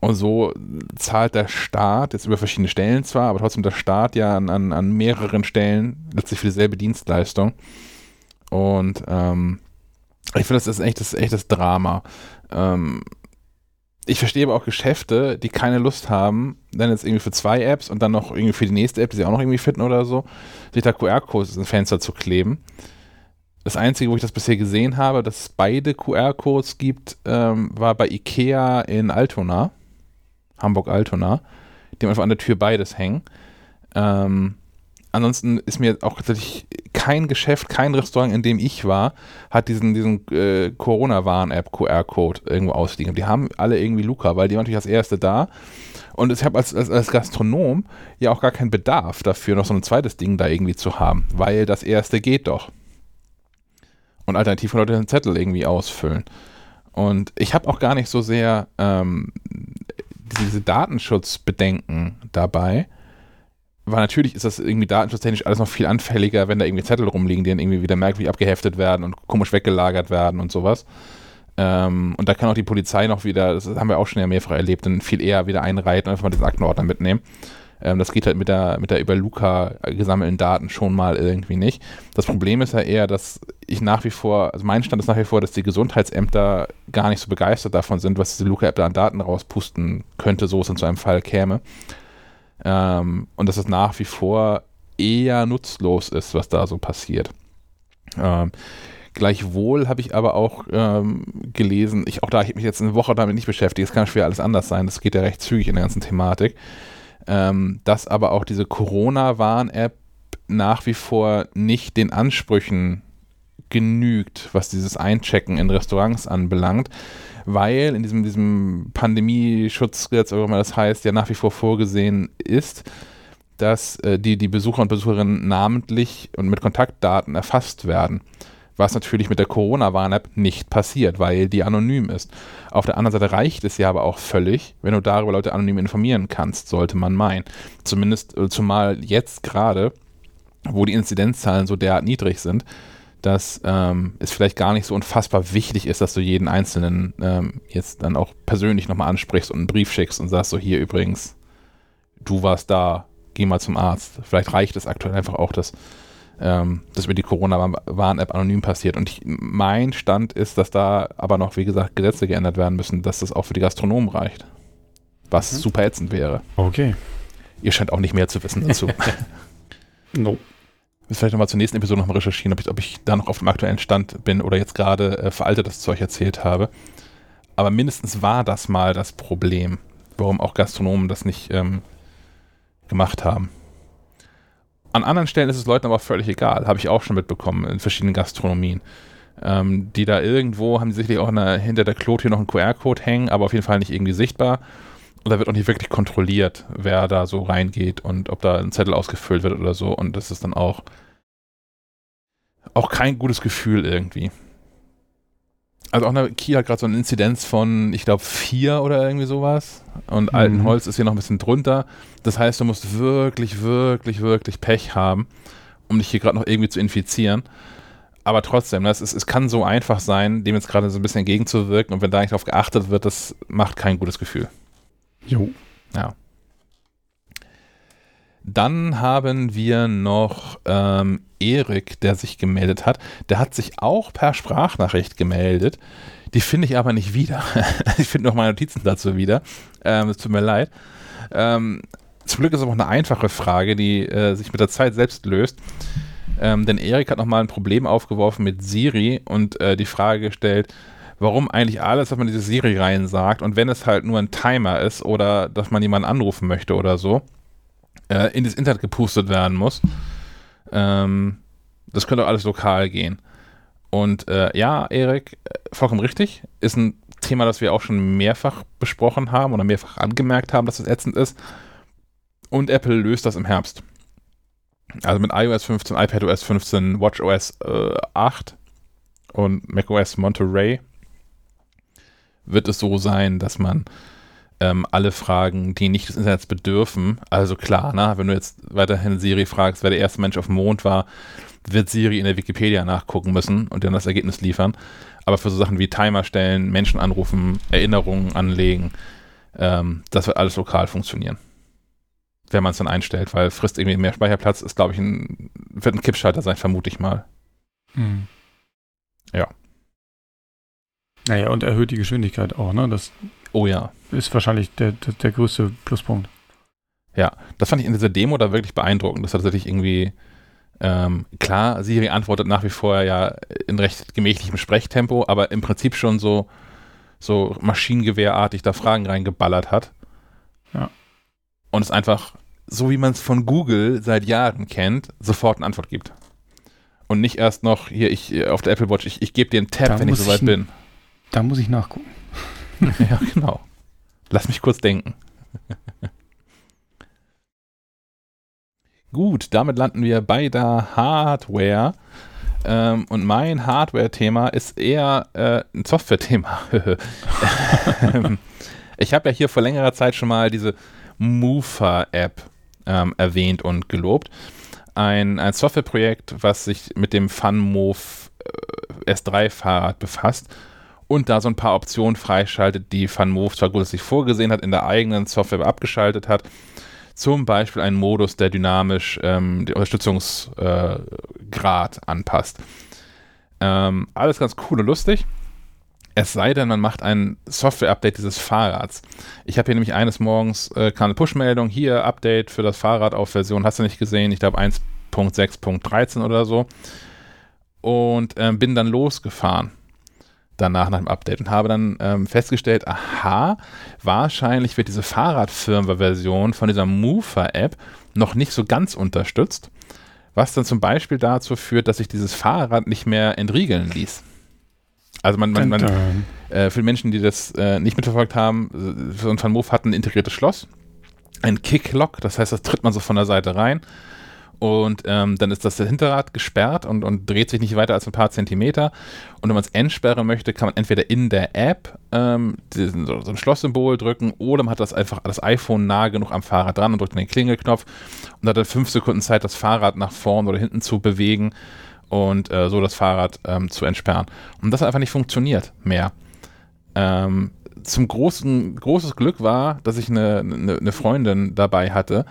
Speaker 1: Und so zahlt der Staat, jetzt über verschiedene Stellen zwar, aber trotzdem der Staat ja an, an, an mehreren Stellen letztlich für dieselbe Dienstleistung. Und ähm, ich finde, das ist echt das, echt das Drama. Ähm, ich verstehe aber auch Geschäfte, die keine Lust haben, dann jetzt irgendwie für zwei Apps und dann noch irgendwie für die nächste App, die sie auch noch irgendwie finden oder so, sich da QR-Codes ins Fenster zu kleben. Das Einzige, wo ich das bisher gesehen habe, dass es beide QR-Codes gibt, ähm, war bei Ikea in Altona. Hamburg-Altona. Die haben einfach an der Tür beides hängen. Ähm, ansonsten ist mir auch tatsächlich kein Geschäft, kein Restaurant, in dem ich war, hat diesen, diesen äh, Corona-Warn-App QR-Code irgendwo ausliegen. Die haben alle irgendwie Luca, weil die waren natürlich als erste da. Und ich habe als, als, als, Gastronom ja auch gar keinen Bedarf dafür, noch so ein zweites Ding da irgendwie zu haben, weil das erste geht doch. Und alternativ können Leute den Zettel irgendwie ausfüllen. Und ich habe auch gar nicht so sehr ähm, diese Datenschutzbedenken dabei. Weil natürlich ist das irgendwie datenschutztechnisch alles noch viel anfälliger, wenn da irgendwie Zettel rumliegen, die dann irgendwie wieder merkwürdig abgeheftet werden und komisch weggelagert werden und sowas. Ähm, und da kann auch die Polizei noch wieder, das haben wir auch schon ja mehrfach erlebt, dann viel eher wieder einreiten und einfach mal den Aktenordner mitnehmen. Ähm, das geht halt mit der, mit der über Luca gesammelten Daten schon mal irgendwie nicht. Das Problem ist ja eher, dass ich nach wie vor, also mein Stand ist nach wie vor, dass die Gesundheitsämter gar nicht so begeistert davon sind, was diese Luca-App da an Daten rauspusten könnte, so es in so einem Fall käme. Ähm, und dass es nach wie vor eher nutzlos ist, was da so passiert. Ähm, Gleichwohl habe ich aber auch ähm, gelesen, ich, auch da, ich mich jetzt eine Woche damit nicht beschäftigt, es kann schwer alles anders sein, das geht ja recht zügig in der ganzen Thematik ähm, dass aber auch diese Corona-Warn-App nach wie vor nicht den Ansprüchen genügt, was dieses Einchecken in Restaurants anbelangt, weil in diesem, diesem Pandemieschutzgesetz, wie das heißt, ja nach wie vor vorgesehen ist, dass äh, die, die Besucher und Besucherinnen namentlich und mit Kontaktdaten erfasst werden was natürlich mit der Corona-Warn-App nicht passiert, weil die anonym ist. Auf der anderen Seite reicht es ja aber auch völlig, wenn du darüber Leute anonym informieren kannst, sollte man meinen. Zumindest, äh, zumal jetzt gerade, wo die Inzidenzzahlen so derart niedrig sind, dass ähm, es vielleicht gar nicht so unfassbar wichtig ist, dass du jeden Einzelnen ähm, jetzt dann auch persönlich nochmal ansprichst und einen Brief schickst und sagst so, hier übrigens, du warst da, geh mal zum Arzt. Vielleicht reicht es aktuell einfach auch, dass ähm, das über die Corona-Warn-App anonym passiert. Und ich, mein Stand ist, dass da aber noch, wie gesagt, Gesetze geändert werden müssen, dass das auch für die Gastronomen reicht. Was mhm. super ätzend wäre.
Speaker 2: Okay.
Speaker 1: Ihr scheint auch nicht mehr zu wissen dazu. *laughs* *laughs* no. Muss vielleicht nochmal zur nächsten Episode nochmal recherchieren, ob ich, ob ich da noch auf dem aktuellen Stand bin oder jetzt gerade äh, veraltetes Zeug erzählt habe. Aber mindestens war das mal das Problem, warum auch Gastronomen das nicht ähm, gemacht haben. An anderen Stellen ist es Leuten aber völlig egal, habe ich auch schon mitbekommen in verschiedenen Gastronomien. Ähm, die da irgendwo haben sicherlich auch eine, hinter der Klotür noch einen QR-Code hängen, aber auf jeden Fall nicht irgendwie sichtbar. Und da wird auch nicht wirklich kontrolliert, wer da so reingeht und ob da ein Zettel ausgefüllt wird oder so. Und das ist dann auch, auch kein gutes Gefühl irgendwie also auch eine Kiel hat gerade so eine Inzidenz von, ich glaube, vier oder irgendwie sowas. Und mhm. Altenholz ist hier noch ein bisschen drunter. Das heißt, du musst wirklich, wirklich, wirklich Pech haben, um dich hier gerade noch irgendwie zu infizieren. Aber trotzdem, das ist, es kann so einfach sein, dem jetzt gerade so ein bisschen entgegenzuwirken. Und wenn da nicht darauf geachtet wird, das macht kein gutes Gefühl.
Speaker 2: Jo.
Speaker 1: Ja. Dann haben wir noch ähm, Erik, der sich gemeldet hat. Der hat sich auch per Sprachnachricht gemeldet. Die finde ich aber nicht wieder. *laughs* ich finde noch meine Notizen dazu wieder. Ähm, es tut mir leid. Ähm, zum Glück ist es auch eine einfache Frage, die äh, sich mit der Zeit selbst löst. Ähm, denn Erik hat nochmal ein Problem aufgeworfen mit Siri und äh, die Frage gestellt, warum eigentlich alles, was man in diese Siri rein sagt und wenn es halt nur ein Timer ist oder dass man jemanden anrufen möchte oder so, äh, in das Internet gepustet werden muss. Ähm, das könnte auch alles lokal gehen. Und äh, ja, Erik, äh, vollkommen richtig, ist ein Thema, das wir auch schon mehrfach besprochen haben oder mehrfach angemerkt haben, dass das ätzend ist. Und Apple löst das im Herbst. Also mit iOS 15, iPadOS 15, WatchOS äh, 8 und macOS Monterey wird es so sein, dass man ähm, alle Fragen, die nicht des Internets bedürfen. Also klar, ne, wenn du jetzt weiterhin Siri fragst, wer der erste Mensch auf dem Mond war, wird Siri in der Wikipedia nachgucken müssen und dann das Ergebnis liefern. Aber für so Sachen wie Timer stellen, Menschen anrufen, Erinnerungen anlegen, Ähm, das wird alles lokal funktionieren. Wenn man es dann einstellt, weil frisst irgendwie mehr Speicherplatz, ist, glaube ich, ein, wird ein Kippschalter sein, vermute ich mal. Mhm. Ja.
Speaker 2: Naja, und erhöht die Geschwindigkeit auch, ne? Das
Speaker 1: oh ja.
Speaker 2: Ist wahrscheinlich der, der, der größte Pluspunkt.
Speaker 1: Ja, das fand ich in dieser Demo da wirklich beeindruckend. Das hat tatsächlich irgendwie, ähm, klar, Siri antwortet nach wie vor ja in recht gemächlichem Sprechtempo, aber im Prinzip schon so, so Maschinengewehrartig da Fragen reingeballert hat.
Speaker 2: Ja.
Speaker 1: Und es einfach, so wie man es von Google seit Jahren kennt, sofort eine Antwort gibt. Und nicht erst noch, hier, ich auf der Apple Watch, ich, ich gebe dir einen Tab, da wenn ich soweit bin.
Speaker 2: Da muss ich nachgucken. *laughs*
Speaker 1: ja, genau. Lass mich kurz denken. Gut, damit landen wir bei der Hardware. Ähm, und mein Hardware-Thema ist eher äh, ein Software-Thema. *laughs* ich habe ja hier vor längerer Zeit schon mal diese Mover-App ähm, erwähnt und gelobt. Ein, ein Softwareprojekt, was sich mit dem FunMove äh, S3-Fahrrad befasst und da so ein paar Optionen freischaltet, die FunMove zwar grundsätzlich vorgesehen hat, in der eigenen Software abgeschaltet hat zum Beispiel einen Modus, der dynamisch ähm, den Unterstützungsgrad äh, anpasst. Ähm, alles ganz cool und lustig. Es sei denn, man macht ein Software-Update dieses Fahrrads. Ich habe hier nämlich eines Morgens äh, kam eine Push-Meldung, hier Update für das Fahrrad auf Version, hast du nicht gesehen, ich glaube 1.6.13 oder so. Und ähm, bin dann losgefahren danach nach dem Update und habe dann ähm, festgestellt, aha, wahrscheinlich wird diese Fahrradfirmware-Version von dieser Mover-App noch nicht so ganz unterstützt, was dann zum Beispiel dazu führt, dass sich dieses Fahrrad nicht mehr entriegeln ließ. Also man, man, man äh, für Menschen, die das äh, nicht mitverfolgt haben, so ein Van Move hat ein integriertes Schloss, ein Kicklock, das heißt, das tritt man so von der Seite rein und ähm, dann ist das Hinterrad gesperrt und, und dreht sich nicht weiter als ein paar Zentimeter. Und wenn man es entsperren möchte, kann man entweder in der App ähm, diesen, so, ein Schlosssymbol drücken oder man hat das einfach das iPhone nah genug am Fahrrad dran und drückt den Klingelknopf und hat dann fünf Sekunden Zeit, das Fahrrad nach vorn oder hinten zu bewegen und äh, so das Fahrrad ähm, zu entsperren. Und das hat einfach nicht funktioniert mehr. Ähm, zum großen, großes Glück war, dass ich eine, eine, eine Freundin dabei hatte,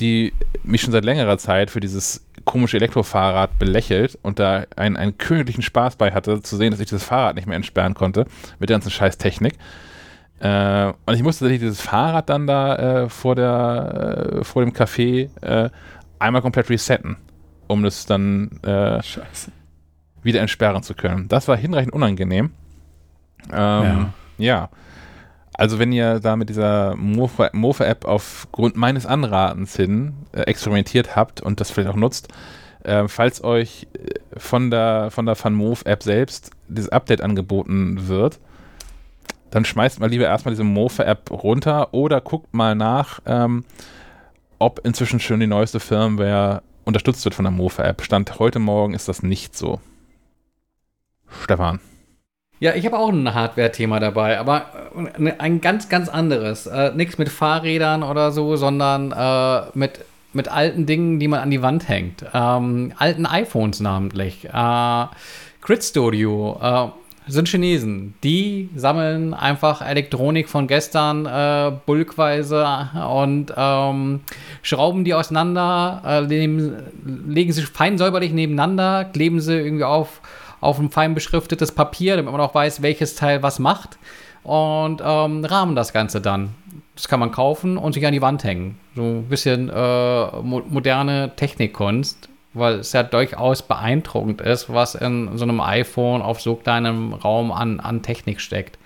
Speaker 1: die mich schon seit längerer Zeit für dieses komische Elektrofahrrad belächelt und da einen, einen königlichen Spaß bei hatte, zu sehen, dass ich dieses Fahrrad nicht mehr entsperren konnte mit der ganzen Scheißtechnik. Äh, und ich musste tatsächlich dieses Fahrrad dann da äh, vor, der, äh, vor dem Café äh, einmal komplett resetten, um das dann äh, wieder entsperren zu können. Das war hinreichend unangenehm. Ähm, ja. ja. Also wenn ihr da mit dieser Mofa-App aufgrund meines Anratens hin äh, experimentiert habt und das vielleicht auch nutzt, äh, falls euch äh, von der von der FunMove-App selbst dieses Update angeboten wird, dann schmeißt mal lieber erstmal diese Mofa-App runter oder guckt mal nach, ähm, ob inzwischen schon die neueste Firmware unterstützt wird von der Mofa-App. Stand heute Morgen ist das nicht so. Stefan.
Speaker 3: Ja, ich habe auch ein Hardware-Thema dabei, aber äh, ein ganz, ganz anderes. Äh, Nichts mit Fahrrädern oder so, sondern äh, mit, mit alten Dingen, die man an die Wand hängt. Ähm, alten iPhones namentlich. Äh, Grid Studio äh, sind Chinesen. Die sammeln einfach Elektronik von gestern äh, bulkweise und ähm, schrauben die auseinander, äh, legen, legen sie fein säuberlich nebeneinander, kleben sie irgendwie auf auf ein fein beschriftetes Papier, damit man auch weiß, welches Teil was macht. Und ähm, rahmen das Ganze dann. Das kann man kaufen und sich an die Wand hängen. So ein bisschen äh, mo moderne Technikkunst, weil es ja durchaus beeindruckend ist, was in so einem iPhone auf so kleinem Raum an, an Technik steckt.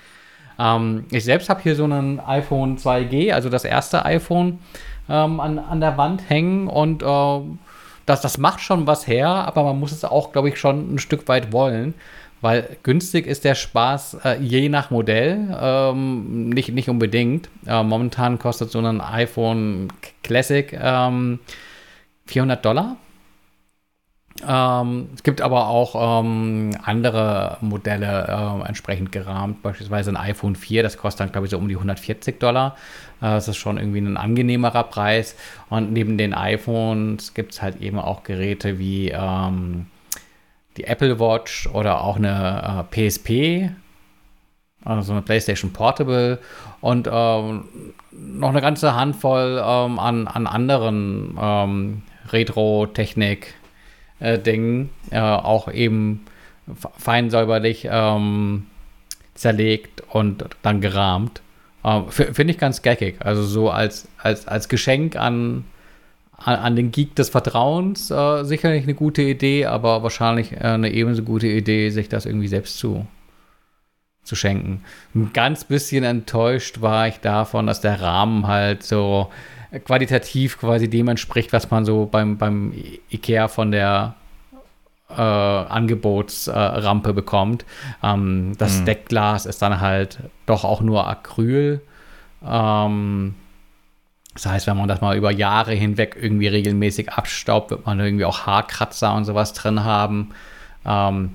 Speaker 3: Ähm, ich selbst habe hier so einen iPhone 2G, also das erste iPhone, ähm, an, an der Wand hängen und äh, das, das macht schon was her, aber man muss es auch, glaube ich, schon ein Stück weit wollen. Weil günstig ist der Spaß äh, je nach Modell, ähm, nicht, nicht unbedingt. Äh, momentan kostet so ein iPhone Classic ähm, 400 Dollar. Ähm, es gibt aber auch ähm, andere Modelle äh, entsprechend gerahmt, beispielsweise ein iPhone 4, das kostet dann, glaube ich, so um die 140 Dollar. Äh, das ist schon irgendwie ein angenehmerer Preis. Und neben den iPhones gibt es halt eben auch Geräte wie ähm, die Apple Watch oder auch eine äh, PSP. also eine PlayStation Portable und ähm, noch eine ganze Handvoll ähm, an, an anderen ähm, Äh, äh, auch eben fein säuberlich ähm, zerlegt und dann gerahmt. Äh, Finde ich ganz geckig. Also so als, als, als Geschenk an, an, an den Geek des Vertrauens äh, sicherlich eine gute Idee, aber wahrscheinlich äh, eine ebenso gute Idee, sich das irgendwie selbst zu, zu schenken. Ein ganz bisschen enttäuscht war ich davon, dass der Rahmen halt so qualitativ quasi dem entspricht, was man so beim, beim Ikea von der äh, Angebotsrampe äh, bekommt. Ähm, das mhm. Deckglas ist dann halt doch auch nur Acryl. Ähm, das heißt, wenn man das mal über Jahre hinweg irgendwie regelmäßig abstaubt, wird man irgendwie auch Haarkratzer und sowas drin haben. Ähm,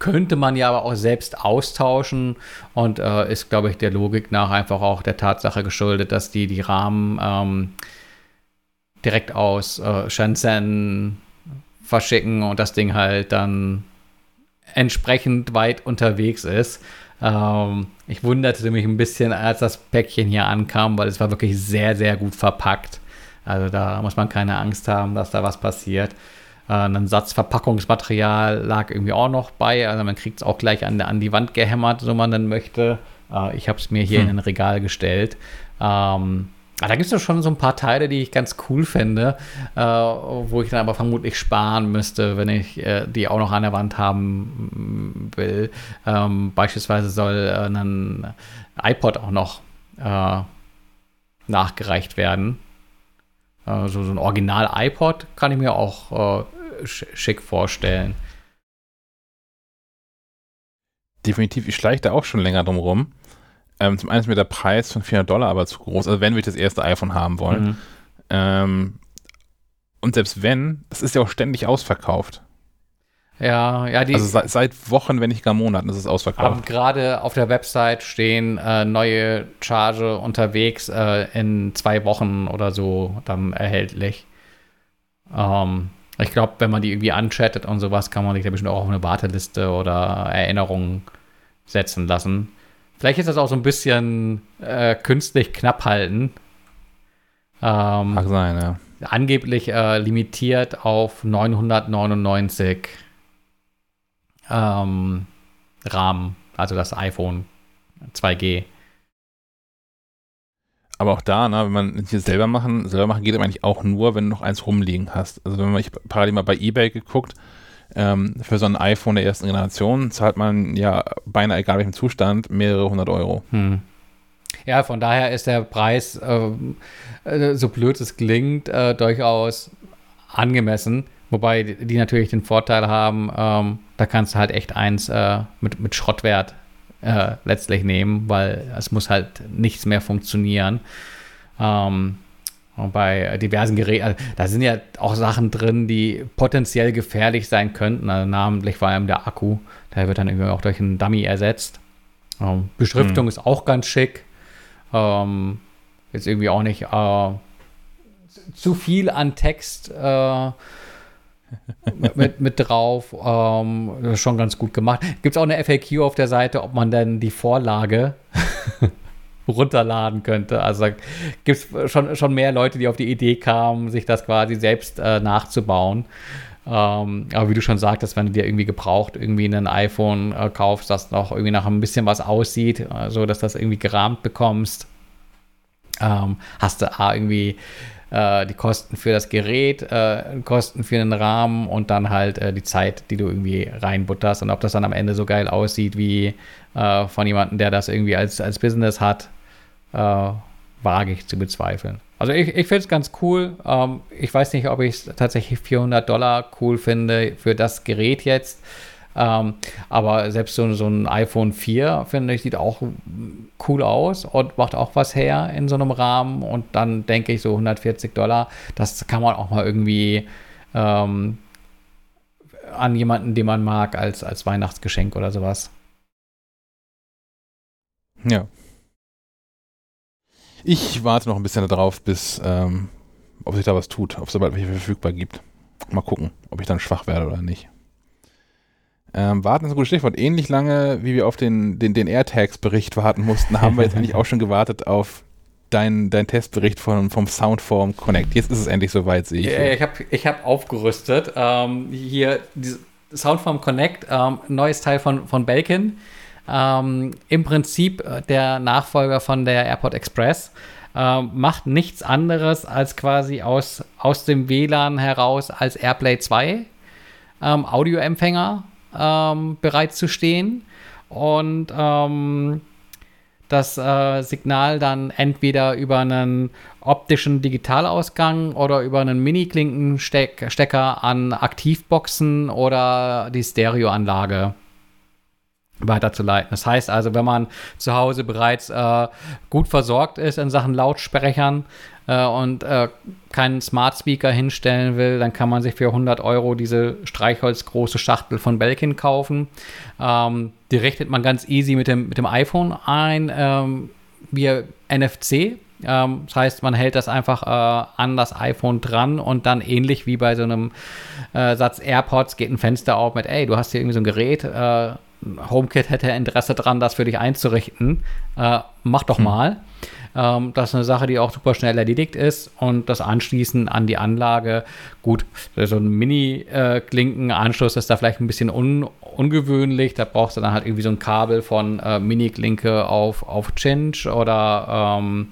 Speaker 3: könnte man ja aber auch selbst austauschen und äh, ist, glaube ich, der Logik nach einfach auch der Tatsache geschuldet, dass die die Rahmen ähm, direkt aus äh, Shenzhen verschicken und das Ding halt dann entsprechend weit unterwegs ist. Ähm, ich wunderte mich ein bisschen, als das Päckchen hier ankam, weil es war wirklich sehr, sehr gut verpackt. Also da muss man keine Angst haben, dass da was passiert. Äh, ein Satz Verpackungsmaterial lag irgendwie auch noch bei. Also man kriegt es auch gleich an, an die Wand gehämmert, so man dann möchte. Äh, ich habe es mir hier hm. in ein Regal gestellt. Ähm, Ah, da gibt es schon so ein paar Teile, die ich ganz cool finde, äh, wo ich dann aber vermutlich sparen müsste, wenn ich äh, die auch noch an der Wand haben will. Ähm, beispielsweise soll äh, ein iPod auch noch äh, nachgereicht werden. Äh, so, so ein Original-iPod kann ich mir auch äh, schick vorstellen.
Speaker 1: Definitiv, ich schleiche da auch schon länger drum rum. Ähm, zum einen ist mir der Preis von 400 Dollar aber zu groß, also wenn wir das erste iPhone haben wollen. Mhm. Ähm, und selbst wenn, das ist ja auch ständig ausverkauft.
Speaker 3: Ja, ja, die.
Speaker 1: Also seit, seit Wochen, wenn nicht gar Monaten, ist es ausverkauft.
Speaker 3: gerade auf der Website stehen äh, neue Charge unterwegs äh, in zwei Wochen oder so dann erhältlich. Ähm, ich glaube, wenn man die irgendwie anchattet und sowas, kann man sich da bestimmt auch auf eine Warteliste oder Erinnerungen setzen lassen. Vielleicht ist das auch so ein bisschen äh, künstlich knapp halten.
Speaker 1: Ähm, Mag sein, ja.
Speaker 3: Angeblich äh, limitiert auf 999 ähm, Rahmen, also das iPhone 2G.
Speaker 1: Aber auch da, ne, wenn man hier selber machen, selber machen geht eigentlich auch nur, wenn du noch eins rumliegen hast. Also wenn man ich parallel mal bei eBay geguckt, ähm, für so ein iPhone der ersten Generation zahlt man ja beinahe egal welchem Zustand mehrere hundert Euro. Hm.
Speaker 3: Ja, von daher ist der Preis, äh, äh, so blöd es klingt, äh, durchaus angemessen. Wobei die natürlich den Vorteil haben, ähm, da kannst du halt echt eins äh, mit, mit Schrottwert äh, letztlich nehmen, weil es muss halt nichts mehr funktionieren. Ähm, und bei diversen Geräten, also da sind ja auch Sachen drin, die potenziell gefährlich sein könnten, also namentlich vor allem der Akku. Der wird dann irgendwie auch durch einen Dummy ersetzt. Ähm, Beschriftung mhm. ist auch ganz schick. Ähm, ist irgendwie auch nicht äh, zu viel an Text äh, mit, mit drauf. Ähm, schon ganz gut gemacht. Gibt es auch eine FAQ auf der Seite, ob man denn die Vorlage *laughs* runterladen könnte. Also gibt es schon, schon mehr Leute, die auf die Idee kamen, sich das quasi selbst äh, nachzubauen. Ähm, aber wie du schon sagtest, wenn du dir irgendwie gebraucht irgendwie ein iPhone äh, kaufst, das noch irgendwie nach ein bisschen was aussieht, äh, so dass das irgendwie gerahmt bekommst, ähm, hast du A irgendwie äh, die Kosten für das Gerät, äh, Kosten für den Rahmen und dann halt äh, die Zeit, die du irgendwie reinbutterst. Und ob das dann am Ende so geil aussieht wie äh, von jemandem, der das irgendwie als, als Business hat, äh, wage ich zu bezweifeln. Also ich, ich finde es ganz cool. Ähm, ich weiß nicht, ob ich es tatsächlich 400 Dollar cool finde für das Gerät jetzt. Ähm, aber selbst so, so ein iPhone 4, finde ich, sieht auch cool aus und macht auch was her in so einem Rahmen. Und dann denke ich so 140 Dollar, das kann man auch mal irgendwie ähm, an jemanden, den man mag, als, als Weihnachtsgeschenk oder sowas.
Speaker 1: Ja, ich warte noch ein bisschen darauf, bis, ähm, ob sich da was tut, ob es bald welche verfügbar gibt. Mal gucken, ob ich dann schwach werde oder nicht. Ähm, warten ist ein gutes Stichwort. Ähnlich lange, wie wir auf den, den, den AirTags-Bericht warten mussten, haben wir jetzt eigentlich auch schon gewartet auf deinen dein Testbericht von, vom Soundform Connect. Jetzt ist es endlich soweit, sehe ich.
Speaker 3: Ja, ich habe ich hab aufgerüstet. Ähm, hier, Soundform Connect, ähm, neues Teil von, von Belkin. Ähm, Im Prinzip äh, der Nachfolger von der AirPod Express. Ähm, macht nichts anderes als quasi aus, aus dem WLAN heraus als AirPlay 2 ähm, Audioempfänger ähm, bereitzustehen und ähm, das äh, Signal dann entweder über einen optischen Digitalausgang oder über einen Mini-Klinkenstecker an Aktivboxen oder die Stereoanlage weiterzuleiten. Das heißt also, wenn man zu Hause bereits äh, gut versorgt ist in Sachen Lautsprechern äh, und äh, keinen Smart Speaker hinstellen will, dann kann man sich für 100 Euro diese streichholzgroße Schachtel von Belkin kaufen. Ähm, die richtet man ganz easy mit dem, mit dem iPhone ein, ähm, via NFC. Ähm, das heißt, man hält das einfach äh, an das iPhone dran und dann ähnlich wie bei so einem äh, Satz AirPods geht ein Fenster auf mit, ey, du hast hier irgendwie so ein Gerät, äh, HomeKit hätte Interesse daran, das für dich einzurichten. Äh, mach doch hm. mal. Ähm, das ist eine Sache, die auch super schnell erledigt ist und das Anschließen an die Anlage, gut, so ein Mini-Klinken-Anschluss ist da vielleicht ein bisschen un ungewöhnlich. Da brauchst du dann halt irgendwie so ein Kabel von äh, Mini-Klinke auf, auf Cinch oder ähm,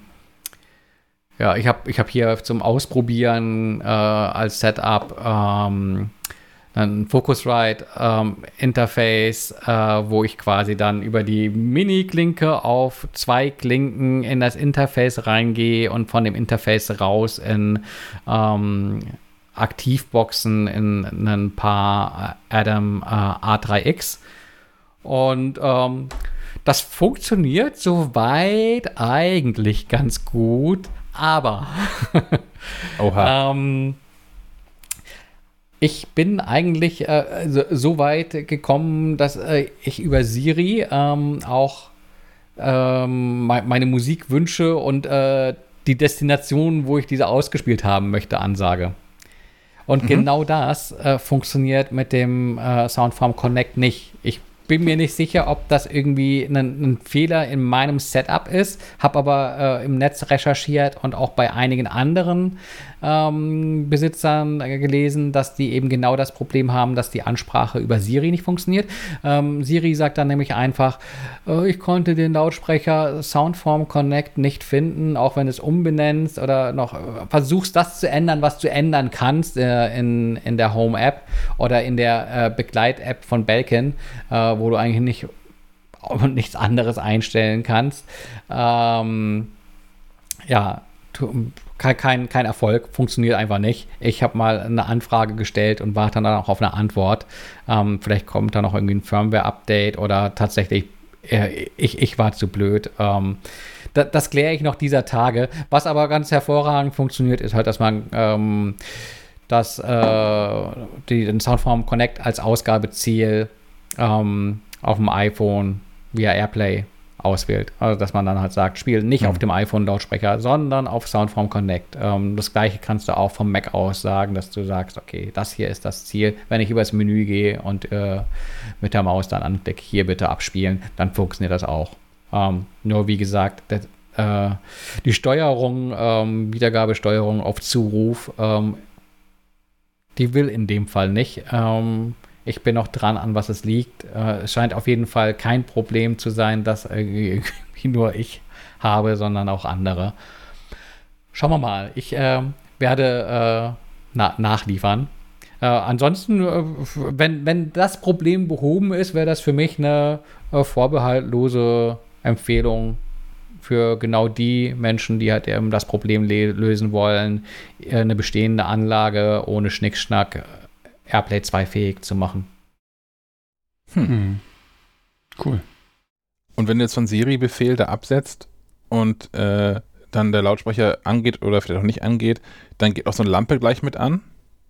Speaker 3: ja, ich habe ich hab hier zum Ausprobieren äh, als Setup ähm, ein Focusrite-Interface, ähm, äh, wo ich quasi dann über die Mini-Klinke auf zwei Klinken in das Interface reingehe und von dem Interface raus in ähm, Aktivboxen in, in, ein paar Adam äh, A3X. Und ähm, das funktioniert soweit eigentlich ganz gut, aber
Speaker 1: Oha. *laughs* ähm,
Speaker 3: ich bin eigentlich äh, so, so, weit gekommen, dass äh, ich über Siri ähm, auch ähm, meine Musikwünsche und äh, die Destination, wo ich diese ausgespielt haben möchte, ansage. Und mhm. genau das äh, funktioniert mit dem äh, Soundform Connect nicht. Ich bin mir nicht sicher, ob das irgendwie ein, ein Fehler in meinem Setup ist, habe aber äh, im Netz recherchiert und auch bei einigen anderen ähm, Besitzern gelesen, dass die eben genau das Problem haben, dass die Ansprache über Siri nicht funktioniert. Ähm, Siri sagt dann nämlich einfach, äh, ich konnte den Lautsprecher Soundform Connect nicht finden, auch wenn es umbenennst oder noch äh, versuchst das zu ändern, was du ändern kannst äh, in, in der Home App oder in der äh, Begleit-App von Belkin, äh, wo du eigentlich nicht und nichts anderes einstellen kannst. Ähm, ja, kein, kein Erfolg, funktioniert einfach nicht. Ich habe mal eine Anfrage gestellt und warte dann auch auf eine Antwort. Ähm, vielleicht kommt da noch irgendwie ein Firmware-Update oder tatsächlich, äh, ich, ich war zu blöd. Ähm, da, das kläre ich noch dieser Tage. Was aber ganz hervorragend funktioniert, ist halt, dass man ähm, das, äh, die, den Soundform Connect als Ausgabeziel ähm, auf dem iPhone via Airplay auswählt. Also dass man dann halt sagt, spiel nicht mhm. auf dem iPhone-Lautsprecher, sondern auf Soundform Connect. Ähm, das gleiche kannst du auch vom Mac aus sagen, dass du sagst, okay, das hier ist das Ziel. Wenn ich übers Menü gehe und äh, mit der Maus dann anklicke, hier bitte abspielen, dann funktioniert das auch. Ähm, nur wie gesagt, das, äh, die Steuerung, ähm, Wiedergabesteuerung auf Zuruf, ähm, die will in dem Fall nicht. Ähm, ich bin noch dran, an was es liegt. Äh, es scheint auf jeden Fall kein Problem zu sein, dass irgendwie *laughs* nur ich habe, sondern auch andere. Schauen wir mal. Ich äh, werde äh, na nachliefern. Äh, ansonsten, äh, wenn, wenn das Problem behoben ist, wäre das für mich eine äh, vorbehaltlose Empfehlung für genau die Menschen, die halt eben das Problem lösen wollen, eine bestehende Anlage ohne Schnickschnack Airplay 2 fähig zu machen.
Speaker 1: Hm. hm. Cool. Und wenn du jetzt von Siri-Befehl da absetzt und äh, dann der Lautsprecher angeht oder vielleicht auch nicht angeht, dann geht auch so eine Lampe gleich mit an?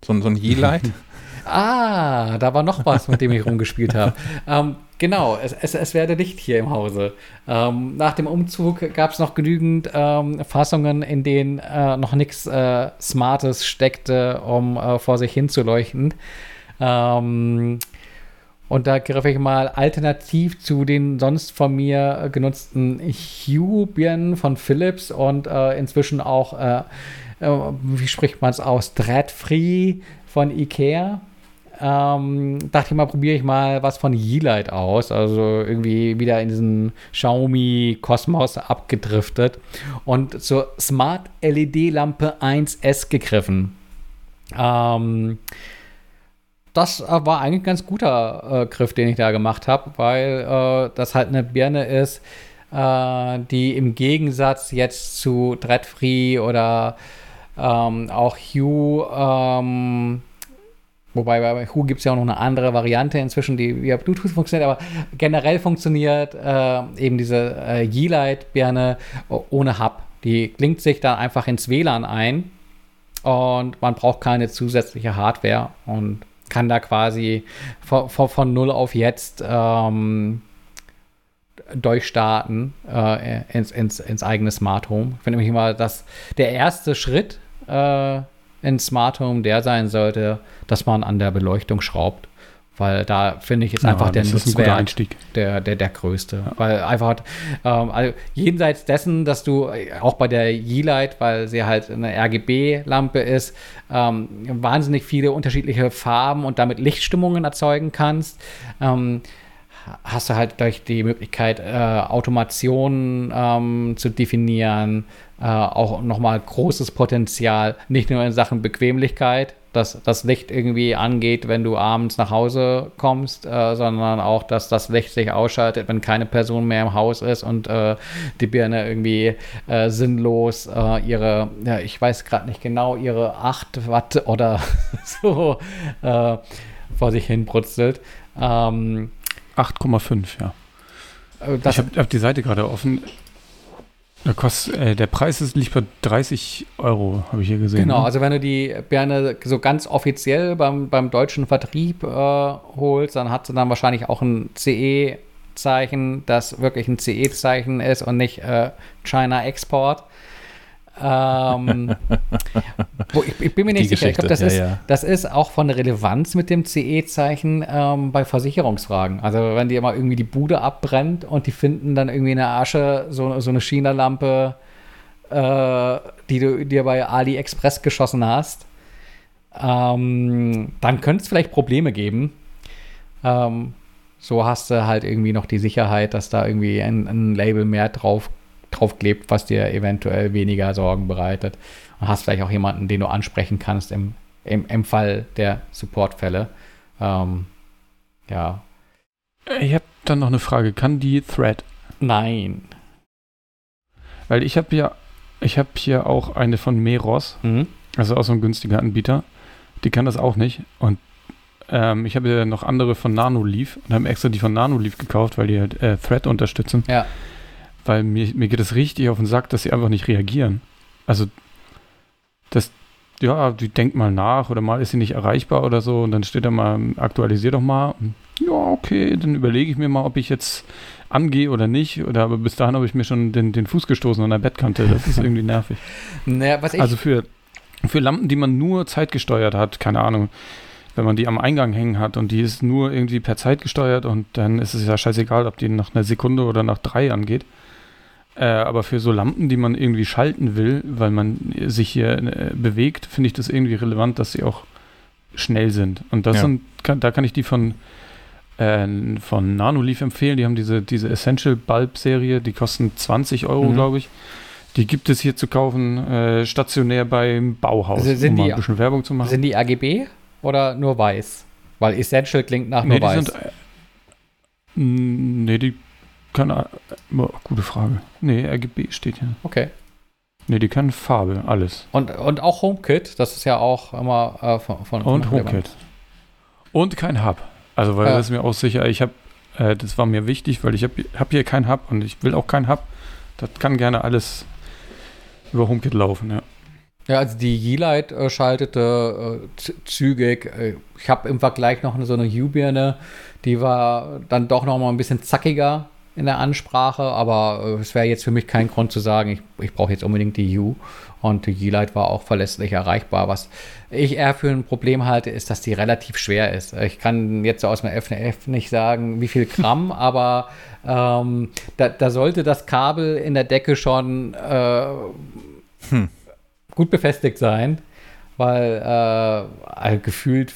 Speaker 1: So, so ein Ye-Light? *laughs*
Speaker 3: ah, da war noch was, mit dem ich rumgespielt habe. *laughs* Ähm, genau, es, es, es, werde Licht hier im Hause. Ähm, nach dem Umzug gab es noch genügend ähm, Fassungen, in denen äh, noch nichts äh, Smartes steckte, um äh, vor sich hin zu leuchten. Ähm, Und da griff ich mal alternativ zu den sonst von mir genutzten Hue-Birnen von Philips und äh, inzwischen auch, äh, äh, wie spricht man es aus, Dreadfree von Ikea. Ähm, dachte ich mal, probiere ich mal was von Yeelight aus. Also irgendwie wieder in diesen Xiaomi-Kosmos abgedriftet und zur Smart LED-Lampe 1S gegriffen. Ähm, das äh, war eigentlich ein ganz guter äh, Griff, den ich da gemacht habe, weil äh, das halt eine Birne ist, äh, die im Gegensatz jetzt zu Dreadfree oder ähm, auch Hue, ähm, wobei bei Hue gibt es ja auch noch eine andere Variante inzwischen, die via Bluetooth funktioniert, aber generell funktioniert äh, eben diese äh, Yeelight-Birne ohne Hub. Die klingt sich dann einfach ins WLAN ein und man braucht keine zusätzliche Hardware und kann da quasi von, von, von null auf jetzt ähm, durchstarten äh, ins, ins, ins eigene Smart Home. Ich finde nämlich immer, dass der erste Schritt äh, ins Smart Home der sein sollte, dass man an der Beleuchtung schraubt. Weil da finde ich jetzt ja, einfach der
Speaker 2: Nutzwert
Speaker 3: der, der, der größte. Ja. Weil einfach ähm, also jenseits dessen, dass du äh, auch bei der Yeelight, weil sie halt eine RGB-Lampe ist, ähm, wahnsinnig viele unterschiedliche Farben und damit Lichtstimmungen erzeugen kannst. Ähm, hast du halt durch die Möglichkeit, äh, Automation ähm, zu definieren, äh, auch nochmal großes Potenzial, nicht nur in Sachen Bequemlichkeit, dass das Licht irgendwie angeht, wenn du abends nach Hause kommst, äh, sondern auch, dass das Licht sich ausschaltet, wenn keine Person mehr im Haus ist und äh, die Birne irgendwie äh, sinnlos äh, ihre, ja, ich weiß gerade nicht genau, ihre 8 Watt oder *laughs* so äh, vor sich hin brutzelt.
Speaker 2: Ähm, 8,5, ja. Äh, ich habe hab die Seite gerade offen. Der, Kost, äh, der Preis ist, liegt bei 30 Euro, habe ich hier gesehen.
Speaker 3: Genau, ne? also wenn du die Birne so ganz offiziell beim, beim deutschen Vertrieb äh, holst, dann hat sie dann wahrscheinlich auch ein CE-Zeichen, das wirklich ein CE-Zeichen ist und nicht äh, China Export. Ähm, *laughs* ich, ich, bin mir nicht Die sicher. Ich glaube, das, ja, ist, ja. das ist auch von Relevanz mit dem CE-Zeichen ähm, bei Versicherungsfragen. Also wenn dir mal irgendwie die Bude abbrennt und die finden dann irgendwie in der Asche so, so eine China-Lampe, äh, die du dir bei AliExpress geschossen hast, ähm, dann könnte es vielleicht Probleme geben. Ähm, so hast du halt irgendwie noch die Sicherheit, dass da irgendwie ein, ein Label mehr drauf draufklebt, was dir eventuell weniger Sorgen bereitet. Und hast vielleicht auch jemanden, den du ansprechen kannst im, im, im Fall der Supportfälle. Ähm, ja.
Speaker 2: Ich habe dann noch eine Frage. Kann die Thread?
Speaker 3: Nein.
Speaker 2: Weil ich habe ja, ich habe hier auch eine von Meros, mhm. also auch so ein günstiger Anbieter. Die kann das auch nicht. Und ähm, ich habe ja noch andere von Nanoleaf und habe extra die von Nanoleaf gekauft, weil die halt äh, Thread unterstützen.
Speaker 3: Ja
Speaker 2: weil mir, mir geht es richtig auf den Sack, dass sie einfach nicht reagieren. Also, das, ja, die denkt mal nach oder mal ist sie nicht erreichbar oder so und dann steht da mal, aktualisier doch mal. Ja, okay, dann überlege ich mir mal, ob ich jetzt angehe oder nicht. Oder aber bis dahin habe ich mir schon den, den Fuß gestoßen an der Bettkante. Das ist irgendwie nervig. *laughs*
Speaker 3: Naja,
Speaker 2: also für, für Lampen, die man nur zeitgesteuert hat, keine Ahnung, wenn man die am Eingang hängen hat und die ist nur irgendwie per Zeit gesteuert und dann ist es ja scheißegal, ob die nach einer Sekunde oder nach drei angeht. Äh, aber für so Lampen, die man irgendwie schalten will, weil man sich hier äh, bewegt, finde ich das irgendwie relevant, dass sie auch schnell sind. Und das ja. sind, kann, da kann ich die von, äh, von Nanoleaf empfehlen. Die haben diese, diese Essential Bulb Serie, die kosten 20 Euro, mhm. glaube ich. Die gibt es hier zu kaufen, äh, stationär beim Bauhaus,
Speaker 3: also sind um
Speaker 2: die, ein bisschen Werbung zu machen.
Speaker 3: Sind die AGB oder nur weiß? Weil Essential klingt nach nee, nur weiß. Sind, äh,
Speaker 2: nee, die kann, gute Frage. Nee, RGB steht hier.
Speaker 3: Okay.
Speaker 2: Nee, die können Farbe, alles.
Speaker 3: Und, und auch HomeKit, das ist ja auch immer äh, von, von
Speaker 2: Und HomeKit. Und kein Hub. Also, weil ja. das ist mir auch sicher, ich habe, äh, das war mir wichtig, weil ich habe hab hier keinen Hub und ich will auch keinen Hub. Das kann gerne alles über HomeKit laufen, ja.
Speaker 3: Ja, also die Yeelight äh, schaltete äh, zügig. Äh, ich habe im Vergleich noch so eine U-Birne, die war dann doch noch mal ein bisschen zackiger in der Ansprache, aber äh, es wäre jetzt für mich kein Grund zu sagen, ich, ich brauche jetzt unbedingt die U. Und die Yeelight war auch verlässlich erreichbar. Was ich eher für ein Problem halte, ist, dass die relativ schwer ist. Ich kann jetzt aus dem FNF nicht sagen, wie viel Gramm, *laughs* aber ähm, da, da, sollte das Kabel in der Decke schon äh, hm. gut befestigt sein, weil äh, gefühlt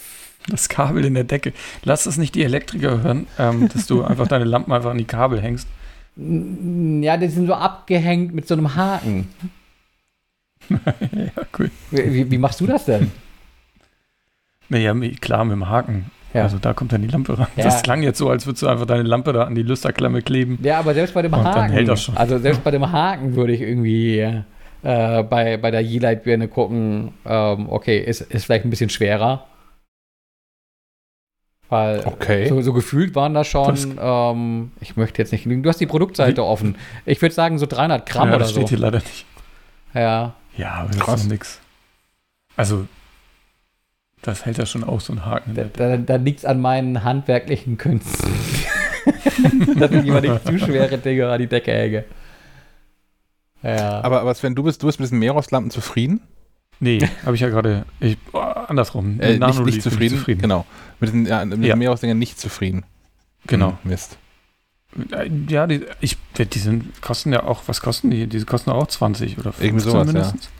Speaker 2: das Kabel in der Decke. Lass es nicht die Elektriker hören, ähm, dass du einfach deine Lampen einfach an die Kabel hängst.
Speaker 3: Ja, die sind so abgehängt mit so einem Haken. *laughs* ja, cool. Wie, wie, machst du das denn?
Speaker 2: Naja, klar, mit dem Haken. Ja. Also da kommt dann die Lampe ran. Ja. Das klang jetzt so, als würdest du einfach deine Lampe da an die Lüsterklamme kleben.
Speaker 3: Ja, aber selbst bei dem Haken. Dann hält das schon. Also selbst bei dem Haken würde ich irgendwie äh, bei, bei der Yeelight-Birne gucken, ähm, okay, ist, ist vielleicht ein bisschen schwerer. Weil okay. so, so, gefühlt waren da schon, ähm, ich möchte jetzt nicht lügen, du hast die Produktseite Wie? offen. Ich würde sagen so 300 Gramm ja, oder so.
Speaker 2: das steht hier leider nicht.
Speaker 3: Ja.
Speaker 2: Ja, aber das Krass. ist nix. Also, das hält ja schon auch so ein Haken.
Speaker 3: Da, da, da liegt es an meinen handwerklichen Künsten. *laughs* Dass ich immer nicht zu schwere Dinge an die Decke hänge.
Speaker 1: Ja. Aber, aber Sven, du bist, du bist mit diesen Meereslampen zufrieden?
Speaker 2: Nee, *laughs* habe ich ja gerade. Oh, andersrum.
Speaker 1: Äh, nicht, nicht zufrieden, zufrieden, Genau. Mit den, ja, mit ja. Meeresdingern nicht zufrieden.
Speaker 2: Genau. Hm, Mist. Äh, ja, die, ich, die sind, kosten ja auch, was kosten die? Die kosten auch 20 oder
Speaker 1: 15 Irgendwie sowas, mindestens.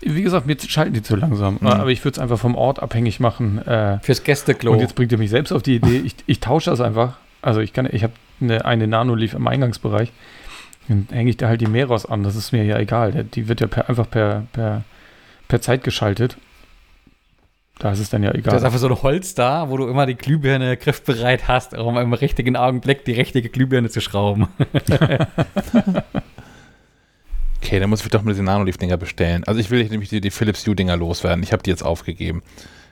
Speaker 2: Ja. Wie gesagt, mir schalten die zu langsam. Mhm. Aber ich würde es einfach vom Ort abhängig machen.
Speaker 3: Äh, Fürs Gästeklo.
Speaker 2: Und jetzt bringt ihr mich selbst auf die Idee. Ich, ich tausche das einfach. Also ich kann, ich habe eine, eine Nano-Leaf im Eingangsbereich. Dann hänge ich da halt die Meeros an. Das ist mir ja egal. Die wird ja per, einfach per, per per Zeit geschaltet. Da ist es dann ja egal.
Speaker 3: Da ist einfach so ein Holz da, wo du immer die Glühbirne griffbereit hast, um im richtigen Augenblick die richtige Glühbirne zu schrauben. *laughs*
Speaker 1: okay, dann muss ich doch mal diese Nanoleaf-Dinger bestellen. Also ich will nämlich die, die Philips Hue-Dinger loswerden. Ich habe die jetzt aufgegeben.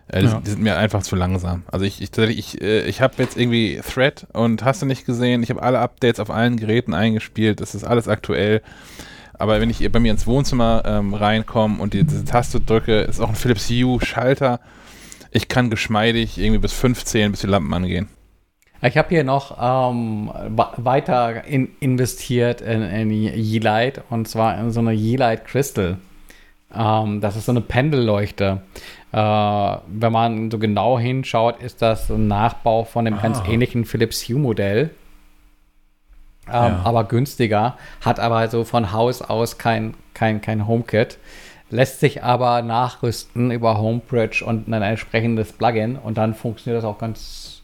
Speaker 1: Äh, die, ja. die, sind mir einfach zu langsam. Also ich, ich, ich, äh, ich habe jetzt irgendwie Thread und hast du nicht gesehen, ich habe alle Updates auf allen Geräten eingespielt. Das ist alles aktuell. Aber wenn ich bei mir ins Wohnzimmer ähm, reinkomme und die, diese Taste drücke, ist auch ein Philips Hue Schalter. Ich kann geschmeidig irgendwie bis 15, bis die Lampen angehen.
Speaker 3: Ich habe hier noch ähm, weiter in investiert in, in Yeelight und zwar in so eine Yeelight Crystal. Ähm, das ist so eine Pendelleuchte. Äh, wenn man so genau hinschaut, ist das ein Nachbau von dem ah. ganz ähnlichen Philips Hue Modell ähm, ja. aber günstiger, hat aber so von Haus aus kein, kein, kein HomeKit, lässt sich aber nachrüsten über Homebridge und ein entsprechendes Plugin und dann funktioniert das auch ganz,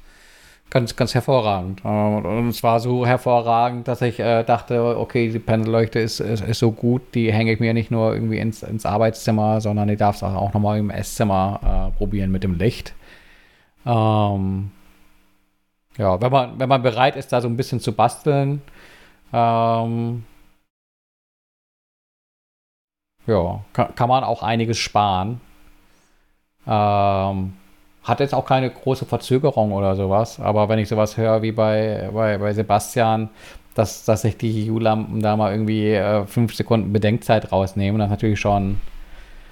Speaker 3: ganz, ganz hervorragend. Ähm, und es war so hervorragend, dass ich äh, dachte, okay, die Pendelleuchte ist, ist, ist, so gut, die hänge ich mir nicht nur irgendwie ins, ins Arbeitszimmer, sondern ich darf es auch nochmal im Esszimmer äh, probieren mit dem Licht. Ähm, ja, wenn man, wenn man bereit ist, da so ein bisschen zu basteln, ähm, ja, kann, kann, man auch einiges sparen. Ähm, hat jetzt auch keine große Verzögerung oder sowas, aber wenn ich sowas höre wie bei, bei, bei Sebastian, dass, dass sich die EU-Lampen da mal irgendwie äh, fünf Sekunden Bedenkzeit rausnehmen, dann natürlich schon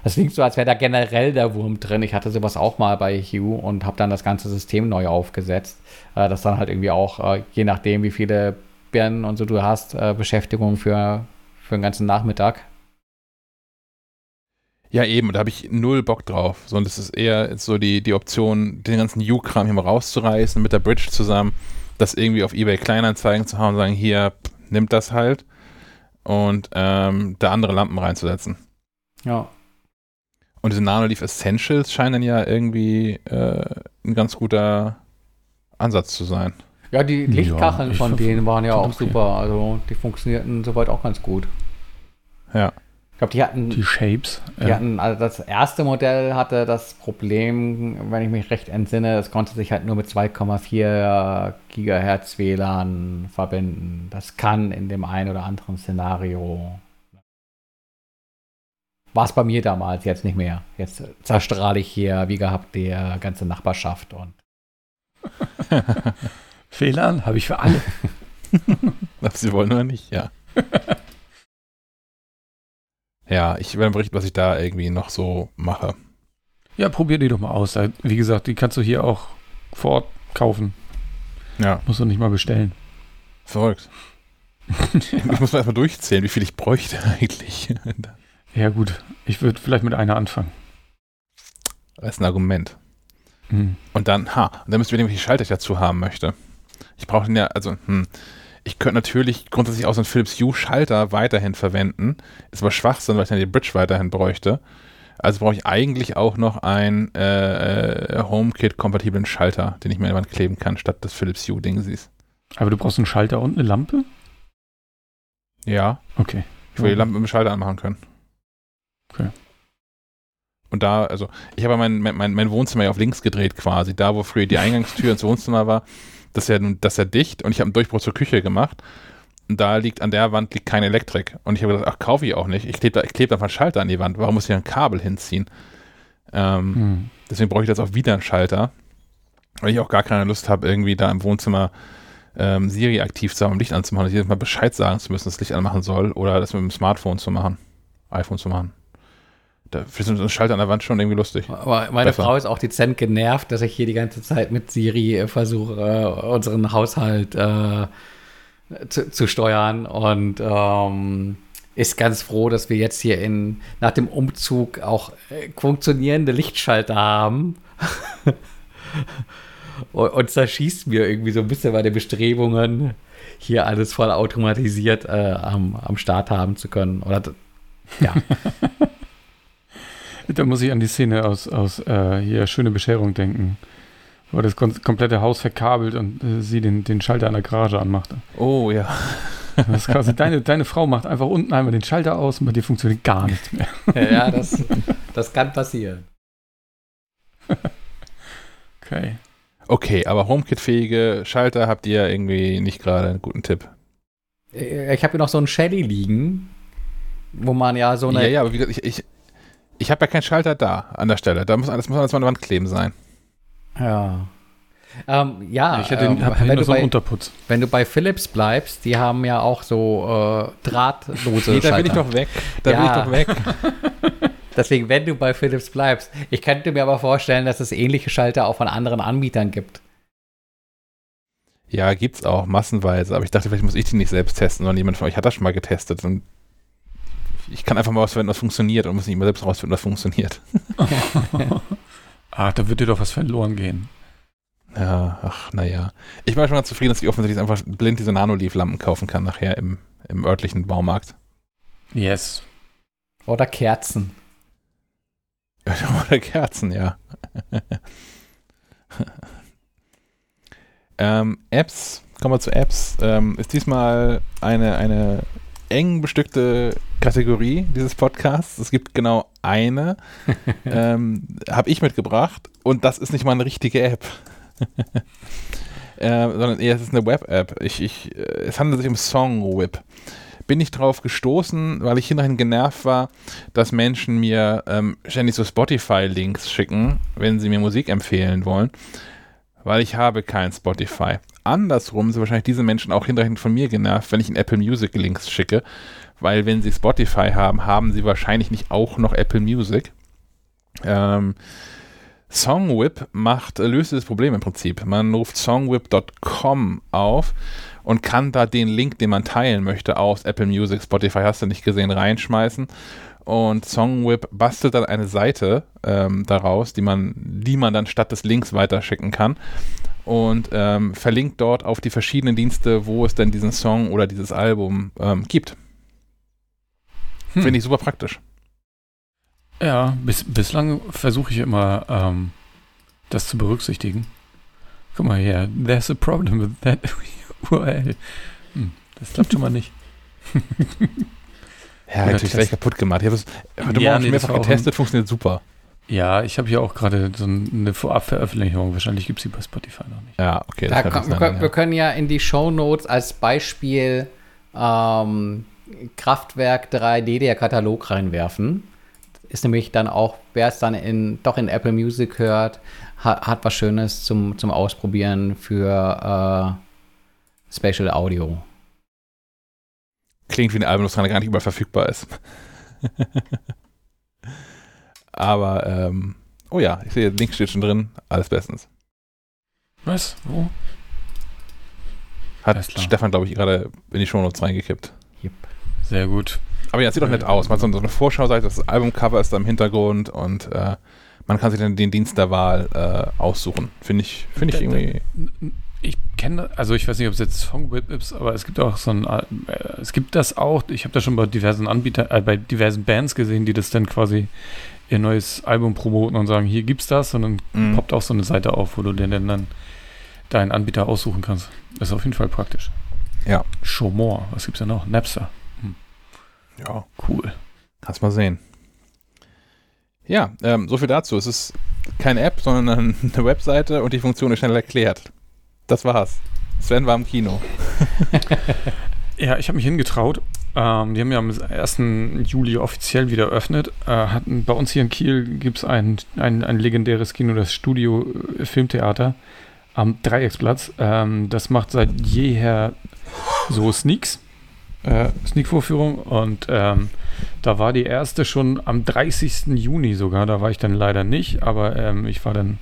Speaker 3: das klingt so, als wäre da generell der Wurm drin. Ich hatte sowas auch mal bei Hue und habe dann das ganze System neu aufgesetzt. Äh, das dann halt irgendwie auch, äh, je nachdem, wie viele Birnen und so du hast, äh, Beschäftigung für, für den ganzen Nachmittag.
Speaker 1: Ja, eben, da habe ich null Bock drauf. Sondern es ist eher so die, die Option, den ganzen U-Kram hier mal rauszureißen, mit der Bridge zusammen, das irgendwie auf Ebay Kleinanzeigen zu haben und sagen, hier, nimmt das halt und ähm, da andere Lampen reinzusetzen.
Speaker 3: Ja.
Speaker 1: Und diese Nanoleaf Essentials scheinen ja irgendwie äh, ein ganz guter Ansatz zu sein.
Speaker 3: Ja, die Lichtkacheln ja, von denen waren ja auch okay. super. Also die funktionierten soweit auch ganz gut.
Speaker 1: Ja.
Speaker 3: Ich glaube, die hatten.
Speaker 2: Die Shapes.
Speaker 3: Die ja. hatten, also das erste Modell hatte das Problem, wenn ich mich recht entsinne, es konnte sich halt nur mit 2,4 Gigahertz WLAN verbinden. Das kann in dem einen oder anderen Szenario war es bei mir damals, jetzt nicht mehr. Jetzt zerstrahle ich hier, wie gehabt, die ganze Nachbarschaft und. *laughs*
Speaker 2: Fehlern habe ich für alle.
Speaker 1: Ob *laughs* sie wollen oder nicht, ja. *laughs* ja, ich werde berichten, was ich da irgendwie noch so mache.
Speaker 2: Ja, probier die doch mal aus. Wie gesagt, die kannst du hier auch vor Ort kaufen.
Speaker 1: Ja.
Speaker 2: Musst du nicht mal bestellen.
Speaker 1: Verrückt. ich muss mal erstmal durchzählen, wie viel ich bräuchte eigentlich.
Speaker 2: Ja, gut. Ich würde vielleicht mit einer anfangen.
Speaker 1: Das ist ein Argument. Mhm. Und dann, ha, und dann müssen wir irgendwelche Schalter ich dazu haben möchte. Ich brauche den ja, also, hm, ich könnte natürlich grundsätzlich auch so einen Philips Hue Schalter weiterhin verwenden. Ist aber Schwachsinn, weil ich dann die Bridge weiterhin bräuchte. Also brauche ich eigentlich auch noch einen äh, HomeKit-kompatiblen Schalter, den ich mir an die Wand kleben kann, statt des Philips Hue-Ding siehst.
Speaker 2: Aber du brauchst einen Schalter und eine Lampe?
Speaker 1: Ja.
Speaker 2: Okay.
Speaker 1: Ich will die Lampe mit dem Schalter anmachen können.
Speaker 2: Okay.
Speaker 1: Und da, also, ich habe mein, mein, mein Wohnzimmer ja auf links gedreht quasi, da wo früher die Eingangstür ins Wohnzimmer war, das ist ja, das ist ja dicht und ich habe einen Durchbruch zur Küche gemacht. Und da liegt an der Wand liegt keine Elektrik. Und ich habe gedacht, ach, kaufe ich auch nicht. Ich klebe da, kleb einfach einen Schalter an die Wand. Warum muss ich ein Kabel hinziehen? Ähm, hm. Deswegen brauche ich jetzt auch wieder einen Schalter. Weil ich auch gar keine Lust habe, irgendwie da im Wohnzimmer ähm, Siri aktiv zu haben, um Licht anzumachen, jedes Mal Bescheid sagen zu müssen, dass das Licht anmachen soll oder das mit dem Smartphone zu machen, iPhone zu machen. Da ist ein Schalter an der Wand schon irgendwie lustig.
Speaker 3: Aber meine Besser. Frau ist auch dezent genervt, dass ich hier die ganze Zeit mit Siri äh, versuche, äh, unseren Haushalt äh, zu, zu, steuern und ähm, ist ganz froh, dass wir jetzt hier in, nach dem Umzug auch äh, funktionierende Lichtschalter haben. *laughs* und, und zerschießt mir irgendwie so ein bisschen bei den Bestrebungen, hier alles voll automatisiert am, am Start haben zu können. Oder ja. *laughs*
Speaker 2: da muss ich an die Szene aus, aus äh, hier Schöne Bescherung denken. Wo das komplette Haus verkabelt und äh, sie den, den Schalter an der Garage anmacht.
Speaker 1: Oh ja.
Speaker 2: Das ist quasi, *laughs* deine, deine Frau macht einfach unten einmal den Schalter aus und bei dir funktioniert gar nichts mehr.
Speaker 3: Ja, das, das kann passieren. *laughs*
Speaker 2: Okay.
Speaker 1: Okay, aber HomeKit-fähige Schalter habt ihr irgendwie nicht gerade einen guten Tipp.
Speaker 3: Äh, ich habe hier noch so einen Shelly liegen, wo man ja so eine.
Speaker 1: Ja, ja, aber wie gesagt, ich, ich, ich habe ja keinen Schalter da an der Stelle. Da muss alles, muss alles an der Wand kleben sein.
Speaker 3: Ja. Ähm, ja,
Speaker 2: ich hätte, ähm, wenn, du so bei, Unterputz.
Speaker 3: wenn du bei Philips bleibst, die haben ja auch so äh, drahtlose
Speaker 1: nee, da bin ich doch weg. Da ja. bin ich doch weg. *laughs*
Speaker 3: Deswegen, wenn du bei Philips bleibst. Ich könnte mir aber vorstellen, dass es ähnliche Schalter auch von anderen Anbietern gibt.
Speaker 1: Ja, gibt's auch, massenweise. Aber ich dachte, vielleicht muss ich die nicht selbst testen, sondern jemand von euch hat das schon mal getestet. Und ich kann einfach mal rausfinden, was funktioniert und muss nicht immer selbst rausfinden, was funktioniert.
Speaker 2: ach, *laughs* da wird dir doch was verloren gehen.
Speaker 1: Ja, ach, naja. Ich war schon mal zufrieden, dass ich offensichtlich einfach blind diese Nanoleaf-Lampen kaufen kann, nachher im, im örtlichen Baumarkt.
Speaker 2: Yes.
Speaker 3: Oder Kerzen. *laughs*
Speaker 1: Oder Kerzen, ja. *laughs* ähm, Apps, kommen wir zu Apps, ähm, ist diesmal eine, eine eng bestückte Kategorie dieses Podcasts. Es gibt genau eine, *laughs* ähm, habe ich mitgebracht und das ist nicht mal eine richtige App. *laughs* äh, sondern eher es ist eine Web-App. Ich, ich, äh, es handelt sich um Songwhip bin ich drauf gestoßen, weil ich hinterhin genervt war, dass Menschen mir ähm, ständig so Spotify-Links schicken, wenn sie mir Musik empfehlen wollen, weil ich habe kein Spotify. Andersrum sind wahrscheinlich diese Menschen auch hinterhin von mir genervt, wenn ich ihnen Apple Music Links schicke, weil wenn sie Spotify haben, haben sie wahrscheinlich nicht auch noch Apple Music. Ähm, Songwhip macht, löst das Problem im Prinzip. Man ruft songwhip.com auf und kann da den Link, den man teilen möchte, aus Apple Music, Spotify, hast du nicht gesehen, reinschmeißen. Und Songwhip bastelt dann eine Seite ähm, daraus, die man, die man dann statt des Links weiterschicken kann. Und ähm, verlinkt dort auf die verschiedenen Dienste, wo es denn diesen Song oder dieses Album ähm, gibt. Hm. Finde ich super praktisch.
Speaker 2: Ja, bis, bislang versuche ich immer, ähm, das zu berücksichtigen. Guck mal hier, there's a problem with that *laughs* URL. Hm, das klappt schon mal nicht. *laughs*
Speaker 1: ja, natürlich gleich kaputt gemacht. Ich habe es heute ja, Morgen nee, mehrfach getestet, funktioniert super.
Speaker 2: Ja, ich habe hier auch gerade so eine Vorabveröffentlichung. Wahrscheinlich gibt es sie bei Spotify noch nicht.
Speaker 1: Ja, okay.
Speaker 3: Da kann, wir, können, ja. wir, können ja in die Show Notes als Beispiel ähm, Kraftwerk 3D der Katalog reinwerfen. Ist nämlich dann auch, wer es dann in, doch in Apple Music hört, hat, hat was Schönes zum, zum Ausprobieren für äh, Spatial Audio.
Speaker 1: Klingt wie ein Album, das gar nicht überall verfügbar ist. *laughs* Aber, ähm, oh ja, ich sehe, Link steht schon drin. Alles bestens.
Speaker 2: Was? Wo?
Speaker 1: Hat Stefan, glaube ich, gerade in die Shownotes reingekippt.
Speaker 2: Yep. Sehr gut.
Speaker 1: Aber ja, sieht doch nett aus. Man hat so eine Vorschauseite, das Albumcover ist da im Hintergrund und äh, man kann sich dann den Dienst der Wahl äh, aussuchen. Finde ich, find ich irgendwie.
Speaker 2: Ich kenne, also ich weiß nicht, ob es jetzt Songwhip ist, aber es gibt auch so ein, äh, es gibt das auch, ich habe das schon bei diversen Anbietern, äh, bei diversen Bands gesehen, die das dann quasi ihr neues Album promoten und sagen, hier gibt's das und dann mhm. poppt auch so eine Seite auf, wo du dir dann, dann deinen Anbieter aussuchen kannst. Das ist auf jeden Fall praktisch.
Speaker 1: Ja.
Speaker 2: Show More, was gibt's da noch? Napster. Hm.
Speaker 1: Ja. Cool. Kannst mal sehen. Ja, ähm, so viel dazu. Es ist keine App, sondern *laughs* eine Webseite und die Funktion ist schnell erklärt. Das war's. Sven war im Kino. *laughs*
Speaker 2: ja, ich habe mich hingetraut. Ähm, die haben ja am 1. Juli offiziell wieder eröffnet. Äh, hatten, bei uns hier in Kiel gibt es ein, ein, ein legendäres Kino, das Studio äh, Filmtheater am Dreiecksplatz. Ähm, das macht seit jeher so Sneaks, äh, Sneak-Vorführung und ähm, da war die erste schon am 30. Juni sogar. Da war ich dann leider nicht, aber ähm, ich war dann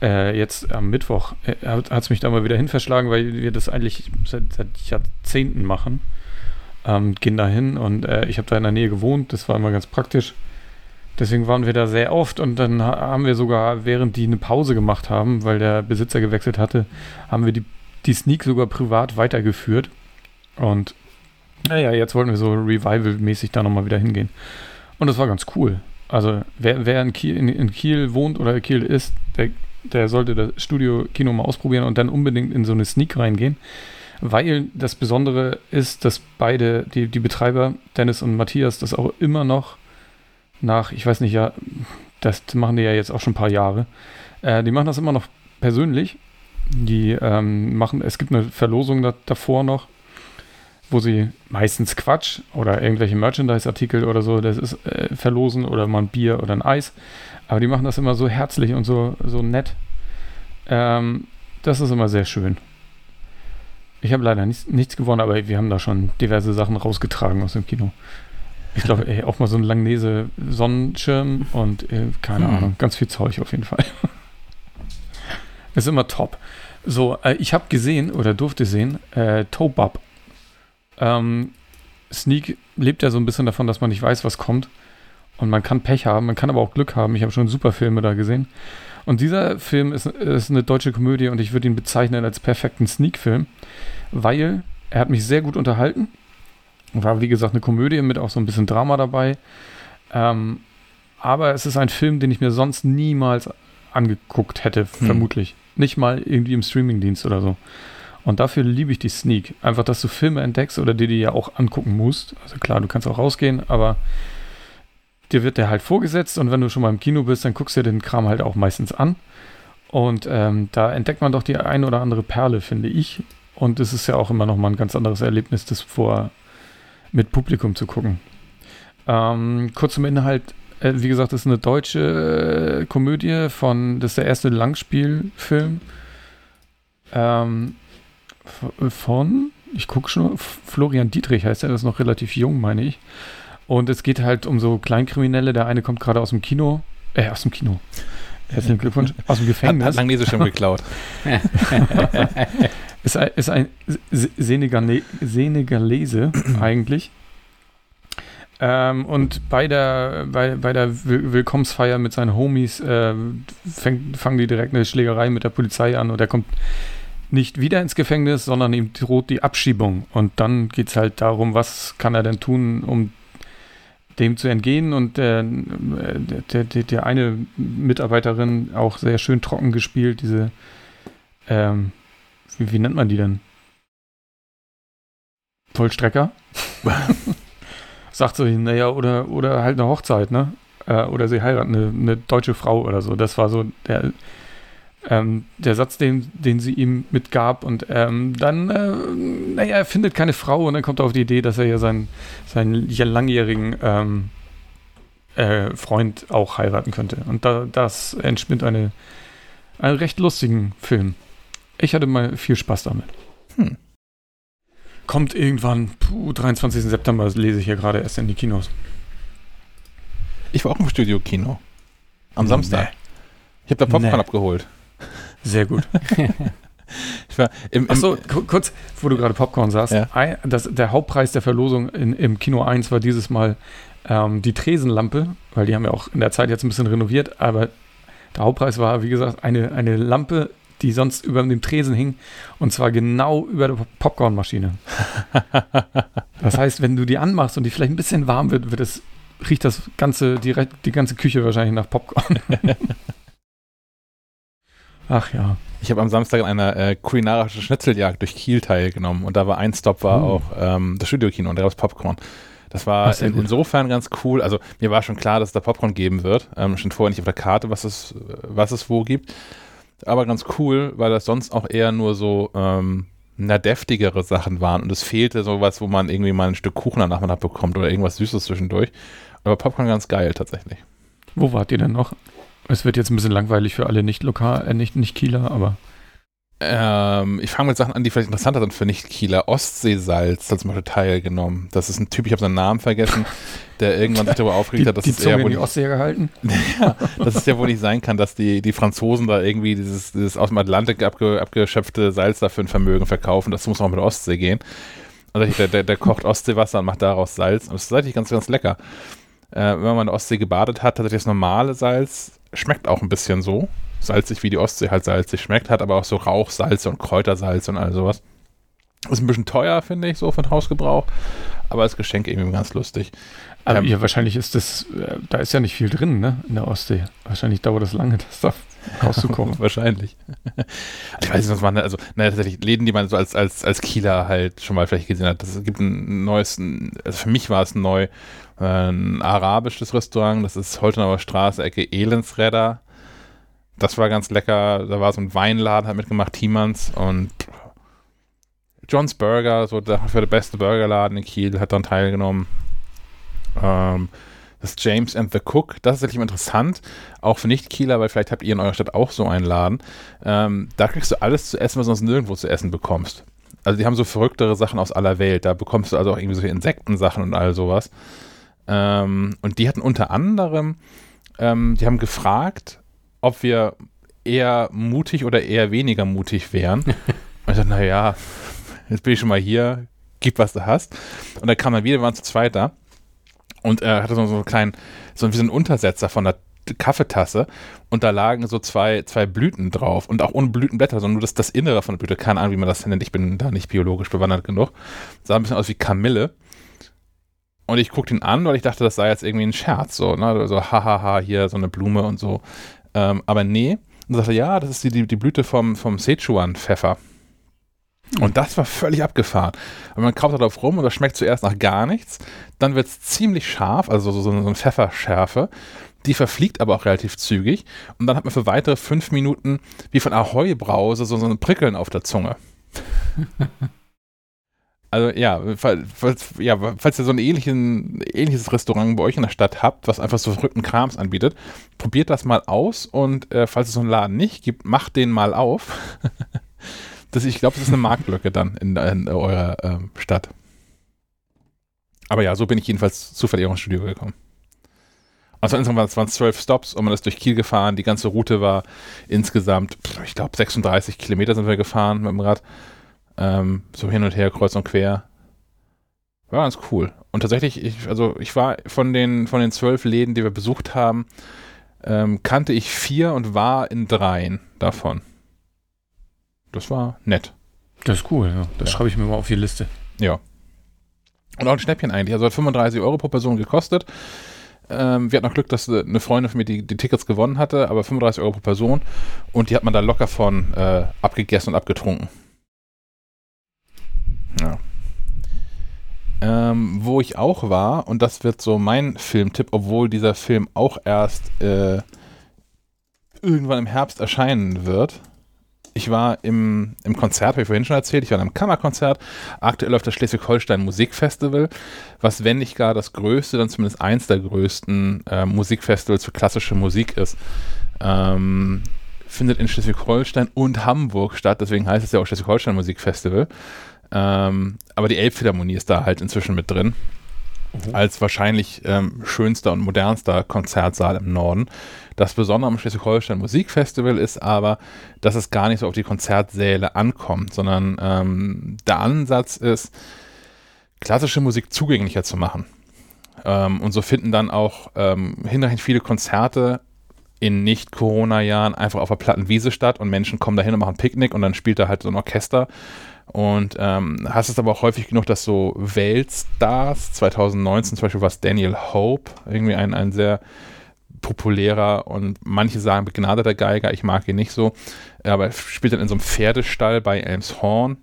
Speaker 2: äh, jetzt am Mittwoch, äh, hat es mich da mal wieder hin verschlagen, weil wir das eigentlich seit, seit Jahrzehnten machen. Ähm, gehen da hin und äh, ich habe da in der Nähe gewohnt, das war immer ganz praktisch. Deswegen waren wir da sehr oft und dann haben wir sogar, während die eine Pause gemacht haben, weil der Besitzer gewechselt hatte, haben wir die, die Sneak sogar privat weitergeführt. Und naja, jetzt wollten wir so Revival-mäßig da nochmal wieder hingehen. Und das war ganz cool. Also wer, wer in, Kiel, in, in Kiel wohnt oder Kiel ist, der, der sollte das Studio-Kino mal ausprobieren und dann unbedingt in so eine Sneak reingehen. Weil das Besondere ist, dass beide, die, die Betreiber, Dennis und Matthias, das auch immer noch nach, ich weiß nicht, ja, das machen die ja jetzt auch schon ein paar Jahre. Äh, die machen das immer noch persönlich. Die ähm, machen, es gibt eine Verlosung da, davor noch, wo sie meistens Quatsch oder irgendwelche Merchandise-Artikel oder so, das ist äh, verlosen oder mal ein Bier oder ein Eis. Aber die machen das immer so herzlich und so, so nett. Ähm, das ist immer sehr schön. Ich habe leider nichts, nichts gewonnen, aber wir haben da schon diverse Sachen rausgetragen aus dem Kino. Ich glaube, auch mal so ein Langnese Sonnenschirm und äh, keine hm. Ahnung, ganz viel Zeug auf jeden Fall. *laughs* ist immer top. So, äh, ich habe gesehen oder durfte sehen, äh, Tobab. Ähm, Sneak lebt ja so ein bisschen davon, dass man nicht weiß, was kommt. Und man kann Pech haben, man kann aber auch Glück haben. Ich habe schon super Filme da gesehen. Und dieser Film ist, ist eine deutsche Komödie und ich würde ihn bezeichnen als perfekten Sneak-Film, weil er hat mich sehr gut unterhalten. War, wie gesagt, eine Komödie mit auch so ein bisschen Drama dabei. Ähm, aber es ist ein Film, den ich mir sonst niemals angeguckt hätte, hm. vermutlich. Nicht mal irgendwie im Streamingdienst oder so. Und dafür liebe ich die Sneak. Einfach, dass du Filme entdeckst oder die dir ja auch angucken musst. Also klar, du kannst auch rausgehen, aber dir wird der halt vorgesetzt und wenn du schon mal im Kino bist, dann guckst du dir den Kram halt auch meistens an. Und ähm, da entdeckt man doch die ein oder andere Perle, finde ich. Und es ist ja auch immer noch mal ein ganz anderes Erlebnis, das vor mit Publikum zu gucken. Ähm, kurz zum Inhalt. Äh, wie gesagt, das ist eine deutsche äh, Komödie von, das ist der erste Langspielfilm ähm, von, ich gucke schon, Florian Dietrich heißt er, das ist noch relativ jung, meine ich. Und es geht halt um so Kleinkriminelle. Der eine kommt gerade aus dem Kino, äh, aus dem Kino. Herzlichen Glückwunsch. Aus dem Gefängnis. Hat,
Speaker 1: hat Langnese schon *laughs* geklaut. *laughs*
Speaker 2: ist ein, ist ein Senegale Senegalese *clears throat* eigentlich. Ähm, und bei der, bei, bei der Willkommensfeier mit seinen Homies äh, fängt, fangen die direkt eine Schlägerei mit der Polizei an und er kommt nicht wieder ins Gefängnis, sondern ihm droht die Abschiebung. Und dann geht es halt darum, was kann er denn tun, um dem zu entgehen. Und äh, der, der, der eine Mitarbeiterin auch sehr schön trocken gespielt, diese, ähm, wie, wie nennt man die denn? Vollstrecker? *laughs* sagt so, naja, oder, oder halt eine Hochzeit, ne? Äh, oder sie heiraten, eine, eine, deutsche Frau oder so. Das war so der, ähm, der Satz, den, den sie ihm mitgab. Und ähm, dann, äh, naja, er findet keine Frau und dann kommt er auf die Idee, dass er ja seinen, seinen langjährigen ähm, äh, Freund auch heiraten könnte. Und da, das entspinnt eine, einen recht lustigen Film. Ich hatte mal viel Spaß damit. Hm. Kommt irgendwann, puh, 23. September lese ich hier gerade erst in die Kinos.
Speaker 1: Ich war auch im Studio-Kino. Am Samstag. Nee. Ich habe da Popcorn nee. abgeholt.
Speaker 2: Sehr gut. *laughs* Ich war im, im Achso, kurz, wo du gerade Popcorn sagst. Ja. Ein, das, der Hauptpreis der Verlosung in, im Kino 1 war dieses Mal ähm, die Tresenlampe, weil die haben ja auch in der Zeit jetzt ein bisschen renoviert, aber der Hauptpreis war, wie gesagt, eine, eine Lampe, die sonst über dem Tresen hing und zwar genau über der Popcornmaschine. *laughs* das heißt, wenn du die anmachst und die vielleicht ein bisschen warm wird, wird es, riecht das ganze, direkt, die ganze Küche wahrscheinlich nach Popcorn. *laughs* Ach ja.
Speaker 1: Ich habe am Samstag an einer äh, kulinarischen Schnitzeljagd durch Kiel teilgenommen und da war ein Stop war uh. auch ähm, das Studiokino und da gab es Popcorn. Das war Ach, in, insofern ganz cool. Also mir war schon klar, dass es da Popcorn geben wird. Ähm, schon vorher nicht auf der Karte, was es, was es wo gibt. Aber ganz cool, weil das sonst auch eher nur so ähm, na, deftigere Sachen waren. Und es fehlte sowas, wo man irgendwie mal ein Stück Kuchen am Nachmittag bekommt oder irgendwas Süßes zwischendurch. Aber Popcorn ganz geil tatsächlich.
Speaker 2: Wo wart ihr denn noch? Es wird jetzt ein bisschen langweilig für alle nicht lokal, äh, nicht, nicht Kieler, aber.
Speaker 1: Ähm, ich fange mit Sachen an, die vielleicht interessanter sind für Nicht-Kieler. Ostseesalz hat zum Beispiel teilgenommen. Das ist ein Typ, ich habe seinen Namen vergessen, *laughs* der irgendwann sich darüber aufgeregt hat, dass
Speaker 2: die es
Speaker 1: ja
Speaker 2: wohl die Ostsee gehalten. *laughs*
Speaker 1: ja, dass es ja wohl nicht sein kann, dass die, die Franzosen da irgendwie dieses, dieses aus dem Atlantik abge, abgeschöpfte Salz dafür ein Vermögen verkaufen. Das muss auch mit der Ostsee gehen. Also der, der, der kocht Ostseewasser und macht daraus Salz. Und das ist tatsächlich ganz, ganz lecker. Äh, wenn man in der Ostsee gebadet hat, tatsächlich das normale Salz schmeckt auch ein bisschen so. Salzig, wie die Ostsee halt salzig schmeckt, hat aber auch so Rauchsalze und Kräutersalz und all sowas. Ist ein bisschen teuer, finde ich, so für den Hausgebrauch, aber als Geschenk irgendwie ganz lustig.
Speaker 2: Aber ähm, ja, wahrscheinlich ist das, äh, da ist ja nicht viel drin, ne, in der Ostsee. Wahrscheinlich dauert das lange, *laughs* das da rauszukommen. *laughs*
Speaker 1: wahrscheinlich. ich weiß nicht, was man, also, naja, tatsächlich Läden, die man so als, als, als Kieler halt schon mal vielleicht gesehen hat. Das gibt ein neues, also für mich war es neu, ein arabisches Restaurant, das ist Holtenauer Straße, Ecke Elendsräder. Das war ganz lecker. Da war so ein Weinladen, hat mitgemacht, Tiemans und John's Burger, so für der beste Burgerladen in Kiel, hat dann teilgenommen. Ähm, das James and the Cook, das ist wirklich interessant, auch für Nicht-Kieler, weil vielleicht habt ihr in eurer Stadt auch so einen Laden. Ähm, da kriegst du alles zu essen, was du sonst nirgendwo zu essen bekommst. Also die haben so verrücktere Sachen aus aller Welt. Da bekommst du also auch irgendwie so Insektensachen und all sowas. Ähm, und die hatten unter anderem, ähm, die haben gefragt, ob wir eher mutig oder eher weniger mutig wären. *laughs* und ich dachte, naja, jetzt bin ich schon mal hier, gib, was du hast. Und dann kam er wieder, wir waren zu zweit da. Und er hatte so, so einen kleinen, so wie so einen Untersetzer von der Kaffeetasse und da lagen so zwei, zwei Blüten drauf und auch ohne Blütenblätter, sondern nur das, das Innere von der Blüte. Keine Ahnung, wie man das nennt. Ich bin da nicht biologisch bewandert genug. Sah ein bisschen aus wie Kamille. Und ich guckte ihn an, weil ich dachte, das sei jetzt irgendwie ein Scherz, so, ne? So, hahaha, hier so eine Blume und so. Ähm, aber nee. Und sagte, ja, das ist die, die, die Blüte vom, vom Sichuan-Pfeffer. Und das war völlig abgefahren. Und man kaut darauf rum und das schmeckt zuerst nach gar nichts. Dann wird es ziemlich scharf, also so, so, so eine Pfefferschärfe. Die verfliegt aber auch relativ zügig. Und dann hat man für weitere fünf Minuten wie von Ahoi-Brause so, so ein Prickeln auf der Zunge. *laughs* Also ja, falls, ja, falls ihr so ein ähnlichen, ähnliches Restaurant bei euch in der Stadt habt, was einfach so verrückten Krams anbietet, probiert das mal aus und äh, falls es so einen Laden nicht gibt, macht den mal auf. *laughs* das, ich glaube, das ist eine Marktlücke dann in, in eurer ähm, Stadt. Aber ja, so bin ich jedenfalls zufällig auch ins Studio gekommen. Also insgesamt waren es zwölf Stops und man ist durch Kiel gefahren. Die ganze Route war insgesamt, ich glaube, 36 Kilometer sind wir gefahren mit dem Rad. Ähm, so hin und her, kreuz und quer. War ganz cool. Und tatsächlich, ich, also ich war von den, von den zwölf Läden, die wir besucht haben, ähm, kannte ich vier und war in dreien davon. Das war nett.
Speaker 2: Das ist cool, ja. Das ja. schreibe ich mir mal auf die Liste.
Speaker 1: Ja. Und auch ein Schnäppchen eigentlich. Also hat 35 Euro pro Person gekostet. Ähm, wir hatten noch Glück, dass eine Freundin von mir die, die, Tickets gewonnen hatte, aber 35 Euro pro Person. Und die hat man da locker von äh, abgegessen und abgetrunken. Ja. Ähm, wo ich auch war, und das wird so mein Filmtipp, obwohl dieser Film auch erst äh, irgendwann im Herbst erscheinen wird. Ich war im, im Konzert, habe ich vorhin schon erzählt, ich war in einem Kammerkonzert. Aktuell läuft das Schleswig-Holstein Musikfestival, was, wenn nicht gar das größte, dann zumindest eins der größten äh, Musikfestivals für klassische Musik ist. Ähm, findet in Schleswig-Holstein und Hamburg statt, deswegen heißt es ja auch Schleswig-Holstein Musikfestival. Ähm, aber die Elbphilharmonie ist da halt inzwischen mit drin. mhm. als wahrscheinlich ähm, schönster und modernster Konzertsaal im Norden. Das Besondere am Schleswig-Holstein Musikfestival ist aber, dass es gar nicht so auf die Konzertsäle ankommt, sondern ähm, der Ansatz ist, klassische Musik zugänglicher zu machen. Ähm, und so finden dann auch ähm, hinreichend viele Konzerte in Nicht-Corona-Jahren einfach auf der Plattenwiese statt und Menschen kommen dahin und machen Picknick und dann spielt da halt so ein Orchester. Und ähm, hast es aber auch häufig genug, dass so Weltstars, 2019 zum Beispiel war es Daniel Hope, irgendwie ein, ein sehr populärer und manche sagen begnadeter Geiger, ich mag ihn nicht so, aber er spielt dann in so einem Pferdestall bei Elmshorn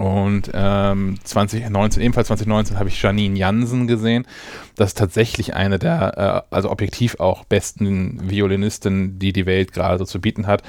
Speaker 1: und ähm, 2019, ebenfalls 2019, habe ich Janine Jansen gesehen. Das ist tatsächlich eine der, äh, also objektiv auch besten Violinistinnen, die die Welt gerade so zu bieten hat.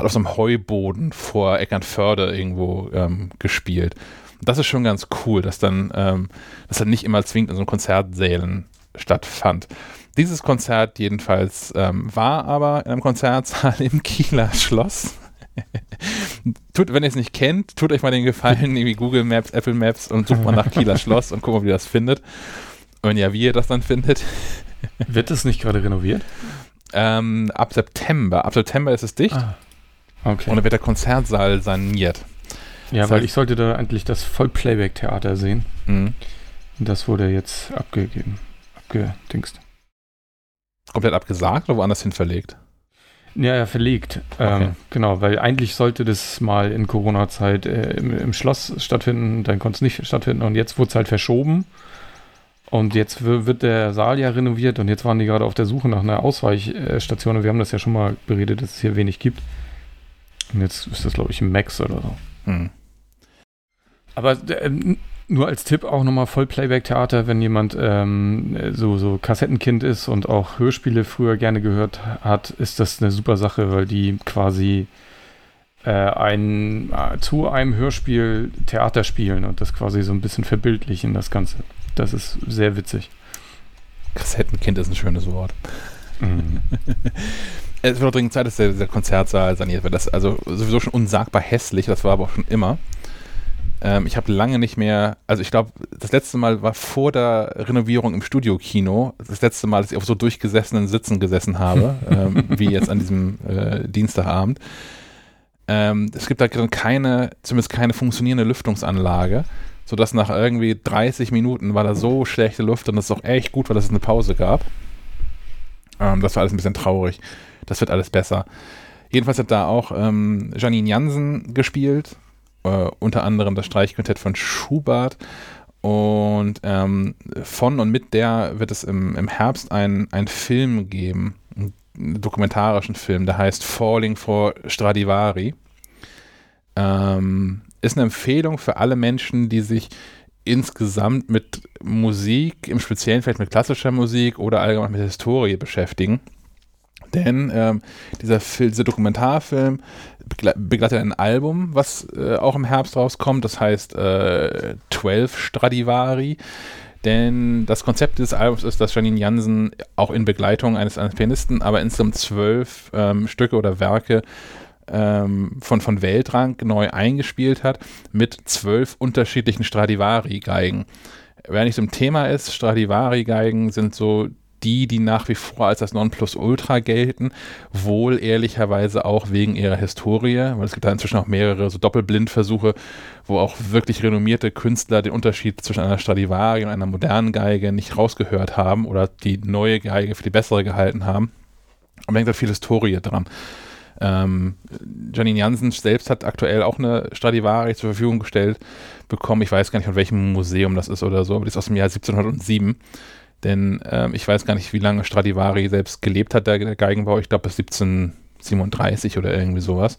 Speaker 1: Hat auf so einem Heuboden vor Eckernförde irgendwo ähm, gespielt. Das ist schon ganz cool, dass dann, ähm, dass dann nicht immer zwingend in so Konzertsälen stattfand. Dieses Konzert jedenfalls ähm, war aber in einem Konzertsaal im Kieler Schloss. *laughs* tut, wenn ihr es nicht kennt, tut euch mal den Gefallen, irgendwie Google Maps, Apple Maps und sucht mal nach Kieler Schloss und guckt mal, wie ihr das findet. Und ja, wie ihr das dann findet.
Speaker 2: Wird es nicht gerade renoviert?
Speaker 1: Ähm, ab September. Ab September ist es dicht. Ah, okay. Und dann wird der Konzertsaal saniert.
Speaker 2: Ja, das weil heißt, ich sollte da endlich das Vollplayback-Theater sehen. Mhm. Und das wurde jetzt abgegeben. Abgedingst.
Speaker 1: Komplett abgesagt oder woanders hin verlegt?
Speaker 2: Ja, ja, verlegt. Ähm, okay. Ähm, genau, weil eigentlich sollte das mal in Corona-Zeit äh, im, im, Schloss stattfinden, dann konnte es nicht stattfinden und jetzt wurde es halt verschoben. Und jetzt wird der Saal ja renoviert und jetzt waren die gerade auf der Suche nach einer Ausweichstation und wir haben das ja schon mal beredet, dass es hier wenig gibt. Und jetzt ist das, glaube ich, ein Max oder so. Hm. Aber äh, nur als Tipp auch nochmal Vollplayback-Theater, wenn jemand ähm, so, so Kassettenkind ist und auch Hörspiele früher gerne gehört hat, ist das eine super Sache, weil die quasi äh, ein, äh, zu einem Hörspiel Theater spielen und das quasi so ein bisschen verbildlichen, das Ganze. Das ist sehr witzig.
Speaker 1: Kassettenkind ist ein schönes Wort. Mhm. *laughs* es wird auch dringend Zeit, dass der, der Konzertsaal saniert wird. Das ist also sowieso schon unsagbar hässlich, das war aber auch schon immer. Ähm, ich habe lange nicht mehr, also ich glaube, das letzte Mal war vor der Renovierung im Studio-Kino. Das letzte Mal, dass ich auf so durchgesessenen Sitzen gesessen habe, *laughs* ähm, wie jetzt an diesem äh, Dienstagabend. Ähm, es gibt da keine, zumindest keine funktionierende Lüftungsanlage, sodass nach irgendwie 30 Minuten war da so schlechte Luft und das ist auch echt gut, weil es eine Pause gab. Ähm, das war alles ein bisschen traurig. Das wird alles besser. Jedenfalls hat da auch ähm, Janine Jansen gespielt, äh, unter anderem das Streichquintett von Schubert. Und ähm, von und mit der wird es im, im Herbst einen Film geben, einen dokumentarischen Film, der heißt Falling for Stradivari. Ähm, ist eine Empfehlung für alle Menschen, die sich insgesamt mit Musik, im Speziellen vielleicht mit klassischer Musik oder allgemein mit Historie beschäftigen. Denn ähm, dieser, dieser Dokumentarfilm begleitet ein Album, was äh, auch im Herbst rauskommt. Das heißt äh, 12 Stradivari. Denn das Konzept des Albums ist, dass Janine Jansen auch in Begleitung eines, eines Pianisten, aber insgesamt zwölf ähm, Stücke oder Werke ähm, von, von Weltrang neu eingespielt hat mit zwölf unterschiedlichen Stradivari-Geigen. Wer nicht so ein Thema ist, Stradivari-Geigen sind so die, die nach wie vor als das Nonplusultra gelten, wohl ehrlicherweise auch wegen ihrer Historie, weil es gibt da inzwischen auch mehrere so Doppelblindversuche, wo auch wirklich renommierte Künstler den Unterschied zwischen einer Stradivari und einer modernen Geige nicht rausgehört haben oder die neue Geige für die bessere gehalten haben. Aber da hängt halt viel Historie dran. Ähm, Janine Jansen selbst hat aktuell auch eine Stradivari zur Verfügung gestellt bekommen. Ich weiß gar nicht, von welchem Museum das ist oder so, aber die ist aus dem Jahr 1707. Denn ähm, ich weiß gar nicht, wie lange Stradivari selbst gelebt hat, der, Geigenbau. Ich glaube bis 1737 oder irgendwie sowas.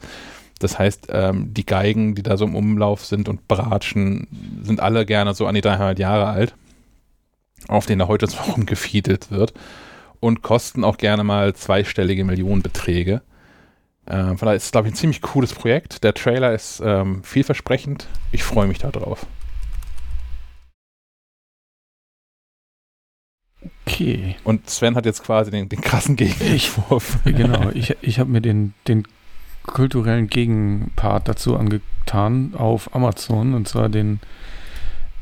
Speaker 1: Das heißt, ähm, die Geigen, die da so im Umlauf sind und bratschen, sind alle gerne so an die 300 Jahre alt, auf denen da heute noch *laughs* rumgefiedelt wird und kosten auch gerne mal zweistellige Millionenbeträge. Ähm, von daher ist es, glaube ich, ein ziemlich cooles Projekt. Der Trailer ist ähm, vielversprechend. Ich freue mich darauf. Okay. Und Sven hat jetzt quasi den, den krassen Gegenentwurf.
Speaker 2: genau, ich, ich habe mir den, den kulturellen Gegenpart dazu angetan auf Amazon und zwar den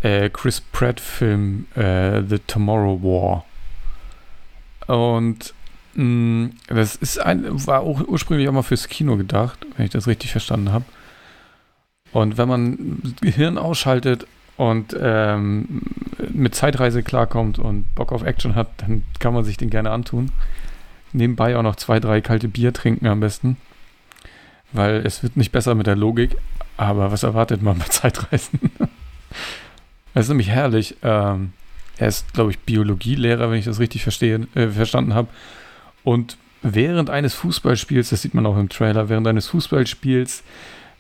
Speaker 2: äh, Chris Pratt-Film äh, The Tomorrow War. Und mh, mm, das ist ein, war auch ursprünglich auch mal fürs Kino gedacht, wenn ich das richtig verstanden habe. Und wenn man Gehirn ausschaltet und ähm, mit Zeitreise klarkommt und Bock auf Action hat, dann kann man sich den gerne antun. Nebenbei auch noch zwei, drei kalte Bier trinken am besten. Weil es wird nicht besser mit der Logik. Aber was erwartet man bei *laughs* Zeitreisen? Es ist nämlich herrlich. Ähm, er ist, glaube ich, Biologielehrer, wenn ich das richtig verstehe, äh, verstanden habe. Und während eines Fußballspiels, das sieht man auch im Trailer, während eines Fußballspiels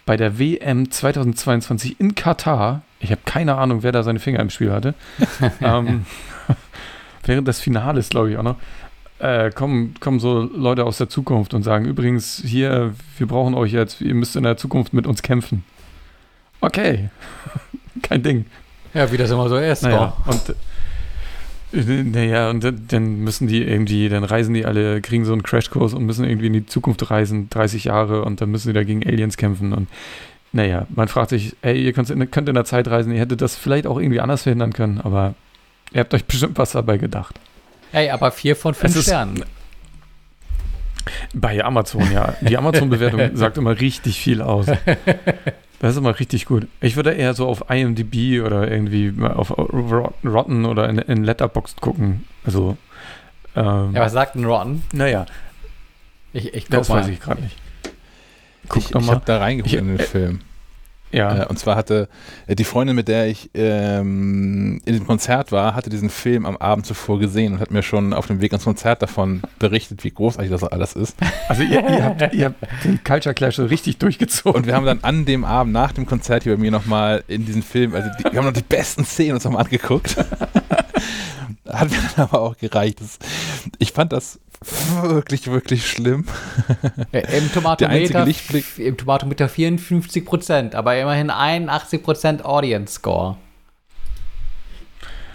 Speaker 2: bei der WM 2022 in Katar, ich habe keine Ahnung, wer da seine Finger im Spiel hatte, *laughs* ähm, *laughs* während des Finales, glaube ich auch noch, äh, kommen, kommen so Leute aus der Zukunft und sagen, übrigens, hier, wir brauchen euch jetzt, ihr müsst in der Zukunft mit uns kämpfen. Okay, *laughs* kein Ding.
Speaker 3: Ja, wie das immer so ist.
Speaker 2: Naja, und naja, und dann müssen die irgendwie, dann reisen die alle, kriegen so einen Crashkurs und müssen irgendwie in die Zukunft reisen, 30 Jahre, und dann müssen sie da gegen Aliens kämpfen. Und naja, man fragt sich, ey, ihr könnt in, könnt in der Zeit reisen, ihr hättet das vielleicht auch irgendwie anders verhindern können, aber ihr habt euch bestimmt was dabei gedacht.
Speaker 3: Ey, aber vier von fünf Sternen.
Speaker 2: Bei Amazon, ja. Die Amazon-Bewertung *laughs* sagt immer richtig viel aus. Das ist immer richtig gut. Ich würde eher so auf IMDb oder irgendwie auf Rotten oder in, in Letterboxd gucken. Also.
Speaker 3: Ähm, ja, was sagt ein Rotten?
Speaker 2: Naja.
Speaker 3: Ich, ich
Speaker 2: das mal. weiß ich gerade nicht.
Speaker 1: Guck ich, ich habe da reingeguckt in den äh, Film. Ja. Äh, und zwar hatte äh, die Freundin, mit der ich ähm, in dem Konzert war, hatte diesen Film am Abend zuvor gesehen und hat mir schon auf dem Weg ins Konzert davon berichtet, wie großartig das alles ist.
Speaker 2: Also ihr, ihr, habt, ihr habt, den Culture Clash so richtig durchgezogen.
Speaker 1: Und wir haben dann an dem Abend nach dem Konzert hier bei mir nochmal in diesen Film, also die, wir haben noch die besten Szenen uns nochmal angeguckt. *laughs* Hat mir dann aber auch gereicht. Das, ich fand das wirklich, wirklich schlimm. *laughs*
Speaker 3: Im Tomatometer, im Tomatometer 54 Prozent, aber immerhin 81 Prozent Audience Score.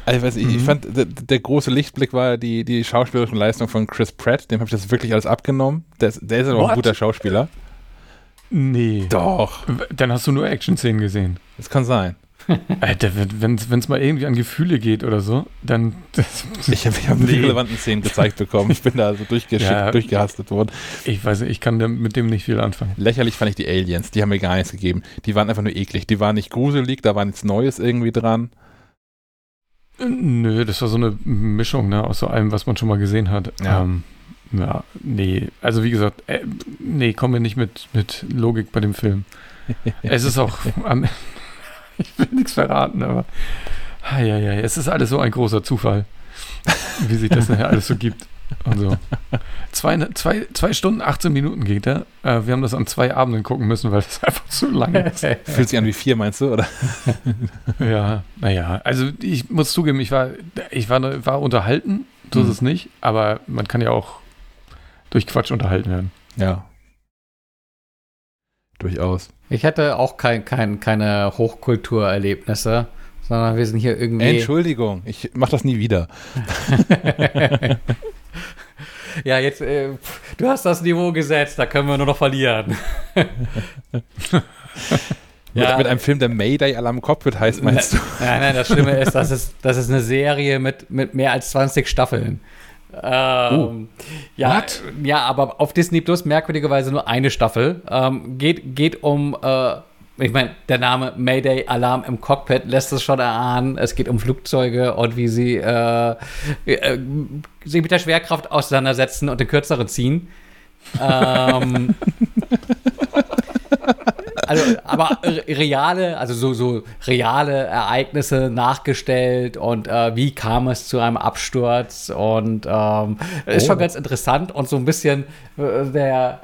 Speaker 1: Also, weiß ich, mhm. ich fand, der, der, große Lichtblick war die, die schauspielerischen Leistung von Chris Pratt. Dem habe ich das wirklich alles abgenommen. Der, ist, der ist aber auch ein guter Schauspieler.
Speaker 2: Nee.
Speaker 1: Doch.
Speaker 2: Dann hast du nur Action-Szenen gesehen.
Speaker 1: Das kann sein.
Speaker 2: Alter, wenn es mal irgendwie an Gefühle geht oder so, dann. *laughs*
Speaker 1: Das, ich habe hab nee. die relevanten Szenen gezeigt bekommen. Ich bin da also durchgeschickt, ja, durchgehastet worden.
Speaker 2: Ich weiß nicht, ich kann mit dem nicht viel anfangen.
Speaker 1: Lächerlich fand ich die Aliens, die haben mir gar nichts gegeben. Die waren einfach nur eklig. Die waren nicht gruselig, da war nichts Neues irgendwie dran.
Speaker 2: Nö, das war so eine Mischung, ne, aus so allem, was man schon mal gesehen hat. Ja. Ähm, ja, nee, also wie gesagt, äh, nee, kommen wir nicht mit, mit Logik bei dem Film. *laughs* es ist auch am, ich *laughs* will nichts verraten, aber ja, ja, es ist alles so ein großer Zufall, wie sich das nachher alles so gibt. Und so. Zwei, zwei, zwei Stunden, 18 Minuten geht er. Äh, wir haben das an zwei Abenden gucken müssen, weil das *laughs* einfach zu lang ist. *laughs*
Speaker 1: Fühlt sich an wie vier, meinst du, oder?
Speaker 2: ja, naja. Also ich muss zugeben, ich war, ich war, war unterhalten, so mhm. ist es nicht, aber man kann ja auch durch Quatsch unterhalten werden.
Speaker 1: Ja. Durchaus.
Speaker 3: Ich hatte auch kein, kein, keine Hochkulturerlebnisse, sondern wir sind hier irgendwie.
Speaker 1: Entschuldigung, ich mach das nie wieder. *laughs*
Speaker 3: ja, jetzt, äh, du hast das Niveau gesetzt, da können wir nur noch verlieren. *laughs*
Speaker 1: ja. mit, einem Film, der Mayday-Alarm Cockpit heißt, meinst du?
Speaker 3: Nein, nein, das Schlimme *laughs* ist, das ist, das ist eine Serie mit, mit mehr als 20 Staffeln. Ähm, uh. ja, What? ja, aber auf Disney Plus merkwürdigerweise nur eine Staffel. Ähm, geht, geht um, äh, ich meine, der Name Mayday Alarm im Cockpit lässt es schon erahnen. Es geht um Flugzeuge und wie sie äh, äh, sich mit der Schwerkraft auseinandersetzen und den kürzeren ziehen. ähm, *laughs* also, aber reale, also so, so reale Ereignisse nachgestellt und äh, wie kam es zu einem Absturz und ähm, oh. ist schon oh. ganz interessant und so ein bisschen äh, der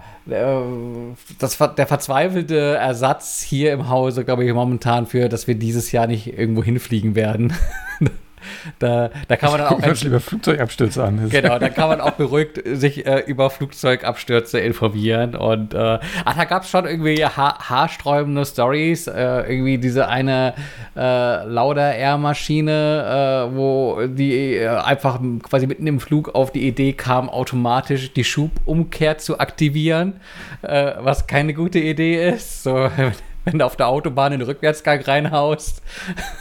Speaker 3: das, der verzweifelte Ersatz hier im Hause, glaube ich, momentan für, dass wir dieses Jahr nicht irgendwo hinfliegen werden. *laughs* Da, da kann man dann auch.
Speaker 2: Ganz lieber Flugzeugabstürze an.
Speaker 3: Genau, *laughs* da kann man auch beruhigt sich äh, über Flugzeugabstürze informieren. Und äh, ach, da gab es schon irgendwie ha haarsträubende Stories. Äh, irgendwie diese eine äh, Lauda Air Maschine, äh, wo die äh, einfach quasi mitten im Flug auf die Idee kam, automatisch die Schubumkehr zu aktivieren, äh, was keine gute Idee ist. So, *laughs* wenn du auf der Autobahn in den Rückwärtsgang reinhaust.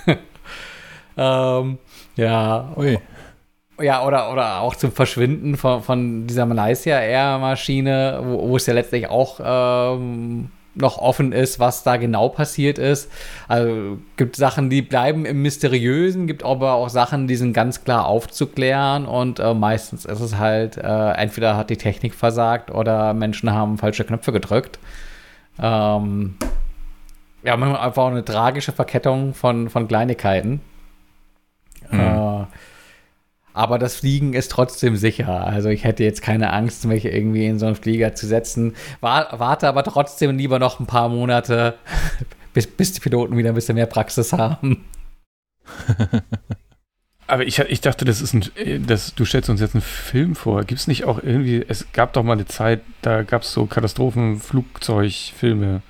Speaker 3: *laughs* ähm, ja. Ui. Ja, oder, oder auch zum Verschwinden von, von dieser Malaysia Air Maschine, wo, wo es ja letztlich auch ähm, noch offen ist, was da genau passiert ist. Also gibt Sachen, die bleiben im Mysteriösen, gibt aber auch Sachen, die sind ganz klar aufzuklären und äh, meistens ist es halt, äh, entweder hat die Technik versagt oder Menschen haben falsche Knöpfe gedrückt. Ähm, ja, manchmal einfach eine tragische Verkettung von, von Kleinigkeiten. Mhm. Äh, aber das Fliegen ist trotzdem sicher. Also ich hätte jetzt keine Angst, mich irgendwie in so einen Flieger zu setzen. War, warte aber trotzdem lieber noch ein paar Monate, *laughs* bis, bis die Piloten wieder ein bisschen mehr Praxis haben. *laughs*
Speaker 2: Aber ich, ich dachte, das ist ein, das, du stellst uns jetzt einen Film vor. Gibt es nicht auch irgendwie, es gab doch mal eine Zeit, da gab es so Katastrophenflugzeugfilme.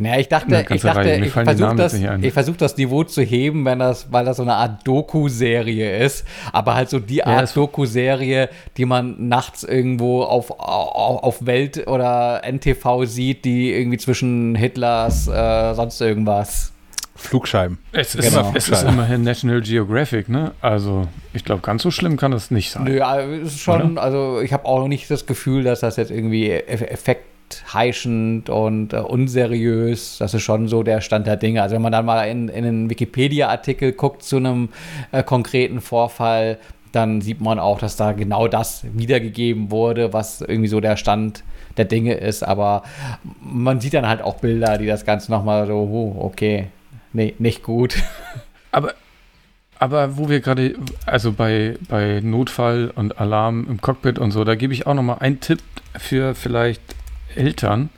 Speaker 3: Ja, ich dachte, ich, dachte, ich versuche das, versuch das Niveau zu heben, wenn das, weil das so eine Art Doku-Serie ist, aber halt so die Art ja, Doku-Serie, die man nachts irgendwo auf, auf, auf, Welt oder NTV sieht, die irgendwie zwischen Hitlers äh, sonst irgendwas.
Speaker 1: Flugscheiben.
Speaker 2: Es ist, genau. es ist immerhin National Geographic, ne? Also, ich glaube, ganz so schlimm kann das nicht sein.
Speaker 3: Nö, also, ist schon, Oder? also ich habe auch nicht das Gefühl, dass das jetzt irgendwie Effekt heischend und äh, unseriös. Das ist schon so der Stand der Dinge. Also wenn man dann mal in, in einen Wikipedia-Artikel guckt zu einem äh, konkreten Vorfall, dann sieht man auch, dass da genau das wiedergegeben wurde, was irgendwie so der Stand der Dinge ist. Aber man sieht dann halt auch Bilder, die das Ganze nochmal so, oh, okay, nee, nicht gut. *laughs*
Speaker 2: Aber aber wo wir gerade, also bei, bei Notfall und Alarm im Cockpit und so, da gebe ich auch nochmal einen Tipp für vielleicht Eltern,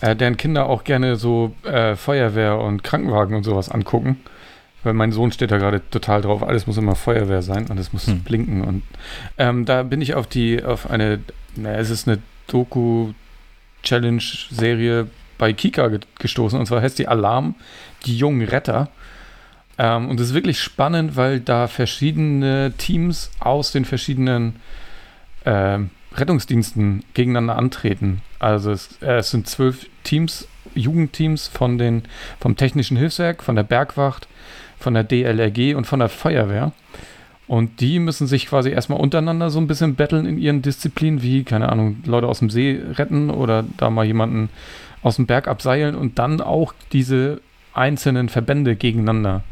Speaker 2: äh, deren Kinder auch gerne so äh, Feuerwehr und Krankenwagen und sowas angucken. Weil mein Sohn steht da gerade total drauf, alles muss immer Feuerwehr sein und es muss hm. blinken. Und ähm, da bin ich auf die, auf eine, naja, es ist eine Doku-Challenge-Serie bei Kika gestoßen. Und zwar heißt die Alarm, die jungen Retter. Ähm, und es ist wirklich spannend, weil da verschiedene Teams aus den verschiedenen ähm, Rettungsdiensten gegeneinander antreten. Also es, äh, es, sind zwölf Teams, Jugendteams von den, vom Technischen Hilfswerk, von der Bergwacht, von der DLRG und von der Feuerwehr. Und die müssen sich quasi erstmal untereinander so ein bisschen betteln in ihren Disziplinen, wie, keine Ahnung, Leute aus dem See retten oder da mal jemanden aus dem Berg abseilen und dann auch diese einzelnen Verbände gegeneinander.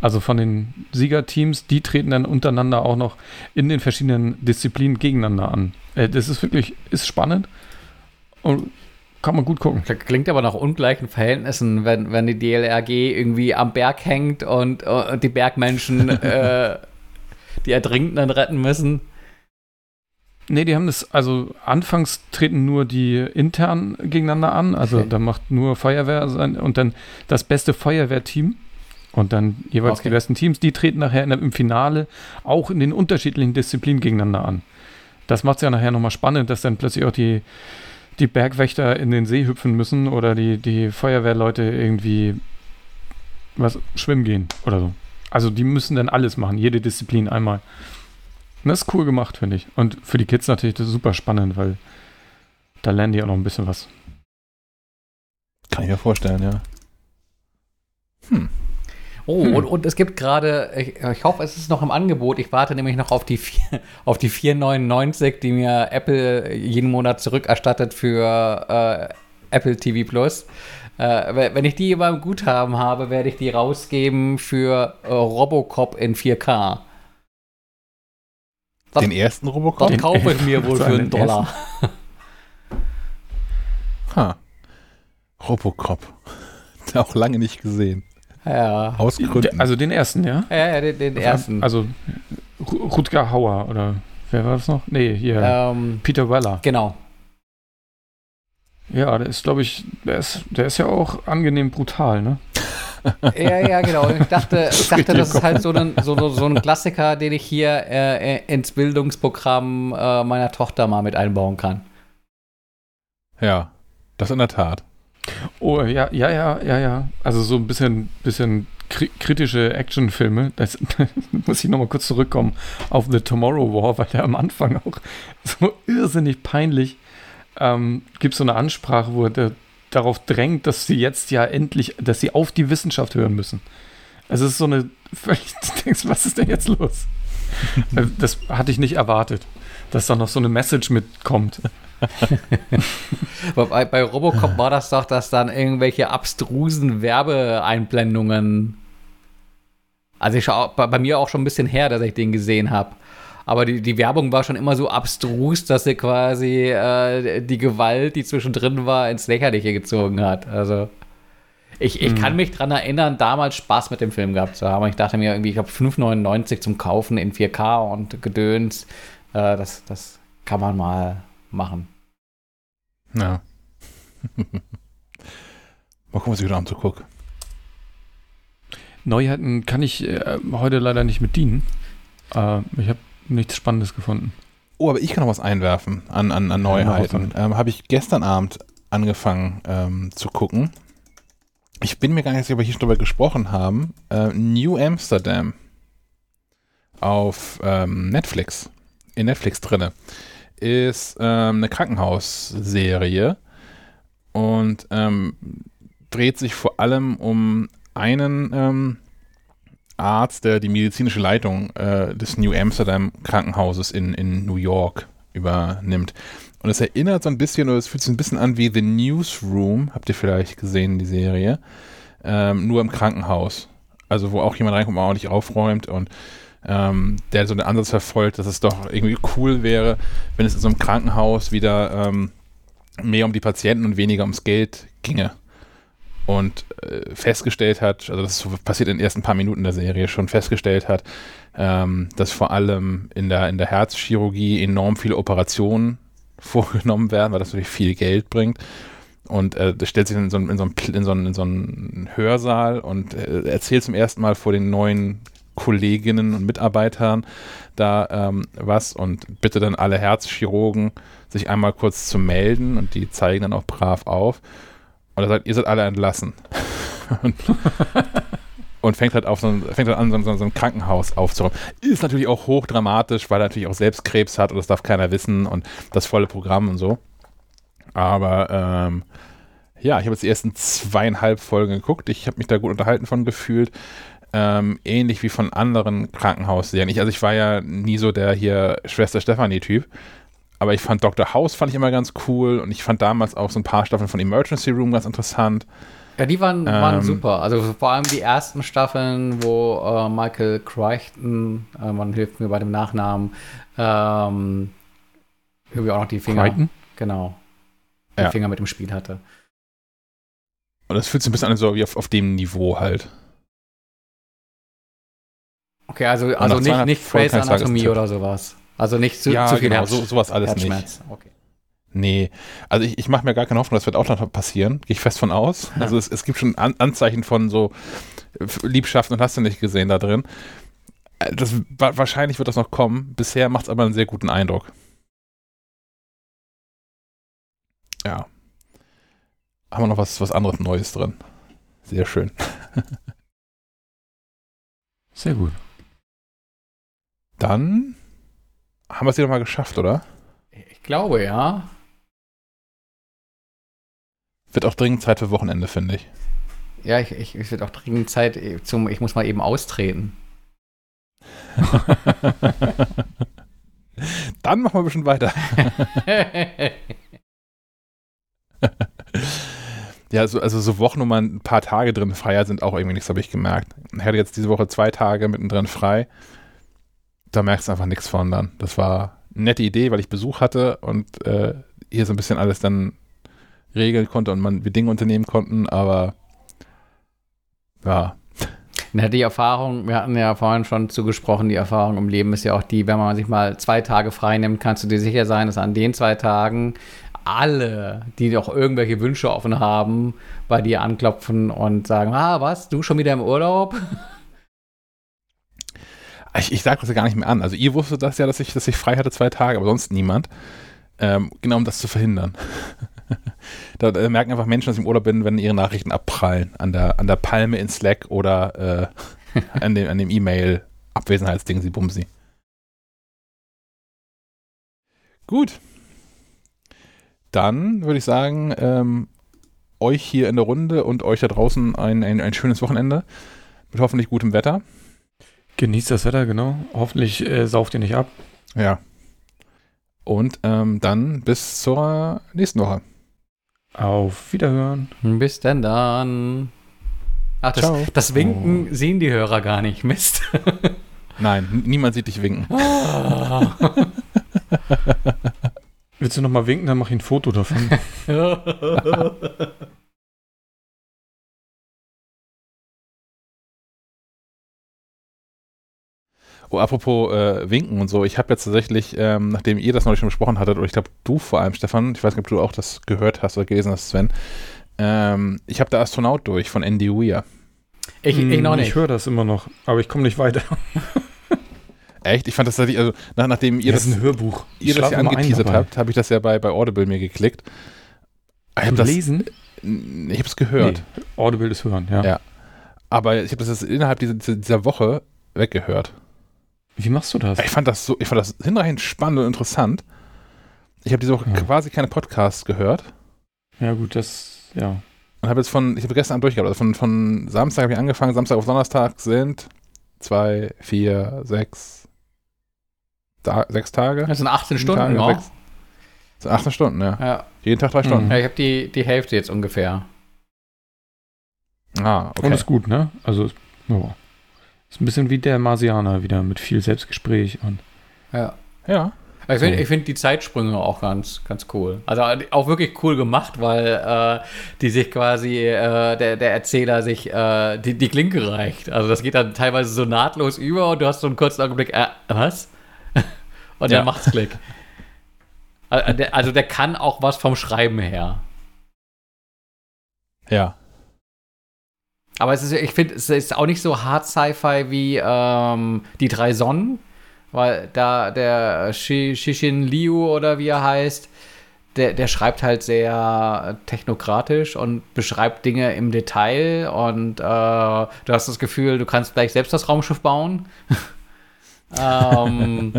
Speaker 2: Also von den Siegerteams, die treten dann untereinander auch noch in den verschiedenen Disziplinen gegeneinander an. Äh, das ist wirklich, ist spannend und kann man gut gucken.
Speaker 3: Klingt aber nach ungleichen Verhältnissen, wenn, wenn die DLRG irgendwie am Berg hängt und, und die Bergmenschen *laughs* äh, die Ertrinkenden retten müssen.
Speaker 2: Nee, die haben das, also anfangs treten nur die intern gegeneinander an, also okay. da macht nur Feuerwehr sein und dann das beste Feuerwehrteam und dann jeweils okay. die besten Teams, die treten nachher in, im Finale auch in den unterschiedlichen Disziplinen gegeneinander an. Das macht es ja nachher nochmal spannend, dass dann plötzlich auch die, die Bergwächter in den See hüpfen müssen oder die, die Feuerwehrleute irgendwie was schwimmen gehen oder so. Also die müssen dann alles machen, jede Disziplin einmal. Und das ist cool gemacht, finde ich. Und für die Kids natürlich das super spannend, weil da lernen die auch noch ein bisschen was.
Speaker 1: Kann ich mir vorstellen, ja.
Speaker 3: Hm. Oh, hm. und, und es gibt gerade, ich, ich, hoffe, es ist noch im Angebot. Ich warte nämlich noch auf die, 4, *laughs* auf die 4,99, die mir Apple jeden Monat zurückerstattet für äh, Apple TV Plus. Äh, wenn ich die beim Guthaben habe, werde ich die rausgeben für äh, Robocop in 4K.
Speaker 1: Das, Den ersten Robocop?
Speaker 3: Den kaufe ich mir wohl *laughs* für einen Dollar.
Speaker 1: ha. Robocop. *laughs* Auch lange nicht gesehen.
Speaker 3: Ja.
Speaker 1: Aus Gründen.
Speaker 2: Also den ersten, ja?
Speaker 3: Ja, ja, den, den ersten.
Speaker 2: Also Rutger Hauer oder wer war das noch? Nee, hier. Ähm, Peter Weller.
Speaker 3: Genau.
Speaker 2: Ja, der ist, glaube ich, der ist, der ist ja auch angenehm brutal, ne?
Speaker 3: ja, ja, genau. Ich dachte, *laughs* ich dachte das ist halt so ein, so, so ein Klassiker, den ich hier äh, ins Bildungsprogramm äh, meiner Tochter mal mit einbauen kann.
Speaker 1: Ja, das in der Tat.
Speaker 2: Oh, ja, ja, ja, ja, ja. Also so ein bisschen, bisschen kritische Actionfilme. Das, da *laughs* muss ich nochmal kurz zurückkommen auf The Tomorrow War, weil der am Anfang auch *laughs* so irrsinnig peinlich ähm, gibt so eine Ansprache, wo er darauf drängt, dass sie jetzt ja endlich, dass sie auf die Wissenschaft hören müssen. Also es ist so eine *laughs* völlig, du denkst, was ist denn jetzt los? Äh, das hatte ich nicht erwartet, dass da noch so eine Message mitkommt. *laughs*
Speaker 3: bei, bei Robocop war das doch, dass dann irgendwelche abstrusen Werbeeinblendungen. Also ich schau, bei, bei mir auch schon ein bisschen her, dass ich den gesehen habe. Aber die, die Werbung war schon immer so abstrus, dass sie quasi äh, die Gewalt, die zwischendrin war, ins Lächerliche gezogen hat. Also. Ich, ich kann mich daran erinnern, damals Spaß mit dem Film gehabt zu haben. Ich dachte mir irgendwie, ich habe 5,99 zum Kaufen in 4K und Gedöns. Äh, das, das kann man mal machen.
Speaker 1: Ja. *laughs* mal gucken, was ich heute Abend so gucke.
Speaker 2: Neuheiten kann ich äh, heute leider nicht mit dienen. Äh, ich habe nichts Spannendes gefunden.
Speaker 1: Oh, aber ich kann noch was einwerfen an, an, an Neuheiten. Ähm, habe ich gestern Abend angefangen ähm, zu gucken. Ich bin mir gar nicht sicher, ob wir hier schon drüber gesprochen haben. Äh, New Amsterdam auf ähm, Netflix, in Netflix drinne, ist ähm, eine Krankenhausserie und ähm, dreht sich vor allem um einen ähm, Arzt, der die medizinische Leitung äh, des New Amsterdam Krankenhauses in, in New York übernimmt. Und es erinnert so ein bisschen, oder es fühlt sich ein bisschen an wie The Newsroom, habt ihr vielleicht gesehen, die Serie, ähm, nur im Krankenhaus. Also wo auch jemand reinkommt, und ordentlich aufräumt und ähm, der so den Ansatz verfolgt, dass es doch irgendwie cool wäre, wenn es in so einem Krankenhaus wieder ähm, mehr um die Patienten und weniger ums Geld ginge. Und äh, festgestellt hat, also das passiert in den ersten paar Minuten der Serie, schon festgestellt hat, ähm, dass vor allem in der, in der Herzchirurgie enorm viele Operationen *laughs* vorgenommen werden, weil das natürlich viel Geld bringt. Und äh, stellt sich in so, in, so einen, in, so einen, in so einen Hörsaal und äh, erzählt zum ersten Mal vor den neuen Kolleginnen und Mitarbeitern da ähm, was und bitte dann alle Herzchirurgen sich einmal kurz zu melden und die zeigen dann auch brav auf. Und er sagt, ihr seid alle entlassen. *laughs* und und fängt halt, auf so ein, fängt halt an, so, so, ein Krankenhaus aufzuräumen. Ist natürlich auch hochdramatisch, weil er natürlich auch selbst Krebs hat und das darf keiner wissen und das volle Programm und so. Aber ähm, ja, ich habe jetzt die ersten zweieinhalb Folgen geguckt. Ich habe mich da gut unterhalten von gefühlt. Ähm, ähnlich wie von anderen Krankenhausserien. Ich, also ich war ja nie so der hier Schwester Stefanie-Typ. Aber ich fand Dr. House fand ich immer ganz cool und ich fand damals auch so ein paar Staffeln von Emergency Room ganz interessant.
Speaker 3: Ja, die waren, waren ähm, super. Also vor allem die ersten Staffeln, wo äh, Michael Crichton, äh, man hilft mir bei dem Nachnamen, ähm, irgendwie auch noch die Finger. Crichton? Genau. Die ja. Finger mit dem Spiel hatte.
Speaker 1: Und das fühlt sich ein bisschen an, so wie auf, auf dem Niveau halt.
Speaker 3: Okay, also, also nicht, nicht Grey's Anatomie oder sowas. Also nicht zu,
Speaker 1: ja,
Speaker 3: zu viel
Speaker 1: genau, so, sowas alles nicht. Okay. Nee, also ich, ich mache mir gar keine Hoffnung, das wird auch noch passieren. Gehe ich fest von aus. Also es, es gibt schon An Anzeichen von so Liebschaften und hast du nicht gesehen da drin. Äh, das, wahrscheinlich wird das noch kommen. Bisher macht es aber einen sehr guten Eindruck. Ja. Haben wir noch was, was anderes Neues drin. Sehr schön. *laughs*
Speaker 2: sehr gut.
Speaker 1: Dann haben wir es wieder mal geschafft, oder?
Speaker 3: Ich glaube, ja.
Speaker 1: Wird auch dringend Zeit für Wochenende, finde ich.
Speaker 3: Ja, ich, ich, es wird auch dringend Zeit zum, ich muss mal eben austreten. *laughs*
Speaker 1: Dann machen wir ein bisschen weiter. *laughs* ja, also, also so Wochen, wo man ein paar Tage drin frei sind auch irgendwie nichts, habe ich gemerkt. Ich hatte jetzt diese Woche zwei Tage mittendrin frei. Da merkst du einfach nichts von dann. Das war eine nette Idee, weil ich Besuch hatte und äh, hier so ein bisschen alles dann regeln konnte und man wir Dinge unternehmen konnten, aber ja.
Speaker 3: Na, die Erfahrung, wir hatten ja vorhin schon zugesprochen, die Erfahrung im Leben ist ja auch die, wenn man sich mal zwei Tage frei nimmt, kannst du dir sicher sein, dass an den zwei Tagen alle, die doch irgendwelche Wünsche offen haben, bei dir anklopfen und sagen, ah, was, du schon wieder im Urlaub?
Speaker 1: Ich, ich sage das ja gar nicht mehr an. Also ihr wusstet das ja, dass ich, dass ich frei hatte zwei Tage, aber sonst niemand. Ähm, genau um das zu verhindern. *laughs* da, da, merken einfach Menschen, dass ich im Urlaub bin, wenn ihre Nachrichten abprallen. An der, an der Palme in Slack oder äh, *laughs* an dem, an dem E-Mail-Abwesenheitsding, sie bumsi. Gut. Dann würde ich sagen, ähm, euch hier in der Runde und euch da draußen ein, ein, ein schönes Wochenende. Mit hoffentlich gutem Wetter.
Speaker 2: Genießt das Wetter, genau. Hoffentlich äh, sauft ihr nicht ab.
Speaker 1: Ja. Und ähm, dann bis zur nächsten Woche.
Speaker 2: Auf Wiederhören.
Speaker 3: Bis denn dann. Ach, das, das Winken oh. sehen die Hörer gar nicht. Mist. *laughs*
Speaker 1: Nein, niemand sieht dich winken. Ah. *laughs*
Speaker 2: Willst du nochmal winken, dann mach ich ein Foto davon. *laughs*
Speaker 1: Oh, apropos äh, Winken und so, ich habe jetzt tatsächlich, ähm, nachdem ihr das neulich schon besprochen hattet, oder ich glaube du vor allem, Stefan, ich weiß nicht, ob du auch das gehört hast oder gelesen hast, Sven, ähm, ich habe der Astronaut durch von Andy Weir.
Speaker 2: Ich, ich hm, noch nicht. Ich höre das immer noch, aber ich komme nicht weiter. *laughs*
Speaker 1: Echt? Ich fand das tatsächlich, also nach, nachdem ihr
Speaker 2: das, das ein Hörbuch.
Speaker 1: Ihr das ja angeteasert habt, habe ich das ja bei, bei Audible mir geklickt.
Speaker 2: Ich habe das lesen?
Speaker 1: Ich habe es gehört.
Speaker 2: Nee, Audible ist hören, ja. Ja.
Speaker 1: Aber ich habe das jetzt innerhalb dieser, dieser Woche weggehört.
Speaker 2: Wie machst du das?
Speaker 1: Ich fand das so, ich fand das hinreichend spannend und interessant. Ich habe diese Woche ja. quasi keine Podcasts gehört.
Speaker 2: Ja, gut, das, ja.
Speaker 1: Und habe jetzt von, ich habe gestern Abend durchgehabt, also von, von Samstag habe ich angefangen, Samstag auf Donnerstag sind zwei, vier, sechs, da, sechs Tage.
Speaker 3: Das sind 18 Stunden, Tage,
Speaker 1: ja. Sechs, das sind 18 Stunden, ja. ja. Jeden Tag drei Stunden.
Speaker 3: Ja, ich habe die, die Hälfte jetzt ungefähr.
Speaker 2: Ah, okay. Und ist gut, ne? Also, ja. Ist ein bisschen wie der Marsianer wieder mit viel Selbstgespräch und.
Speaker 3: Ja. Ja. Ich finde find die Zeitsprünge auch ganz, ganz cool. Also auch wirklich cool gemacht, weil äh, die sich quasi, äh, der, der Erzähler sich äh, die, die Klinke reicht. Also das geht dann teilweise so nahtlos über und du hast so einen kurzen Augenblick, äh, was? *laughs* und ja. dann macht's Klick. *laughs* Also der, also der kann auch was vom Schreiben her.
Speaker 1: Ja.
Speaker 3: Aber es ist, ich finde, es ist auch nicht so hart Sci-Fi wie ähm, die drei Sonnen, weil da der Shishin Liu oder wie er heißt, der, der schreibt halt sehr technokratisch und beschreibt Dinge im Detail und äh, du hast das Gefühl, du kannst gleich selbst das Raumschiff bauen. *laughs* ähm,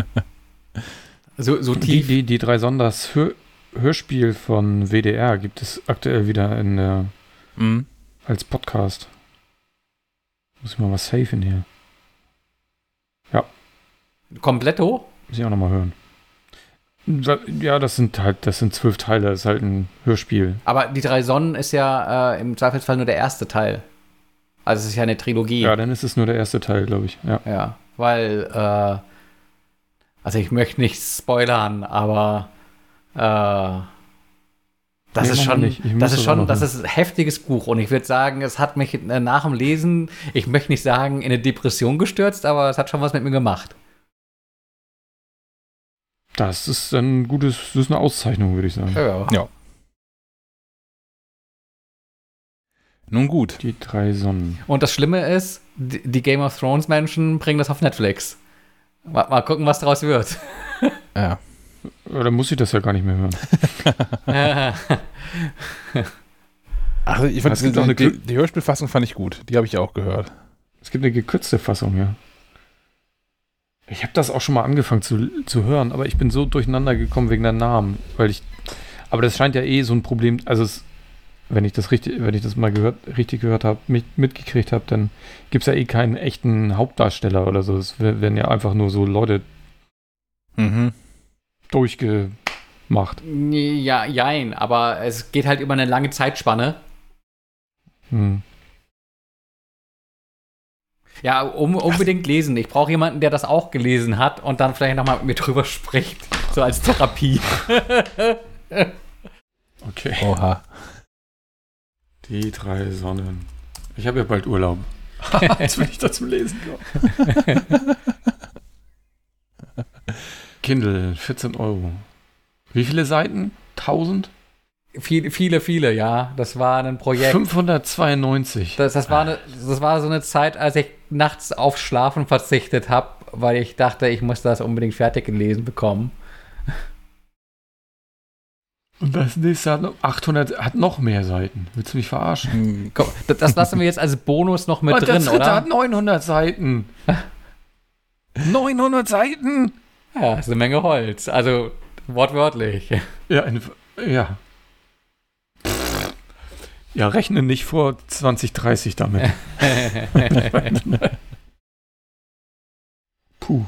Speaker 2: so, so tief. Die, die, die drei Sonders Hör Hörspiel von WDR gibt es aktuell wieder in der, mhm. als Podcast. Muss ich mal was safen hier. Ja.
Speaker 3: Kompletto?
Speaker 2: Muss ich auch nochmal hören. Ja, das sind halt, das sind zwölf Teile, das ist halt ein Hörspiel.
Speaker 3: Aber die drei Sonnen ist ja äh, im Zweifelsfall nur der erste Teil. Also es ist ja eine Trilogie.
Speaker 2: Ja, dann ist es nur der erste Teil, glaube ich. Ja.
Speaker 3: ja, weil, äh, also ich möchte nicht spoilern, aber äh, das nee, ist schon, das ist schon, das ist ein heftiges Buch und ich würde sagen, es hat mich äh, nach dem Lesen, ich möchte nicht sagen, in eine Depression gestürzt, aber es hat schon was mit mir gemacht.
Speaker 2: Das ist ein gutes, das ist eine Auszeichnung, würde ich sagen.
Speaker 1: Ja. ja. Nun gut.
Speaker 2: Die drei Sonnen.
Speaker 3: Und das Schlimme ist, die Game of Thrones Menschen bringen das auf Netflix. Mal, mal gucken, was daraus wird.
Speaker 1: Ja. *laughs*
Speaker 2: Oder muss ich das ja gar nicht mehr hören?
Speaker 1: Ach, *laughs* ich fand, die, eine, die, die Hörspielfassung fand ich gut. Die habe ich auch gehört.
Speaker 2: Es gibt eine gekürzte Fassung, ja. Ich habe das auch schon mal angefangen zu, zu hören, aber ich bin so durcheinander gekommen wegen der Namen, weil ich. Aber das scheint ja eh so ein Problem. Also es, wenn ich das richtig, wenn ich das mal gehört, richtig gehört habe, mitgekriegt habe, dann gibt es ja eh keinen echten Hauptdarsteller oder so. Es werden ja einfach nur so Leute mhm durchgemacht.
Speaker 3: Ja, jein, aber es geht halt über eine lange Zeitspanne. Hm. Ja, um, unbedingt lesen. Ich brauche jemanden, der das auch gelesen hat und dann vielleicht nochmal mit mir drüber spricht. So als Therapie. *laughs*
Speaker 2: okay.
Speaker 1: Oha.
Speaker 2: Die drei Sonnen. Ich habe ja bald Urlaub. *laughs* Jetzt will ich da zum Lesen *laughs* Kindle, 14 Euro. Wie viele Seiten? 1000?
Speaker 3: Viele, viele, viele, ja. Das war ein Projekt.
Speaker 2: 592.
Speaker 3: Das, das, war, eine, das war so eine Zeit, als ich nachts auf Schlafen verzichtet habe, weil ich dachte, ich muss das unbedingt fertig gelesen bekommen.
Speaker 2: Und das nächste hat noch 800, hat noch mehr Seiten. Willst du mich verarschen? Hm,
Speaker 3: komm, das, das lassen wir jetzt als Bonus noch mit Und drin, das
Speaker 2: oder? hat 900 Seiten. *laughs* 900 Seiten?
Speaker 3: Ja, ist eine Menge Holz. Also wortwörtlich.
Speaker 2: Ja, eine, ja. Ja, rechne nicht vor 2030 damit. *laughs* Puh.